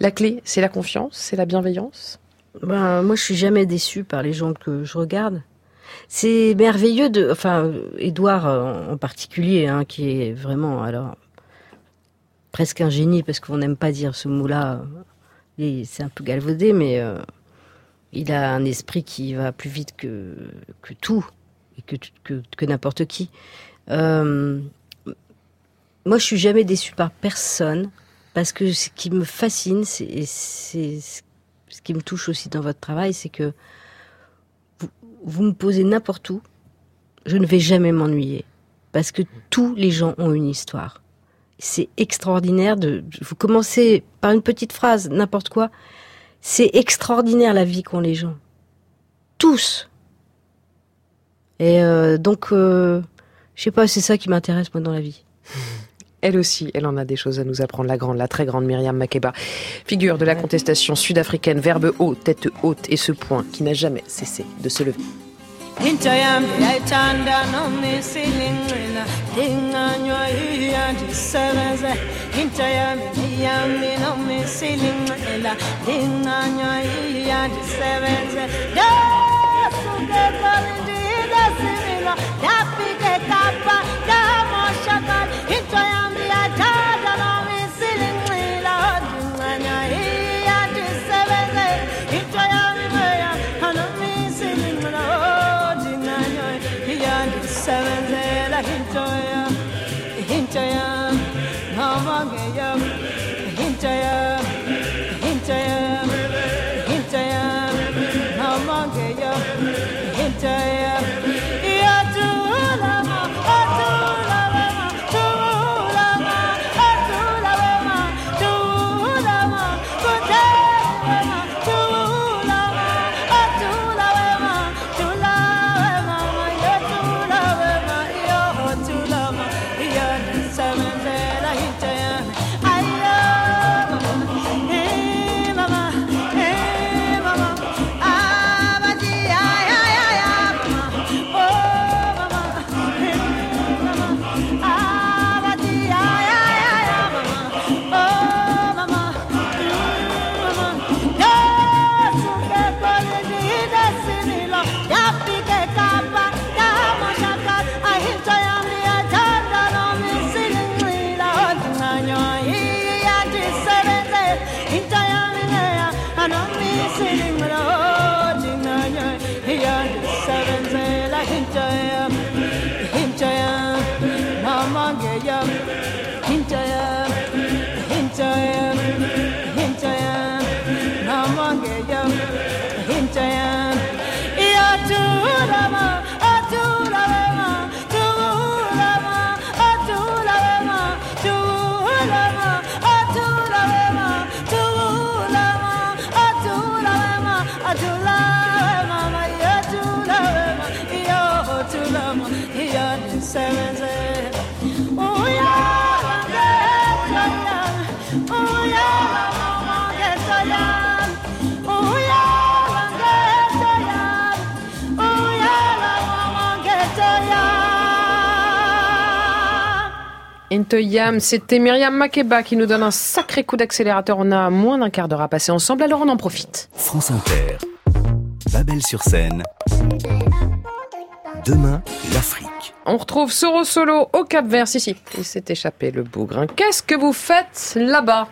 La clé, c'est la confiance, c'est la bienveillance ben, Moi, je suis jamais déçue par les gens que je regarde. C'est merveilleux de, enfin, Édouard en particulier, hein, qui est vraiment, alors, presque un génie, parce qu'on n'aime pas dire ce mot-là, c'est un peu galvaudé, mais euh, il a un esprit qui va plus vite que, que tout, et que, que, que n'importe qui. Euh, moi, je suis jamais déçue par personne, parce que ce qui me fascine, c'est ce qui me touche aussi dans votre travail, c'est que vous, vous me posez n'importe où, je ne vais jamais m'ennuyer, parce que tous les gens ont une histoire. C'est extraordinaire de. Vous commencez par une petite phrase, n'importe quoi. C'est extraordinaire la vie qu'ont les gens. Tous. Et euh, donc, euh, je sais pas, c'est ça qui m'intéresse moi dans la vie. Elle aussi, elle en a des choses à nous apprendre, la grande, la très grande Myriam Makeba. Figure de la contestation sud-africaine, verbe haut, tête haute, et ce point qui n'a jamais cessé de se lever. It's into I am the C'était Myriam Makeba qui nous donne un sacré coup d'accélérateur. On a moins d'un quart d'heure à passer ensemble, alors on en profite. France Inter. Babel sur scène. Demain, l'Afrique. On retrouve Soro Solo au Cap Vert. Si, si, il s'est échappé le bougre. Qu'est-ce que vous faites là-bas?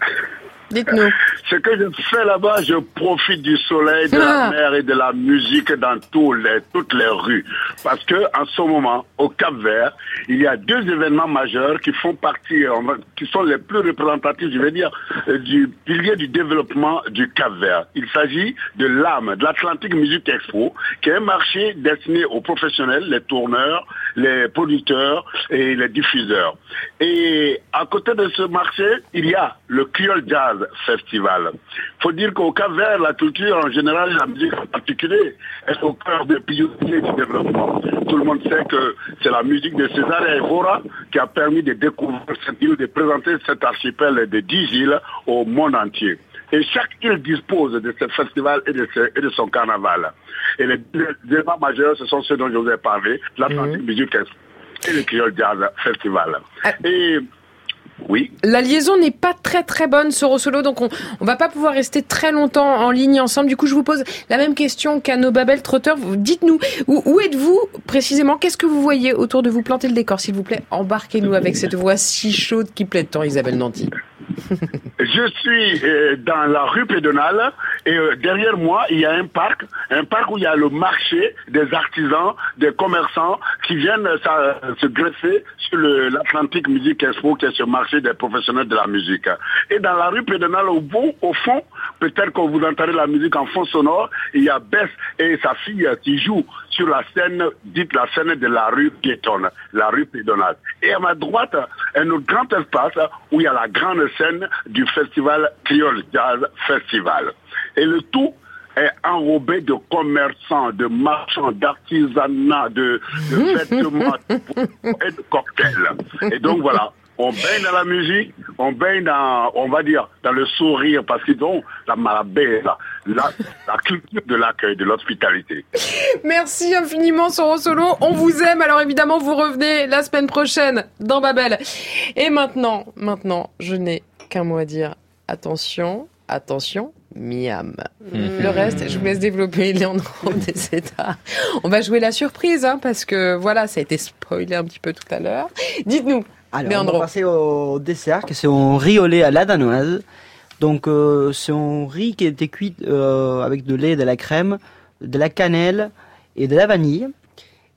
Dites-nous. Ce que je fais là-bas, je profite du soleil, de Ah. la mer et de la musique dans les, toutes les rues. Parce que en ce moment, au Cap Vert, il y a deux événements majeurs qui font partie, qui sont les plus représentatifs, je vais dire, euh, du pilier du développement du Cap Vert. Il s'agit de l'âme, de l'Atlantic Music Expo, qui est un marché destiné aux professionnels, les tourneurs, les producteurs et les diffuseurs. Et à côté de ce marché, il y a le Creole Jazz Festival. Il faut dire qu'au Cap Vert, la culture en général, la musique en particulier, est au cœur des pionniers du développement. Tout le monde sait que c'est la musique de César Evora qui a permis de découvrir cette île, de présenter cet archipel de 10 îles au monde entier. Et chaque île dispose de ce festival et de, ce- et de son carnaval. Et les deux événements majeurs, ce sont ceux dont je vous ai parlé, l'Atlantic Music Expo et le Creole Jazz Festival. Et oui, La liaison n'est pas très très bonne sur Solo, donc on, on va pas pouvoir rester très longtemps en ligne ensemble. Du coup, je vous pose la même question qu'à nos Babel Trotteurs. Vous- Dites-nous, où, où êtes-vous précisément? Qu'est-ce que vous voyez autour de vous? Plantez le décor, s'il vous plaît. Embarquez-nous avec cette voix si chaude qui plaît tant, Isabelle Nanty. Je suis euh, dans la rue Pédonale et euh, derrière moi, il y a un parc, un parc où il y a le marché des artisans, des commerçants qui viennent euh, ça, se greffer sur l'Atlantic Music Expo qui est ce marché des professionnels de la musique. Et dans la rue Pédonale, au bout, au fond, peut-être que vous entendez la musique en fond sonore, il y a Bess et sa fille qui jouent sur la scène, dite la scène de la rue piétonne, la rue Pédonale. Et à ma droite, un autre grand espace où il y a la grande scène du festival Creole Jazz Festival. Et le tout est enrobé de commerçants, de marchands, d'artisanat, de, de vêtements et de cocktails. Et donc voilà, on baigne dans la musique, on baigne dans, on va dire, dans le sourire, parce qu'ils ont la malabée, la, la, la culture de l'accueil, de l'hospitalité. Merci infiniment Soro Solo. On vous aime. Alors évidemment, vous revenez la semaine prochaine dans Babel. Et maintenant, maintenant, je n'ai qu'un mot à dire. Attention, attention, miam. Le reste, je vous laisse développer Léandro Deseta. On va jouer la surprise, hein, parce que voilà, ça a été spoilé un petit peu tout à l'heure. Dites-nous, Alors, on va passer au dessert, que c'est un riz au lait à la danoise. Donc, euh, c'est un riz qui a été cuit euh, avec de lait, de la crème, de la cannelle et de la vanille.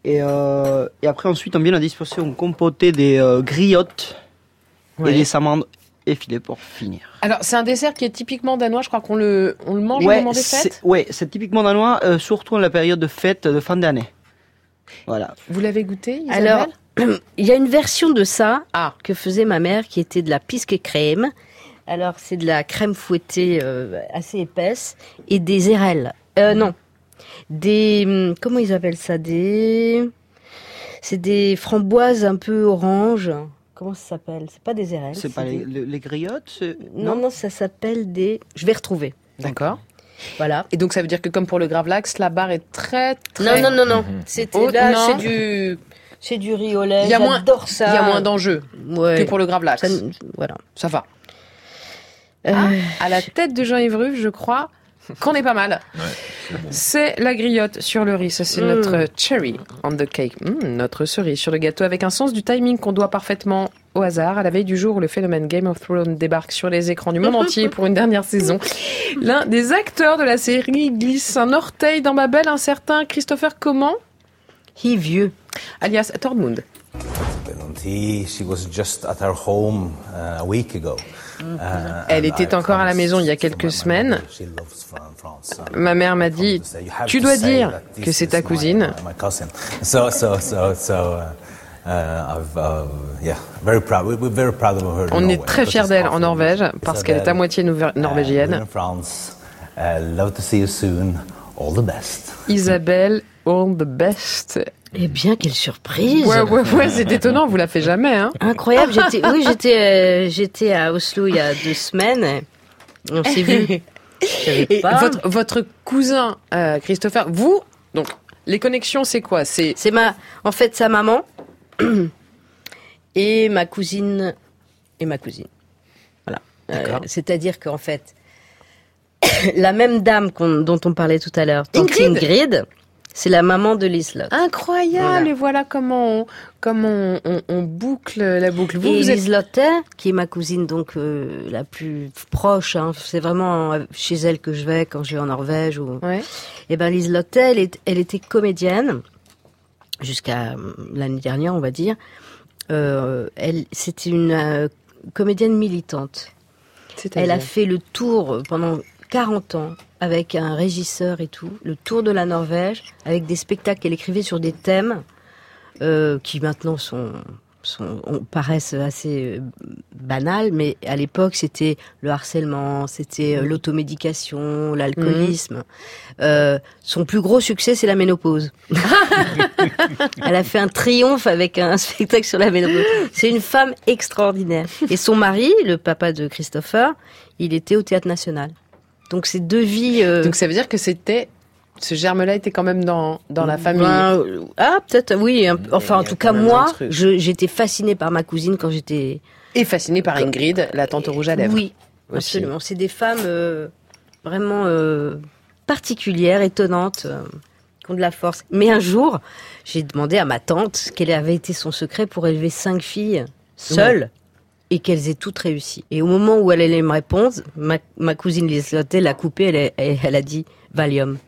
Et, euh, et après, ensuite, on vient à disposer un compoté des euh, griottes Ouais. et des amandes effilées pour finir. Alors, c'est un dessert qui est typiquement danois. Je crois qu'on le, on le mange au ouais, moment des c'est- fêtes? ouais, c'est typiquement danois, euh, surtout en la période de fête de fin d'année. Voilà. Vous l'avez goûté, Isabelle? Alors, il y a une version de ça Ah. que faisait ma mère qui était de la pisque crème. Alors, c'est de la crème fouettée euh, assez épaisse et des érelles. Euh, non. Des. hum, Comment ils appellent ça Des. C'est des framboises un peu orange. Comment ça s'appelle? C'est pas des érelles. C'est pas les, des- les- les griottes c'est- Non, non, ça s'appelle des. Je vais retrouver. D'accord. Voilà. Et donc, ça veut dire que comme pour le gravlax, la barre est très, très... Non, non, non, non. C'était Oh, là, non? c'est du. C'est du riz au lait. Il y a moins- J'adore ça. Il y a moins d'enjeux Ouais. que pour le gravlax. Ça, voilà. Ça va. Euh, Ah, à la tête de Jean-Yves Ruffe, je crois qu'on est pas mal. C'est la griotte sur le riz. Ça, c'est Mm. notre cherry on the cake. Mm, notre cerise sur le gâteau avec un sens du timing qu'on doit parfaitement au hasard à la veille du jour où le phénomène Game of Thrones débarque sur les écrans du monde entier pour une dernière saison. L'un des acteurs de la série glisse un orteil dans ma belle, un certain Christopher comment He vieux. Alias Tormund. Elle était encore à la maison il y a quelques semaines. Ma mère m'a dit, tu dois dire que c'est ta cousine. On est très fiers d'elle en Norvège parce qu'elle est à moitié norvégienne. Isabelle, all the best. Eh bien, quelle surprise Ouais, ouais, ouais, c'est étonnant, on vous la fait jamais, hein Incroyable. J'étais, oui, j'étais, euh, j'étais à Oslo il y a deux semaines. On s'est vu. Et votre, votre cousin, euh, Christopher, vous, donc, les connexions, c'est quoi? C'est C'est ma, en fait, sa maman et ma cousine et ma cousine. Voilà. Euh, c'est-à-dire qu'en fait, la même dame qu'on- dont on parlait tout à l'heure, Tante Ingrid? Ingrid, c'est la maman de Liselotte. incroyable. Voilà. Et voilà comment on, comment on, on- on boucle la boucle. Vous, et vous êtes qui est ma cousine donc euh, la plus proche, hein, c'est vraiment euh, chez elle que je vais quand je vais en Norvège. Ou... Ouais. Et ben Liselotte, elle, est- elle était comédienne jusqu'à euh, l'année dernière, on va dire. Euh, elle, c'était une euh, comédienne militante. Elle a fait le tour pendant 40 ans avec un régisseur et tout, le tour de la Norvège, avec des spectacles qu'elle écrivait sur des thèmes euh, qui maintenant sont, sont on- paraissent assez euh, banals, mais à l'époque c'était le harcèlement, c'était euh, l'automédication, l'alcoolisme. Euh, son plus gros succès c'est la ménopause. Elle a fait un triomphe avec un spectacle sur la ménopause. C'est une femme extraordinaire. Et son mari, le papa de Christopher, il était au théâtre national. Donc c'est deux vies. euh, Donc ça veut dire que c'était ce germe-là était quand même dans, dans la famille. Ben, euh, ah, peut-être, oui. un- enfin, en tout cas, moi, j'étais fascinée par ma cousine quand j'étais. Et fascinée par Ingrid, la tante rouge à lèvres. Oui, Aussi. absolument. C'est des femmes euh, vraiment euh, particulières, étonnantes, euh, qui ont de la force. Mais un jour, j'ai demandé à ma tante quel avait été son secret pour élever cinq filles seules. Et qu'elles aient toutes réussi. Et au moment où elle allait me répondre, ma, cousine Liselotte l'a coupée, elle a dit Valium.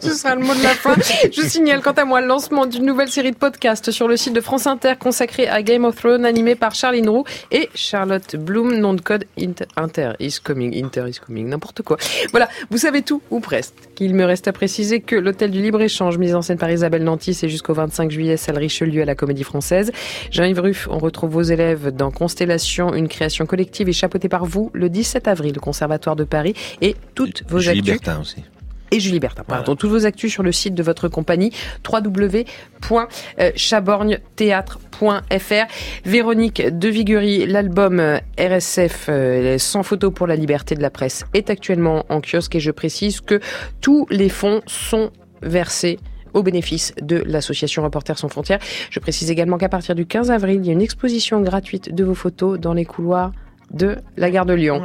Ce sera le mot de la fin. Je signale quant à moi le lancement d'une nouvelle série de podcasts sur le site de France Inter consacrée à Game of Thrones, animée par Charline Roux et Charlotte Bloom, nom de code Inter, Inter is coming, Inter is coming, n'importe quoi. Voilà, vous savez tout, ou presque. Il me reste à préciser que l'hôtel du libre-échange, mise en scène par Isabelle Nanty, c'est jusqu'au 25 juillet, salle Richelieu à la Comédie Française. Jean-Yves Ruff, on retrouve vos élèves dans Constellation, une création collective et chapeautée par vous le 17 avril au Conservatoire de Paris et toutes vos Julie actus Bertin aussi. et Julie Bertin. Pardon. Toutes vos actus sur le site de votre compagnie www.chaborgnetheatre.fr. Véronique de Viguerie, l'album euh, RSF euh, Sans photo pour la liberté de la presse est actuellement en kiosque et je précise que tous les fonds sont versés au bénéfice de l'association Reporters sans frontières. Je précise également qu'à partir du 15 avril, il y a une exposition gratuite de vos photos dans les couloirs de la gare de Lyon.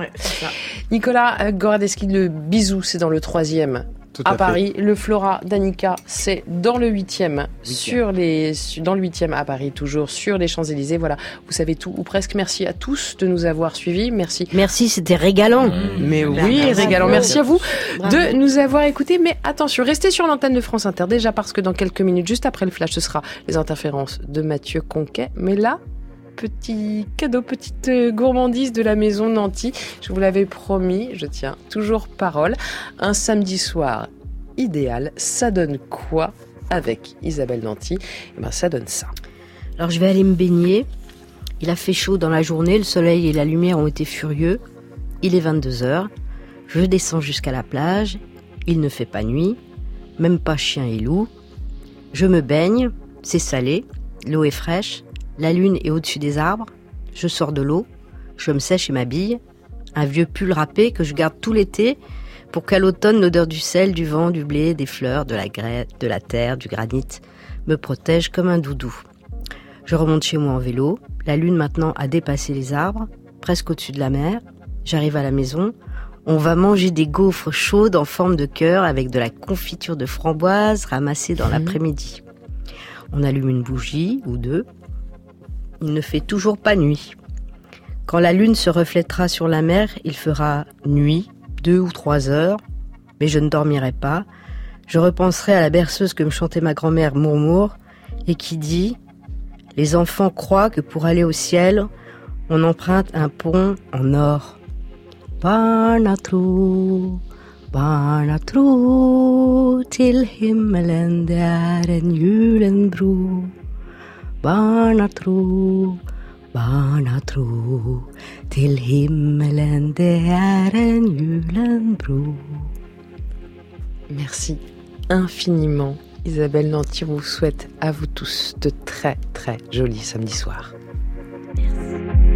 Nicolas Goradeski, le bisou, c'est dans le troisième Tout à. Paris. Le Flora d'Annika, c'est dans le huitième, sur les, dans le huitième à Paris, toujours sur les Champs-Élysées. Voilà, vous savez tout ou presque. Merci à tous de nous avoir suivis. Merci. Merci, c'était régalant. Mais Bah, oui, régalant. Merci à vous Bravo. de nous avoir écoutés. Mais attention, restez sur l'antenne de France Inter déjà parce que dans quelques minutes, juste après le flash, ce sera les interférences de Mathieu Conquet. Mais là, petit cadeau, petite euh, gourmandise de la maison Nanty. Je vous l'avais promis, je tiens toujours parole. Un samedi soir idéal, ça donne quoi avec Isabelle Nanty? Eh ben, ça donne ça. Alors je vais aller me baigner. Il a fait chaud dans la journée, le soleil et la lumière ont été furieux. Il est 22 heures. Je descends jusqu'à la plage. Il ne fait pas nuit, même pas chien et loup. Je me baigne, c'est salé, l'eau est fraîche, la lune est au-dessus des arbres. Je sors de l'eau, je me sèche et m'habille. Un vieux pull râpé que je garde tout l'été pour qu'à l'automne l'odeur du sel, du vent, du blé, des fleurs, de la grêle, de la terre, du granit me protège comme un doudou. Je remonte chez moi en vélo. La lune maintenant a dépassé les arbres, presque au-dessus de la mer. J'arrive à la maison. On va manger des gaufres chaudes en forme de cœur avec de la confiture de framboise ramassée dans l'après-midi. On allume une bougie ou deux. Il ne fait toujours pas nuit. Quand la lune se reflètera sur la mer, il fera nuit, deux ou trois heures, mais je ne dormirai pas. Je repenserai à la berceuse que me chantait ma grand-mère Mourmour et qui dit Les enfants croient que pour aller au ciel, on emprunte un pont en or. Barnatro, barnatro, till himmelen det är en julenbro. Merci infiniment. Isabelle Nanty vous souhaite à vous tous de très très jolis samedis soirs. Merci.